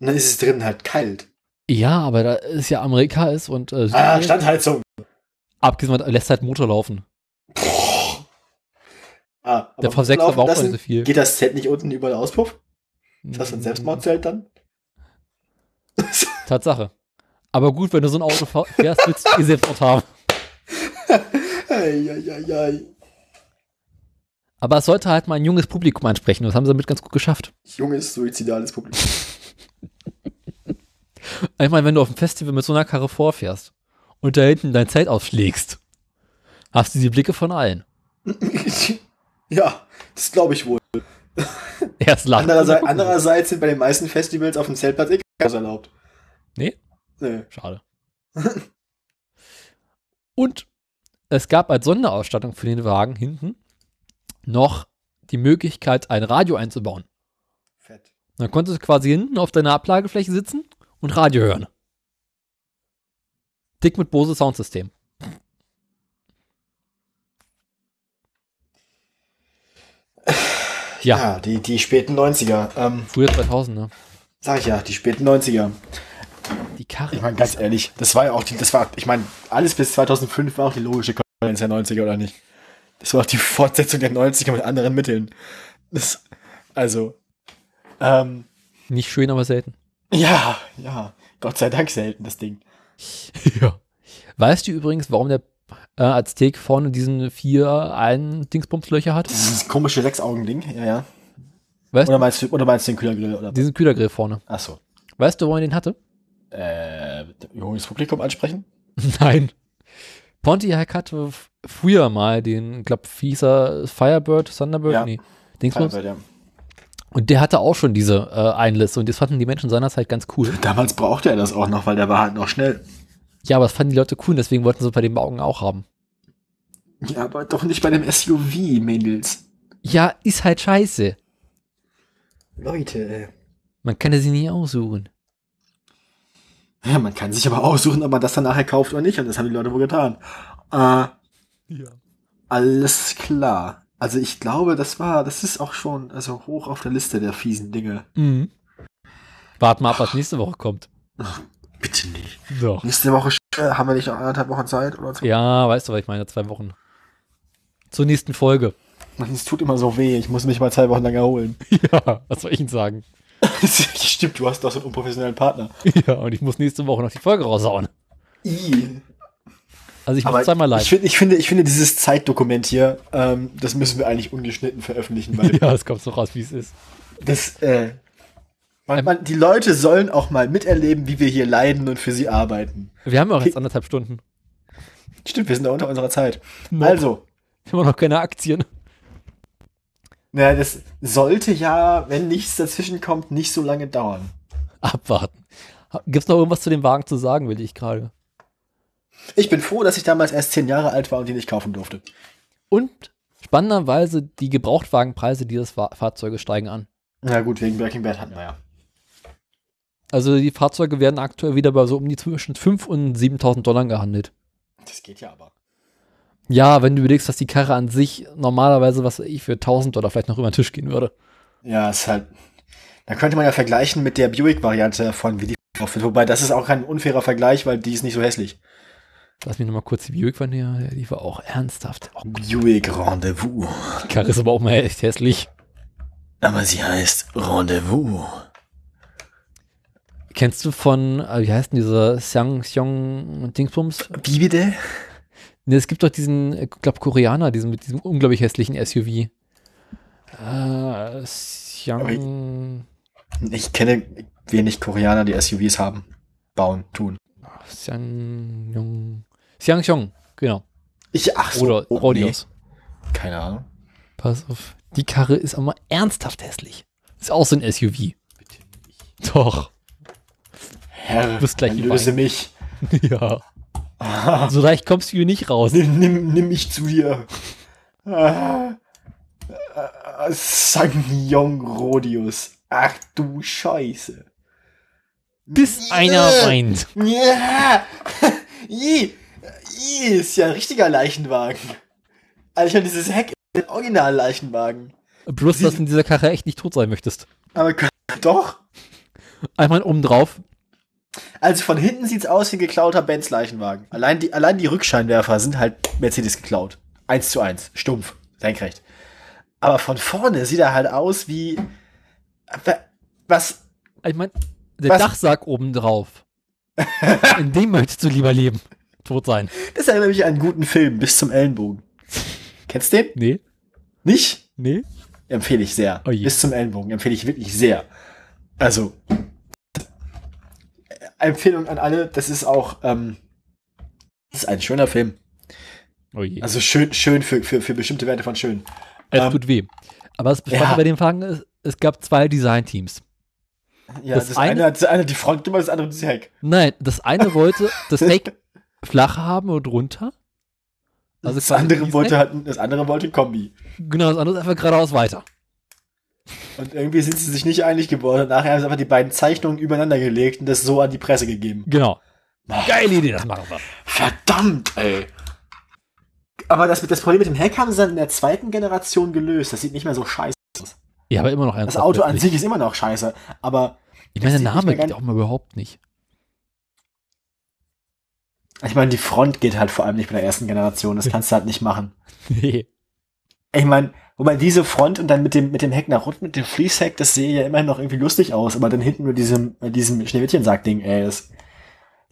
Und dann ist es drin halt kalt. Ja, aber da ist ja Amerika ist und äh, Ah, Standheizung. abgesehen lässt halt Motor laufen. Ah, aber Der V6 laufen aber auch lassen, nicht so viel. Geht das Zelt nicht unten über den Auspuff? Ist das ein Selbstmordzelt dann? Tatsache. Aber gut, wenn du so ein Auto fährst, willst du eh Selbstmord haben. Eieiei. Aber es sollte halt mal ein junges Publikum ansprechen. Das haben sie damit ganz gut geschafft. Junges, suizidales Publikum. Ich meine, wenn du auf dem Festival mit so einer Karre vorfährst und da hinten dein Zelt aufschlägst, hast du die Blicke von allen. ja, das glaube ich wohl. Erst lachen. Andererseits, andererseits sind bei den meisten Festivals auf dem Zeltplatz eh kein erlaubt. Nee? Nee. Schade. Und es gab als Sonderausstattung für den Wagen hinten noch die Möglichkeit, ein Radio einzubauen. Fett. Dann konntest du quasi hinten auf deiner Ablagefläche sitzen und Radio hören. Dick mit Bose Soundsystem. Ja, Ja, die, die späten 90er. Ähm, früher 2000, ne? sag ich ja, die späten 90er. Die Karre. Ich meine, ganz ehrlich, das war ja auch die, das war, ich meine, alles bis 2005 war auch die logische Konkurrenz der 90er, oder nicht? Das war auch die Fortsetzung der 90er mit anderen Mitteln. Das, also, ähm, Nicht schön, aber selten. ja, ja, Gott sei Dank selten, das Ding. ja. Weißt du übrigens, warum der äh, Aztek vorne diesen vier ein Dingsbumslöcher hat? Dieses komische Sechsaugen-Ding, ja, ja. Weißt Oder du, meinst du, oder meinst du den Kühlergrill, oder? diesen Kühlergrill vorne. Ach so. Weißt du, wo er den hatte? Äh, junges Publikum ansprechen? Nein. Pontiac hatte f- früher mal den, glaub, Fieser Firebird, Thunderbird, Ja. nee, Dingsbums. Firebird, ja. Und der hatte auch schon diese äh, Einliste und das fanden die Menschen seinerzeit ganz cool. Damals brauchte er das auch noch, weil der war halt noch schnell. Ja, aber das fanden die Leute cool, deswegen wollten sie bei den Augen auch haben. Ja, aber doch nicht bei dem SUV, Mädels. Ja, ist halt scheiße. Leute, ey. Man kann sie nie aussuchen. Ja, man kann sich aber aussuchen, ob man das dann nachher kauft oder nicht. Und das haben die Leute wohl getan. Äh, alles klar. Also ich glaube, das war, das ist auch schon also hoch auf der Liste der fiesen Dinge. Mhm. Warten mal ab, was nächste Woche kommt. Bitte nicht. Doch. Nächste Woche äh, haben wir nicht noch anderthalb Wochen Zeit oder so. Ja, weißt du, was ich meine? Zwei Wochen. Zur nächsten Folge. Es tut immer so weh. Ich muss mich mal zwei Wochen lang erholen. Ja, was soll ich Ihnen sagen? Stimmt, du hast doch so einen unprofessionellen Partner. Ja, und ich muss nächste Woche noch die Folge raushauen. I. Also ich Aber zweimal ich, live. find, ich, finde, ich finde dieses Zeitdokument hier, ähm, das müssen wir eigentlich ungeschnitten veröffentlichen, weil Ja, es kommt so raus, wie es ist. das, äh, man, man, die Leute sollen auch mal miterleben, wie wir hier leiden und für sie arbeiten. Wir haben ja auch jetzt anderthalb Stunden. Stimmt, wir sind da unter unserer Zeit. Noch. Also, Wir haben noch keine Aktien. na, das sollte ja, wenn nichts dazwischen kommt, nicht so lange dauern. Abwarten. Gibt's noch irgendwas zu dem Wagen zu sagen, will ich gerade. Ich bin froh, dass ich damals erst zehn Jahre alt war und die nicht kaufen durfte. Und spannenderweise, die Gebrauchtwagenpreise dieses Fa Fahrzeuges steigen an. Na gut, wegen Breaking Bad hatten wir ja. Also die Fahrzeuge werden aktuell wieder bei so um die zwischen 5.000 und 7.000 Dollar gehandelt. Das geht ja aber. Ja, wenn du überlegst, dass die Karre an sich normalerweise, was ich, für 1.000 Dollar vielleicht noch über den Tisch gehen würde. Ja, ist halt. Da könnte man ja vergleichen mit der Buick-Variante von wie die wird. Wobei, das ist auch kein unfairer Vergleich, weil die ist nicht so hässlich. Lass mich nochmal kurz die Buick von dir, die war auch ernsthaft. Oh, Buick Rendezvous. die Karre ist aber auch mal echt hässlich. Aber sie heißt Rendezvous. Kennst du von, äh, wie heißt denn dieser Xiang Xiong Dingsbums? Wie bitte? Ne, es gibt doch diesen, ich glaube, Koreaner, diesen mit diesem unglaublich hässlichen SUV. Äh, Xiang, Ich kenne wenig Koreaner, die SUVs haben, bauen, tun. Xiang Yong, Xiang Xiong, genau. Ich, ach so. Oder oh, Rodios. Nee. Keine Ahnung. Pass auf. Die Karre ist aber ernsthaft hässlich. Ist auch so ein SUV. Doch. Herr, Du bist gleich löse mich. ja. So leicht kommst du hier nicht raus. Nimm, nimm, nimm mich zu dir. Ah, ah, Sangyong Rodius. Ach du Scheiße. Bis einer weint. Ja. Ist ja ein richtiger Leichenwagen. Also schon dieses Heck ist ein Original-Leichenwagen. Bloß, dass du in dieser Karre echt nicht tot sein möchtest. Aber doch. Einmal oben drauf. Also von hinten sieht's aus wie ein geklauter Benz Leichenwagen. Allein die, allein die Rückscheinwerfer sind halt Mercedes geklaut. Eins zu eins. Stumpf. Senkrecht. Aber von vorne sieht er halt aus wie, was, Ich meine, der Was? Dachsack oben drauf. In dem möchtest du lieber leben. Tot sein. das erinnert mich an einen guten Film, bis zum Ellenbogen. Kennst du den? Nee. Nicht? Nee. Empfehle ich sehr. Oh bis zum Ellenbogen. Empfehle ich wirklich sehr. Also, Empfehlung an alle, das ist auch, ähm, das ist ein schöner Film. Oh. Also schön, schön für, für, für bestimmte Werte von schön. es ähm, tut weh. Aber das Spannende ja. bei dem Wagen ist, es gab zwei Designteams. Ja, Das das, eine- eine, das eine die Front immer, das andere das Heck. Nein, das eine wollte das Heck flach haben und runter. Also das andere wollte halt, das andere wollte Kombi. Genau, das andere ist einfach geradeaus weiter. Und irgendwie sind sie sich nicht einig geworden. Und nachher haben sie einfach die beiden Zeichnungen übereinander gelegt und das so an die Presse gegeben. Genau. Ah, Geile Idee, das machen wir. Verdammt, ey. Aber das, das Problem mit dem Heck haben sie dann in der zweiten Generation gelöst. Das sieht nicht mehr so scheiße aus. Ja, aber immer noch Das ernsthaft. Auto an sich ist immer noch scheiße. Aber Ich meine, das der Name geht auch mal überhaupt nicht. Ich meine, die Front geht halt vor allem nicht bei der ersten Generation. Das kannst du halt nicht machen. Nee. Ich meine, wobei diese Front und dann mit dem, mit dem Heck nach unten, mit dem Fließheck, das sehe ja immerhin noch irgendwie lustig aus, aber dann hinten mit diesem, mit diesem Schneewittchensack-Ding, ey, das,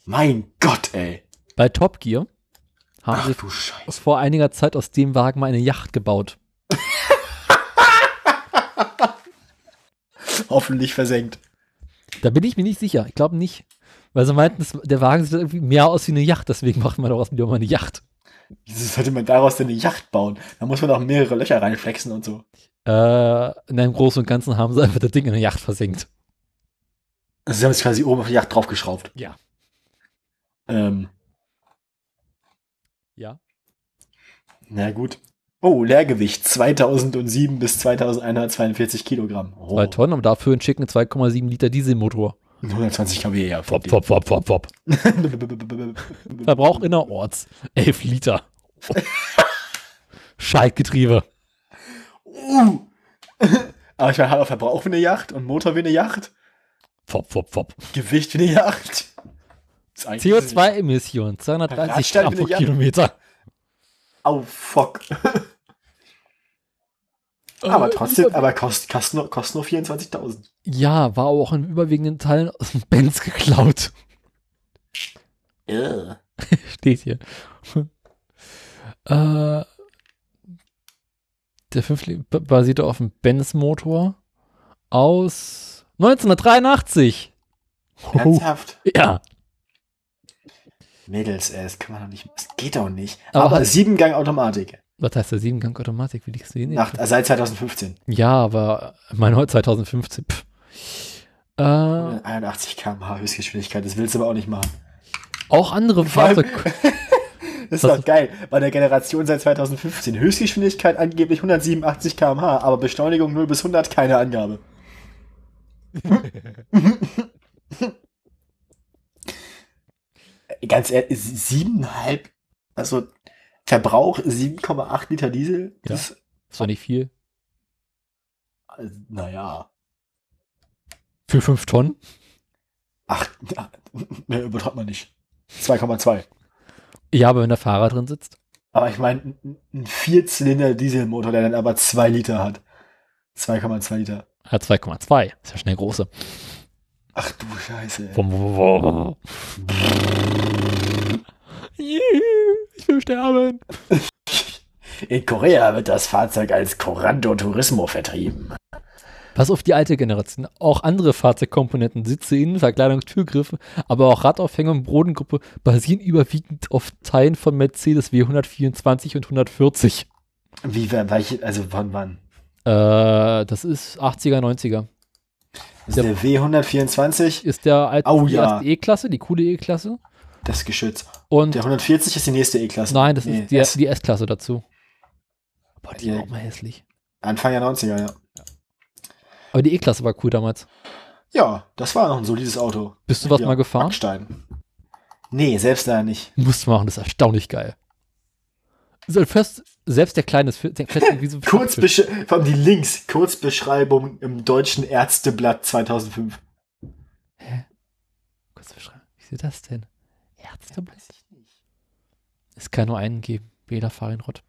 mein Gott, ey. Bei Top Gear haben Ach sie du Scheiße. vor einiger Zeit aus dem Wagen mal eine Yacht gebaut. Hoffentlich versenkt. Da bin ich mir nicht sicher. Ich glaube nicht. Weil sie meinten, der Wagen sieht irgendwie mehr aus wie eine Yacht, deswegen macht man daraus wieder mal eine Yacht. Wieso sollte man daraus denn eine Yacht bauen? Da muss man auch mehrere Löcher reinflexen und so. Äh, in einem Großen und Ganzen haben sie einfach das Ding in eine Yacht versenkt. Also sie haben es quasi oben auf die Yacht draufgeschraubt. Ja. Ähm, Ja. na gut. Oh, Leergewicht 2007 bis 2142 Kilogramm. Oh, Zwei Tonnen, aber dafür einen schicken 2,7 Liter Dieselmotor. 120 kW, ja. Fop, fop, fop, fop, fop. Verbrauch innerorts 11 Liter. Schaltgetriebe. uh. Aber ich meine, Verbrauch wie eine Yacht und Motor wie eine Yacht. Fop, fop, fop. Gewicht wie eine Yacht. Ist eigentlich- CO2-Emissionen, 230 Radstand Gramm pro. Kilometer. Oh, fuck. Aber trotzdem, aber kostet, kostet, nur, kostet nur 24.000. Ja, war auch in überwiegenden Teilen aus dem Benz geklaut. Steht hier. äh, der 5 basierte auf dem Benz-Motor aus 1983. Oh, Ernsthaft? ja, Mädels, ey, das kann man doch nicht, das geht doch nicht. Aber Aber, Siebengang Automatik. Was heißt der Siebengang-Automatik? Wie liegst du den? Nach, seit 2015. Ja, aber mein heute 2015. Pff. Äh, 81 km/h Höchstgeschwindigkeit, das willst du aber auch nicht machen. auch andere Fahrzeuge. Das ist doch geil. Bei der Generation seit 2015. Höchstgeschwindigkeit angeblich 187 km/h, aber Beschleunigung 0 bis 100 keine Angabe. Ganz ehrlich, siebeneinhalb, also Verbrauch 7,8 Liter Diesel. Ja. Das, war nicht viel. äh, naja. Für 5 Tonnen? Ach, ne, übertreibt man nicht. 2,2. Ja, aber wenn der Fahrer drin sitzt. Aber ich meine, ein- ein Vierzylinder Dieselmotor, der dann aber 2 Liter hat. 2,2 Liter. Ja, 2,2. Ist ja schnell große. Ach du Scheiße. wum, will sterben. In Korea wird das Fahrzeug als Corando Turismo vertrieben. Pass auf die alte Generation. Auch andere Fahrzeugkomponenten, Sitze, Innen, Verkleidung, Türgriffe, aber auch Radaufhängung und Bodengruppe basieren überwiegend auf Teilen von Mercedes W124 und 140. Wie, welche, also von wann? Äh, das ist 80er, 90er. Das ist der W124, Ist der alte, Oh, die ja. E-Klasse, die coole E-Klasse. Das Geschütz. Und Der 140 ist die nächste E-Klasse. nein, das Nee, ist die, S. die S-Klasse dazu. Boah, die Ja. war auch mal hässlich. Anfang der 90er, ja. Aber die E-Klasse war cool damals. Ja, das war noch ein solides Auto. Bist du was ja, mal gefahren? Backstein. Nee, selbst da nicht. Musst du machen, das ist erstaunlich geil. So, fest, selbst der kleine ist irgendwie so Kurz vor allem die Links, Kurzbeschreibung im deutschen Ärzteblatt 2005. Kurz beschreiben. Wie sieht das denn? Ärzteblatt? Es kann nur einen geben. Bela Farinrott.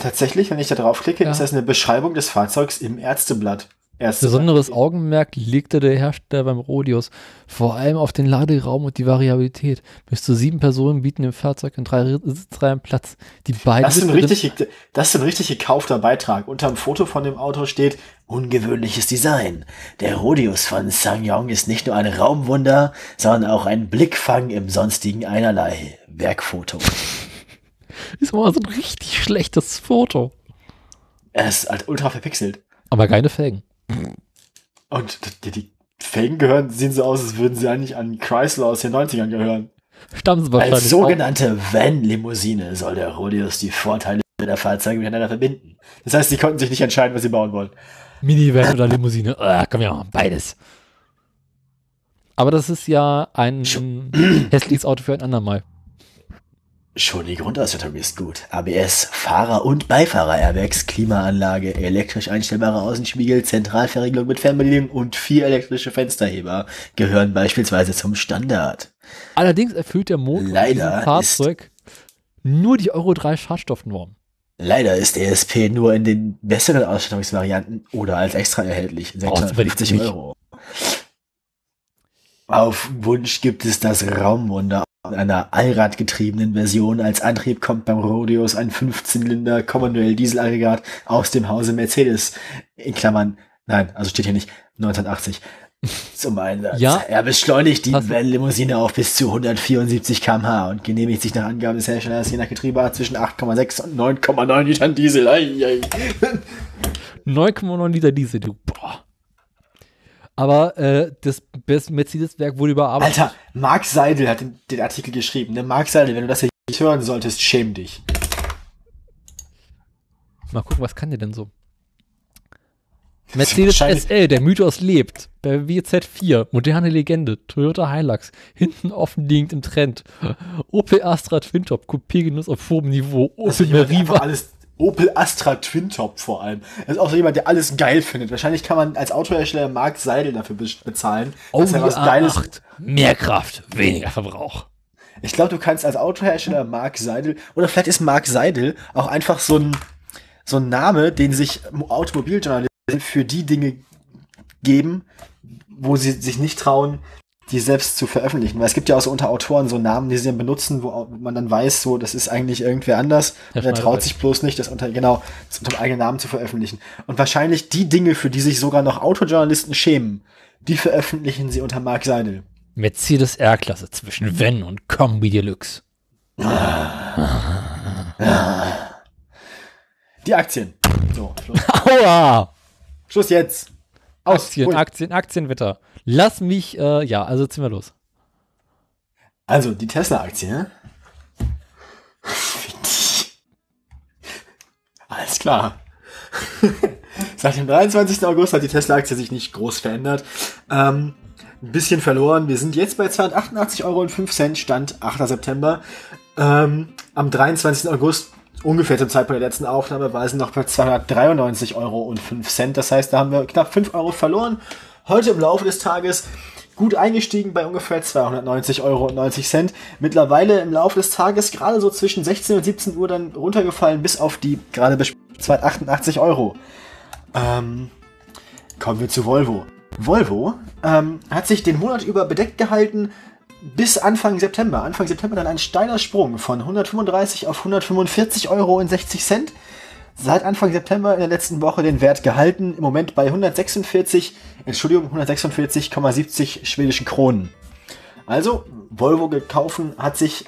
Tatsächlich, wenn ich da draufklicke, Ja. ist das eine Beschreibung des Fahrzeugs im Ärzteblatt. Ärzteblatt. Besonderes Augenmerk legte der Hersteller beim Rodius vor allem auf den Laderaum und die Variabilität. Bis zu sieben Personen bieten im Fahrzeug in drei Sitzreihen Platz. Die beiden Das ist, ein richtig, das ist ein richtig gekaufter Beitrag. Unter dem Foto von dem Auto steht ungewöhnliches Design. Der Rodius von Sangyong ist nicht nur ein Raumwunder, sondern auch ein Blickfang im sonstigen einerlei. Werkfoto. ist mal so ein richtig schlechtes Foto. Er ist halt ultra verpixelt. Aber keine Felgen. Und die, die Felgen gehören, sehen so aus, als würden sie eigentlich an Chrysler aus den 90ern gehören. Stammen sie wahrscheinlich Als sogenannte Van-Limousine soll der Rodius die Vorteile der Fahrzeuge miteinander verbinden. Das heißt, sie konnten sich nicht entscheiden, was sie bauen wollen. Minivan oder Limousine. Ah, komm ja, beides. Aber das ist ja ein hässliches Auto für ein andermal. Schon die Grundausstattung ist gut. ABS, Fahrer- und Beifahrer-Airbags, Klimaanlage, elektrisch einstellbare Außenspiegel, Zentralverriegelung mit Fernbedienung und vier elektrische Fensterheber gehören beispielsweise zum Standard. Allerdings erfüllt der Motor Leider Fahrzeug nur die Euro 3 Schadstoffnorm. Leider ist ESP nur in den besseren Ausstattungsvarianten oder als extra erhältlich. Brauchst du aber 650 nicht. Euro. Auf Wunsch gibt es das Raumwunder. In einer allradgetriebenen Version als Antrieb kommt beim Rodeos ein 15-Zylinder Commonweal Dieselaggregat aus dem Hause Mercedes. In Klammern, nein, also steht hier nicht 1980. zum Einsatz. Ja. Er beschleunigt die Limousine auf bis zu 174 km/h und genehmigt sich nach Angaben des Herstellers je nach Getriebeart zwischen 8,6 und 9,9 Litern Diesel. Ei, ei. 9,9 Liter Diesel, du. Boah. Aber äh, das Best- Mercedes-Werk wurde überarbeitet. Alter, Mark Seidel hat den, den Artikel geschrieben. Ne? Mark Seidel, wenn du das hier nicht hören solltest, schäm dich. Mal gucken, was kann der denn so? Mercedes SL, der Mythos lebt. BMW Z4, moderne Legende. Toyota Hilux, hinten offen liegend im Trend. Opel Astra Twintop, Coupé-Genuss auf hohem Niveau. Also Opel der Meriva. alles Opel Astra Twin Top vor allem. Das ist auch so jemand, der alles geil findet. Wahrscheinlich kann man als Autohersteller Mark Seidel dafür be- bezahlen, dass er was Geiles. A8, mehr Kraft, weniger Verbrauch. Ich glaube, du kannst als Autohersteller Mark Seidel oder vielleicht ist Mark Seidel auch einfach so ein so ein Name, den sich Automobiljournalisten für die Dinge geben, wo sie sich nicht trauen, die selbst zu veröffentlichen. Weil es gibt ja auch so unter Autoren so Namen, die sie dann benutzen, wo man dann weiß, so das ist eigentlich irgendwer anders. Herr Und er traut sich bloß nicht, das unter genau unter dem eigenen Namen zu veröffentlichen. Und wahrscheinlich die Dinge, für die sich sogar noch Autojournalisten schämen, die veröffentlichen sie unter Mark Seidel. Mercedes R-Klasse zwischen Wenn und Kombi Deluxe. Die Aktien. So, Schluss, Aua! Schluss jetzt. Aus. Aktien. Aktien, Aktienwetter. Lass mich, äh, ja, also ziehen wir los. Also, die Tesla-Aktie, ne? Alles klar. Seit dem 23. August hat die Tesla-Aktie sich nicht groß verändert. Ähm, ein bisschen verloren. Wir sind jetzt bei 288,05 Euro, Stand 8. September. Ähm, am 23. August, ungefähr zum Zeitpunkt der letzten Aufnahme, war es noch bei 293,05 Euro. Das heißt, da haben wir knapp 5 Euro verloren. Heute im Laufe des Tages gut eingestiegen bei ungefähr 290,90 Euro. Mittlerweile im Laufe des Tages gerade so zwischen 16 und 17 Uhr dann runtergefallen bis auf die gerade bes- 288 Euro. Ähm, kommen wir zu Volvo. Volvo ähm, hat sich den Monat über bedeckt gehalten bis Anfang September. Anfang September dann ein steiler Sprung von 135 auf 145 Euro in 60 Cent. Seit Anfang September in der letzten Woche den Wert gehalten. Im Moment bei 146, Entschuldigung, 146,70 schwedischen Kronen. Also, Volvo gekauft hat sich,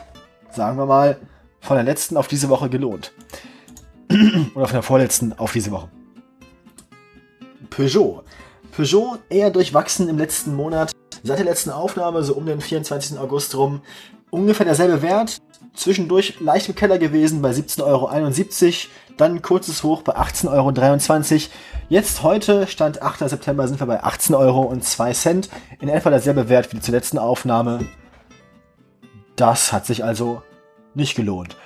sagen wir mal, von der letzten auf diese Woche gelohnt. Oder von der vorletzten auf diese Woche. Peugeot. Peugeot eher durchwachsen im letzten Monat. Seit der letzten Aufnahme, so um den 24. August rum, ungefähr derselbe Wert. Zwischendurch leicht im Keller gewesen bei 17,71 Euro. Dann kurzes Hoch bei 18,23 Euro. Jetzt heute, Stand 8. September, sind wir bei 18 Euro und 2 Cent. In etwa derselbe Wert wie zur letzten Aufnahme. Das hat sich also nicht gelohnt.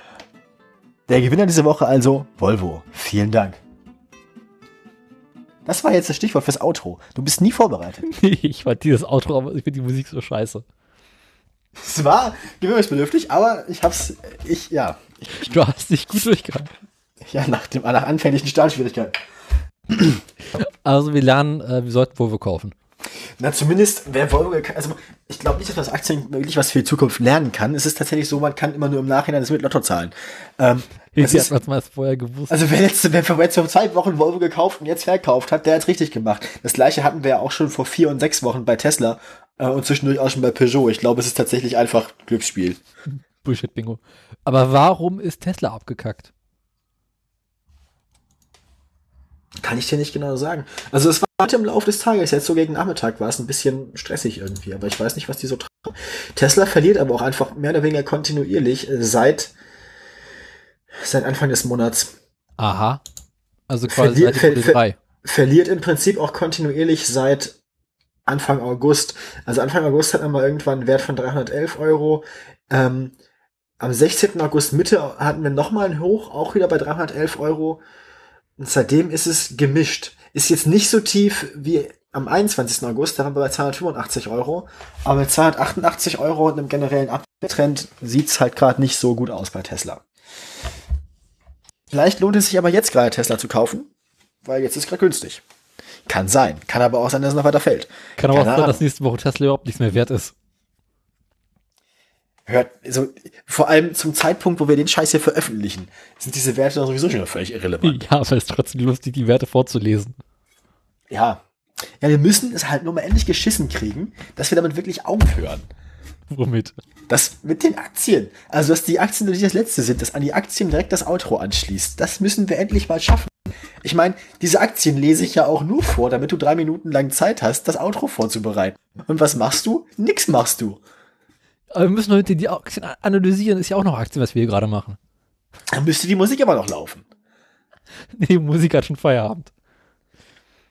Der Gewinner diese Woche also Volvo. Vielen Dank. Das war jetzt das Stichwort fürs Outro. Du bist nie vorbereitet. ich fand dieses Outro, aber ich finde die Musik so scheiße. Es war gewöhnungsbedürftig, aber ich hab's, ich, ja, Du hast dich gut durchgehalten. ja, nach dem, nach anfänglichen Startschwierigkeiten. Also wir lernen, äh, wir sollten Volvo kaufen. Na, zumindest, wer Volvo, geka- also, ich glaube nicht, dass man aus Aktien wirklich was für die Zukunft lernen kann. Es ist tatsächlich so, man kann immer nur im Nachhinein das mit Lotto zahlen. Ähm, das Ich hätte man es vorher gewusst. also, wer jetzt, wer vor jetzt vor zwei Wochen Volvo gekauft und jetzt verkauft hat, der hat's richtig gemacht. Das gleiche hatten wir ja auch schon vor vier und sechs Wochen bei Tesla äh, und zwischendurch auch schon bei Peugeot. Ich glaube, es ist tatsächlich einfach Glücksspiel. Bullshit-Bingo. Aber warum ist Tesla abgekackt? Kann ich dir nicht genau sagen. Also es war heute im Laufe des Tages, jetzt so gegen Nachmittag war es ein bisschen stressig irgendwie, aber ich weiß nicht, was die so tragen. Tesla verliert aber auch einfach mehr oder weniger kontinuierlich äh, seit, seit Anfang des Monats. Aha. Also quasi Verlier- seit ver- ver- 3. Verliert im Prinzip auch kontinuierlich seit Anfang August. Also Anfang August hat man mal irgendwann einen Wert von 311 Euro. Ähm, am 16. August Mitte hatten wir nochmal einen Hoch, auch wieder bei 311 Euro. Und seitdem ist es gemischt. Ist jetzt nicht so tief wie am 21. August, da waren wir bei 285 Euro. Aber mit 288 Euro und einem generellen Abtrend sieht's halt gerade nicht so gut aus bei Tesla. Vielleicht lohnt es sich aber jetzt gerade Tesla zu kaufen, weil jetzt ist gerade günstig. Kann sein. Kann aber auch sein, dass es noch weiter fällt. Kann aber auch sein, Ahnung. dass nächste Woche Tesla überhaupt nichts mehr wert ist. Hört, also, vor allem zum Zeitpunkt, wo wir den Scheiß hier veröffentlichen, sind diese Werte doch sowieso schon völlig irrelevant. Ja, aber es ist trotzdem lustig, die Werte vorzulesen. Ja, Ja, wir müssen es halt nur mal endlich geschissen kriegen, dass wir damit wirklich aufhören. Womit? Das mit den Aktien. Also, dass die Aktien nicht das letzte sind, dass an die Aktien direkt das Outro anschließt. Das müssen wir endlich mal schaffen. Ich meine, diese Aktien lese ich ja auch nur vor, damit du drei Minuten lang Zeit hast, das Outro vorzubereiten. Und was machst du? Nix machst du. Aber wir müssen heute die Aktien analysieren, ist ja auch noch Aktien, was wir hier gerade machen. Dann müsste die Musik aber noch laufen. Die Musik hat schon Feierabend.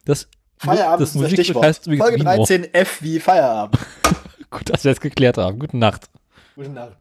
Das, Feierabend das ist das Musikstück Stichwort. heißt Folge Vino. 13 F wie Feierabend. Gut, dass wir es geklärt haben. Gute Nacht. Gute Nacht.